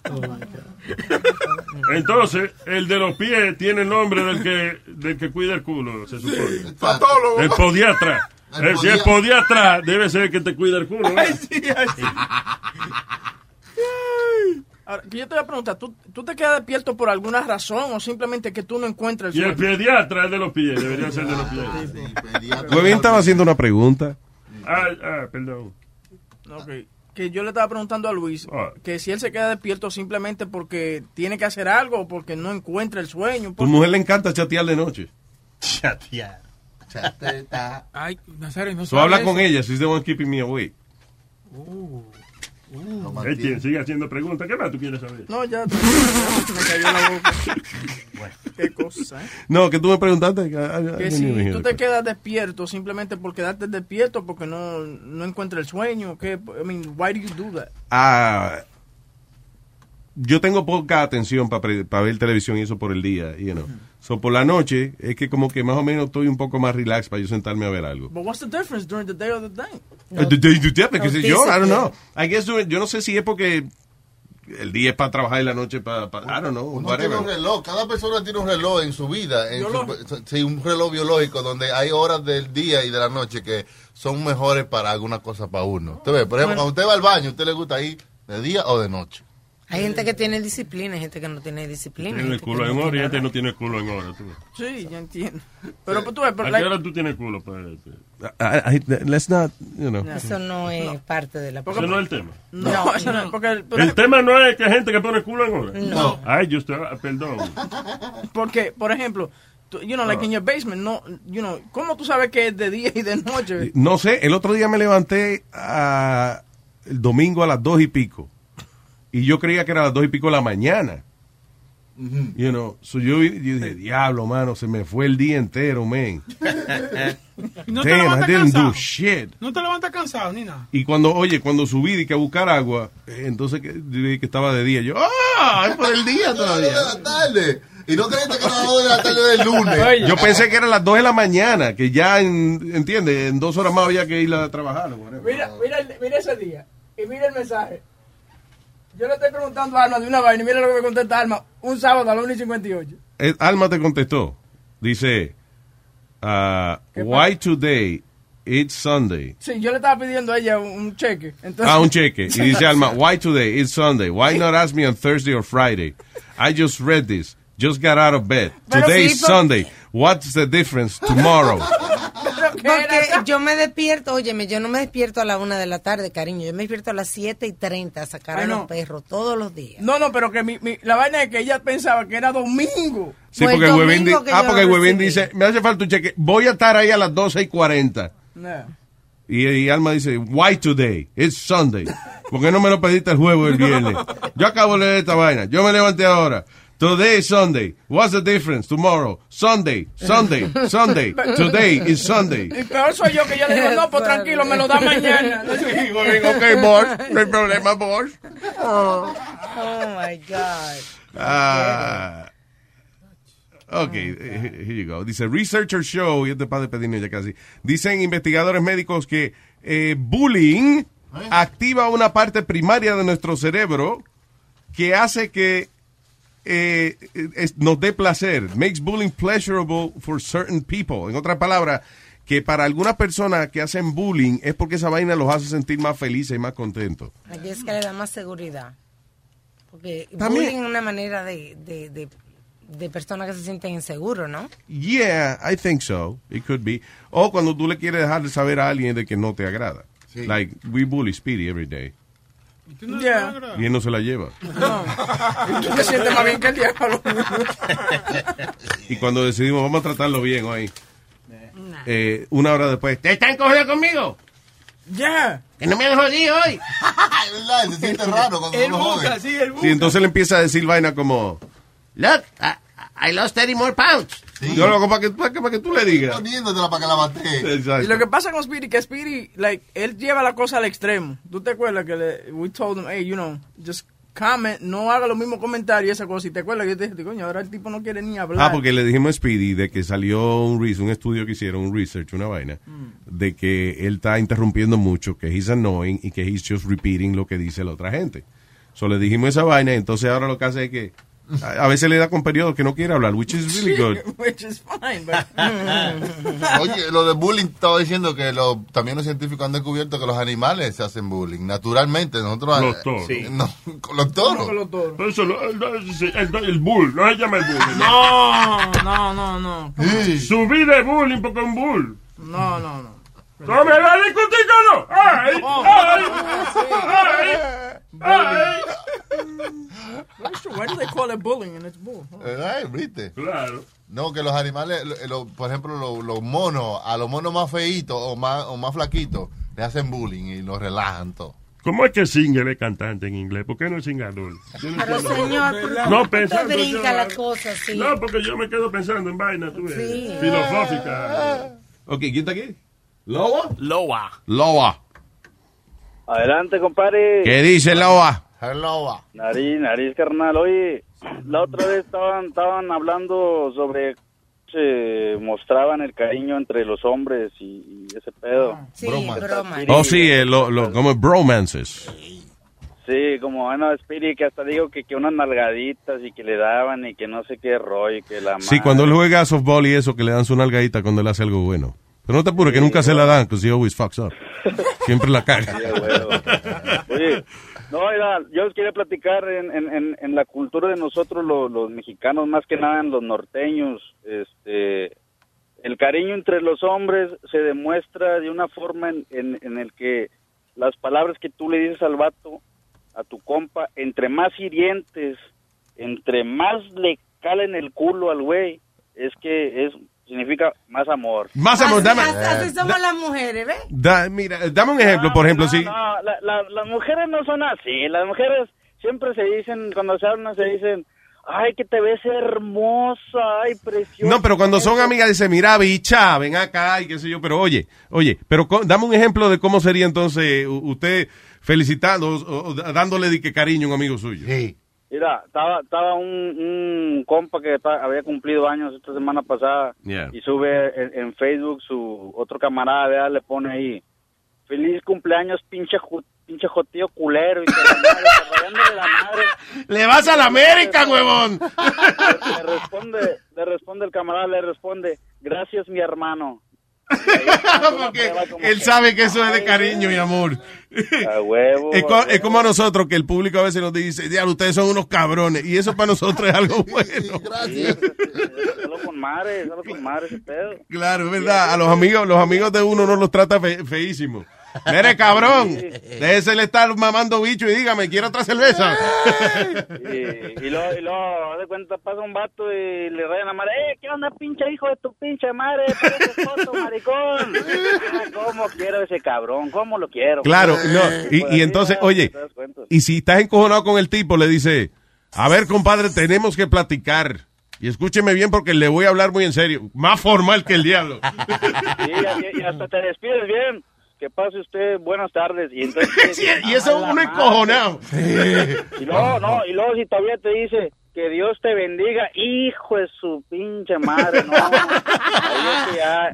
Entonces, el de los pies tiene el nombre del que, del que cuida el culo, se supone. Patólogo. El podiatra. El Eh, si el podiatra debe ser el que te cuida el culo. ¿no? Ay, sí, ay, sí. *laughs* Ahora, que yo te voy a preguntar, ¿tú, ¿tú te quedas despierto por alguna razón o simplemente que tú no encuentras el Y el sueño? pediatra es de los pies, debería ser de los pies. Huevín estaba haciendo una pregunta. Ah, ah, perdón. Ok. Que yo le estaba preguntando a Luis Ah. que si él se queda despierto simplemente porque tiene que hacer algo o porque no encuentra el sueño. Tu mujer le encanta chatear de noche. Chatear. Ay, Nazario, no So habla sabes con ella. She's the one keeping me awake. Uh, Él tiene- sigue haciendo preguntas. ¿Qué más tú quieres saber? No, ya. me cayó la boca. *laughs* Qué cosa, ¿eh? No, que tú me preguntaste. I- I Que si tú te quedas despierto simplemente por quedarte despierto porque no, no encuentra el sueño, ¿qué? I mean, why do you do that? Ah, yo tengo poca atención para ver televisión y eso por el día, you know. So, por la noche es que como que más o menos estoy un poco más relax para yo sentarme a ver algo. But what's the difference during the day or the night? Eh, de- de- de- de- qué sé yo, I don't know. I guess yo no sé si es porque el día es para trabajar y la noche para, I don't know, Uno tiene un reloj, cada persona tiene un reloj en su vida, en su- sí, un reloj biológico donde hay horas del día y de la noche que son mejores para alguna cosa para uno. Usted ve, por ejemplo, cuando usted va al baño, ¿usted le gusta ir de día o de noche? Hay gente que tiene disciplina, hay gente que no tiene disciplina. Tiene el culo en hora y gente nada. no tiene culo en hora. tú. Sí, yo entiendo. Pero pues, tú ves, pero ¿A qué hora tú tienes culo? Pues, I- I- let's not, you know. Eso no es parte de la Ese no es el tema. No, eso no, porque, El tema no es que hay gente que pone culo en hora. No. Ay, yo estoy, ah, perdón. porque, por ejemplo, you know, like in your basement, no, you know, ¿cómo tú sabes que es de día y de noche? No sé, el otro día me levanté a- el domingo a las dos y pico. Y yo creía que era a las dos y pico de la mañana. You know, so yo, yo dije, diablo, mano, se me fue el día entero, man. *laughs* ¿No te Damn, I levantas didn't cansado? do shit. ¿No te levantas cansado ni nada? Y cuando, oye, cuando subí y que a buscar agua, eh, entonces que, dije que estaba de día. Yo, ¡ah! Es por el día todavía. de la tarde. Y no creíste que era las 2 de la tarde del lunes. Yo pensé que eran las 2 de la mañana, que ya, en, ¿entiendes? En dos horas más había que ir a trabajar. Mira, mira, el- mira ese día y mira el mensaje. Yo le estoy preguntando a Alma de una vaina y mira lo que me contesta Alma un sábado a las 1 y 58. Eh, Alma te contestó. Dice, ah, why today? It's Sunday. Sí, yo le estaba pidiendo a ella un, un cheque. Entonces, Ah, un cheque. Y dice *laughs* Alma, why today? It's Sunday. Why not ask me on Thursday or Friday? I just read this. Just got out of bed. Pero Today sí, is Sunday. What's the difference tomorrow? *laughs* Porque yo me despierto, óyeme, yo no me despierto a la una de la tarde, cariño. Yo me despierto a las 7 y 30 a sacar Ay, a no. los perros todos los días. No, no, pero que mi, mi- la vaina es que ella pensaba que era domingo. Sí, Pues porque el huevín, di- domingo que ah, yo porque el lo huevín recibí. dice, me hace falta un cheque. Voy a estar ahí a las 12 y 40. No. Y, y Alma dice, why today? It's Sunday. ¿Por qué no me lo pediste el juego el viernes? *laughs* Yo acabo de leer esta vaina. Yo me levanté ahora. Today is Sunday. What's the difference? Tomorrow. Sunday. Sunday. Sunday. *laughs* Today is Sunday. Y peor soy yo que yo le digo, no, pues tranquilo, me lo da mañana. *laughs* ok, boss. No hay problema, boss. Oh, oh my God. Ah, ok, eh, here you go. Dice, researchers show, y este padre pedirme ya casi, dicen investigadores médicos que eh, bullying activa una parte primaria de nuestro cerebro que hace que eh, es- nos dé placer. Makes bullying pleasurable for certain people. En otras palabras, que para algunas personas que hacen bullying es porque esa vaina los hace sentir más felices y más contentos. Aquí es que le da más seguridad. Porque También- bullying es una manera de, de, de, de personas que se sienten inseguros, ¿no? Yeah, I think so. It could be. O cuando tú le quieres dejar de saber a alguien de que no te agrada. Like, we bully Speedy every day. Yeah. Y él no se la lleva. No. Y tú te sientes más bien que el diablo. Y cuando decidimos, vamos a tratarlo bien hoy. Eh, una hora después, ¿te están cogiendo conmigo? Ya. Que no me han jodido hoy. *laughs* Es verdad, se siente raro cuando Él busca, sí, él busca. Y entonces le empieza a decir vaina como, Look, I, I lost 30 more pounds. Yo lo hago para que, para que, para que tú le digas. Poniéndotela para que la bate. Exacto. Y lo que pasa con Speedy, que Speedy, like, él lleva la cosa al extremo. ¿Tú te acuerdas que le, we told him, hey, you know, just comment, no haga los mismos comentarios y esa cosa. Y te acuerdas que yo te dije, coño, ahora el tipo no quiere ni hablar. Ah, porque le dijimos a Speedy de que salió un, un estudio que hicieron, un research, una vaina, de que él está interrumpiendo mucho, que he's annoying y que he's just repeating lo que dice la otra gente. So le dijimos esa vaina, entonces ahora lo que hace es que a, a veces le da con periodos que no quiere hablar, which is really good. *laughs* Which is fine, but... *laughs* Oye, lo de bullying estaba diciendo que lo, también los científicos han descubierto que los animales se hacen bullying naturalmente. Nosotros Los toros. Sí. No, con los toros. Pero eso, lo- el, el, el bull, no se llama el bull. No, no, no, no. Subí de bullying porque es un bull. No, no, no. ¿No me va a discutir con no? ¡Ay! Oh. ¡Ay! ¡Ay! That's true. Why do they call it bullying and it's bull? Ay, ¿viste? Claro. No, que los animales, lo- lo- por ejemplo, lo- los monos, a los monos más feitos o más, o más flaquitos, le hacen bullying y los relajan todo. ¿Cómo es que Singer es cantante en inglés? ¿Por qué no es singador? Pero señor, ¿por qué no pensando brinca yo- la cosa así? No, porque yo me quedo pensando en vaina, tú ves, Sí. filosófica. Ok, ¿quién está aquí? ¿Loa? Loa. Loa. Adelante, compadre. ¿Qué dice Loa? Hello. Nariz, nariz, carnal. Oye, la otra vez estaban, estaban hablando sobre se mostraban el cariño entre los hombres y, y ese pedo. Sí, broma. Oh, sí, eh, lo, lo, como bromances. Sí, como bueno, Spirit, que hasta digo que, que unas nalgaditas y que le daban y que no sé qué rollo, y que la Sí, madre- cuando él juega softball y eso, que le dan su nalgadita cuando él hace algo bueno. Pero no te apures, que nunca se la dan, because he always fucks up. Siempre la caga. Oye, no, mira, yo les quería platicar en, en, en, la cultura de nosotros los, los mexicanos, más que nada en los norteños, este, el cariño entre los hombres se demuestra de una forma en, en, en el que las palabras que tú le dices al vato, a tu compa, entre más hirientes, entre más le calen el culo al güey, es que es significa más amor. Más amor, Así- dame. Así somos las mujeres, ¿ves? Da- mira, dame un ejemplo, por ejemplo, si. No, la- la- las mujeres no son así. Las mujeres siempre se dicen, cuando se hablan, se dicen, ay, que te ves hermosa, ay, preciosa. No, pero cuando son amigas dice, mira, bicha, ven acá y qué sé yo. Pero oye, oye, pero dame un ejemplo de cómo sería entonces usted felicitando o, o dándole de que cariño a un amigo suyo. Mira, estaba, estaba un, un compa que ta- había cumplido años esta semana pasada Yeah. y sube en, en Facebook su otro camarada, vea, le pone ahí, feliz cumpleaños, pinche, ju- pinche jotío culero, y madre, la madre. *laughs* Le vas a la América, huevón. Le responde, le responde el camarada, le responde, gracias mi hermano. *laughs* Porque él sabe que eso es de cariño y amor. A huevo. *laughs* Es, co- a es como a nosotros, que el público a veces nos dice, diablo, ustedes son unos cabrones. Y eso para nosotros es algo *laughs* bueno. Sí, solo con madre, solo con pedo. Claro, es verdad. A los amigos, los amigos de uno no los trata fe- feísimo. Mire, *laughs* cabrón, déjese le estar mamando bicho y dígame, ¿quiere otra cerveza? Y, y luego, y luego, de cuenta, pasa un vato y le rayan la madre, ¡eh, qué onda, pinche hijo de tu pinche madre! ¡Parece foto, *laughs* maricón! Ah, ¿Cómo quiero ese cabrón? ¿Cómo lo quiero? Claro, no. pues Y, y entonces, oye, y si estás encojonado con el tipo, le dice, a ver, compadre, tenemos que platicar. Y escúcheme bien porque le voy a hablar muy en serio. Más formal que el diablo. Sí, y hasta te despides bien. Que pase usted buenas tardes. Y entonces... *laughs* Sí, y eso encojonado. *laughs* Y luego, no, y luego si todavía te dice que Dios te bendiga, hijo de su pinche madre, no. Ya-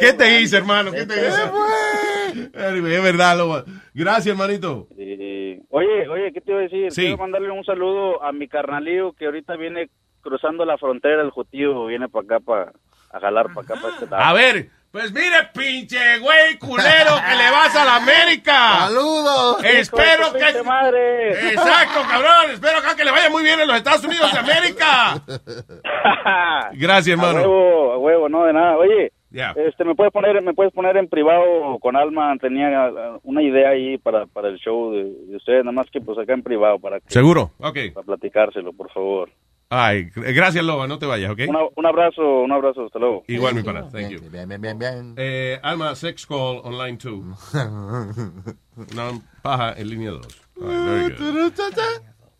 ¿qué te hice, hermano? ¿Qué te hice? Anyway, es verdad, lobo. Gracias, hermanito. Sí. Oye, oye, ¿qué te iba a decir? Sí. Quiero mandarle un saludo a mi carnalío que ahorita viene cruzando la frontera, el jotío viene para acá, para a jalar para acá, para este lado. A ver, pues mire, pinche güey culero que le vas a la América. Saludos. Espero Hijo de tu que. madre. Exacto, cabrón. Espero acá que le vaya muy bien en los Estados Unidos de América. *laughs* Gracias, A hermano. huevo, a huevo, no de nada. Oye, este, me puedes poner, me puedes poner en privado con Alma. Tenía uh, una idea ahí para, para el show de, de ustedes, nada más que pues acá en privado para que, ¿Seguro? Ok. para platicárselo, por favor. Ay, gracias, Loba. No te vayas, ¿ok? Una- un abrazo, un abrazo, hasta luego. Igual, mi pana. Thank you. Bien, bien, bien, bien. Eh, Alma, sex call online 2. *laughs* No, paja en línea 2. very good.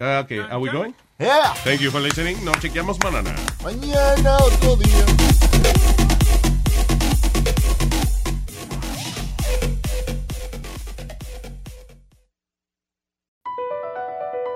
Uh, *laughs* okay, are we going? Yeah. Thank you for listening. Nos chequeamos mañana. Mañana otro día.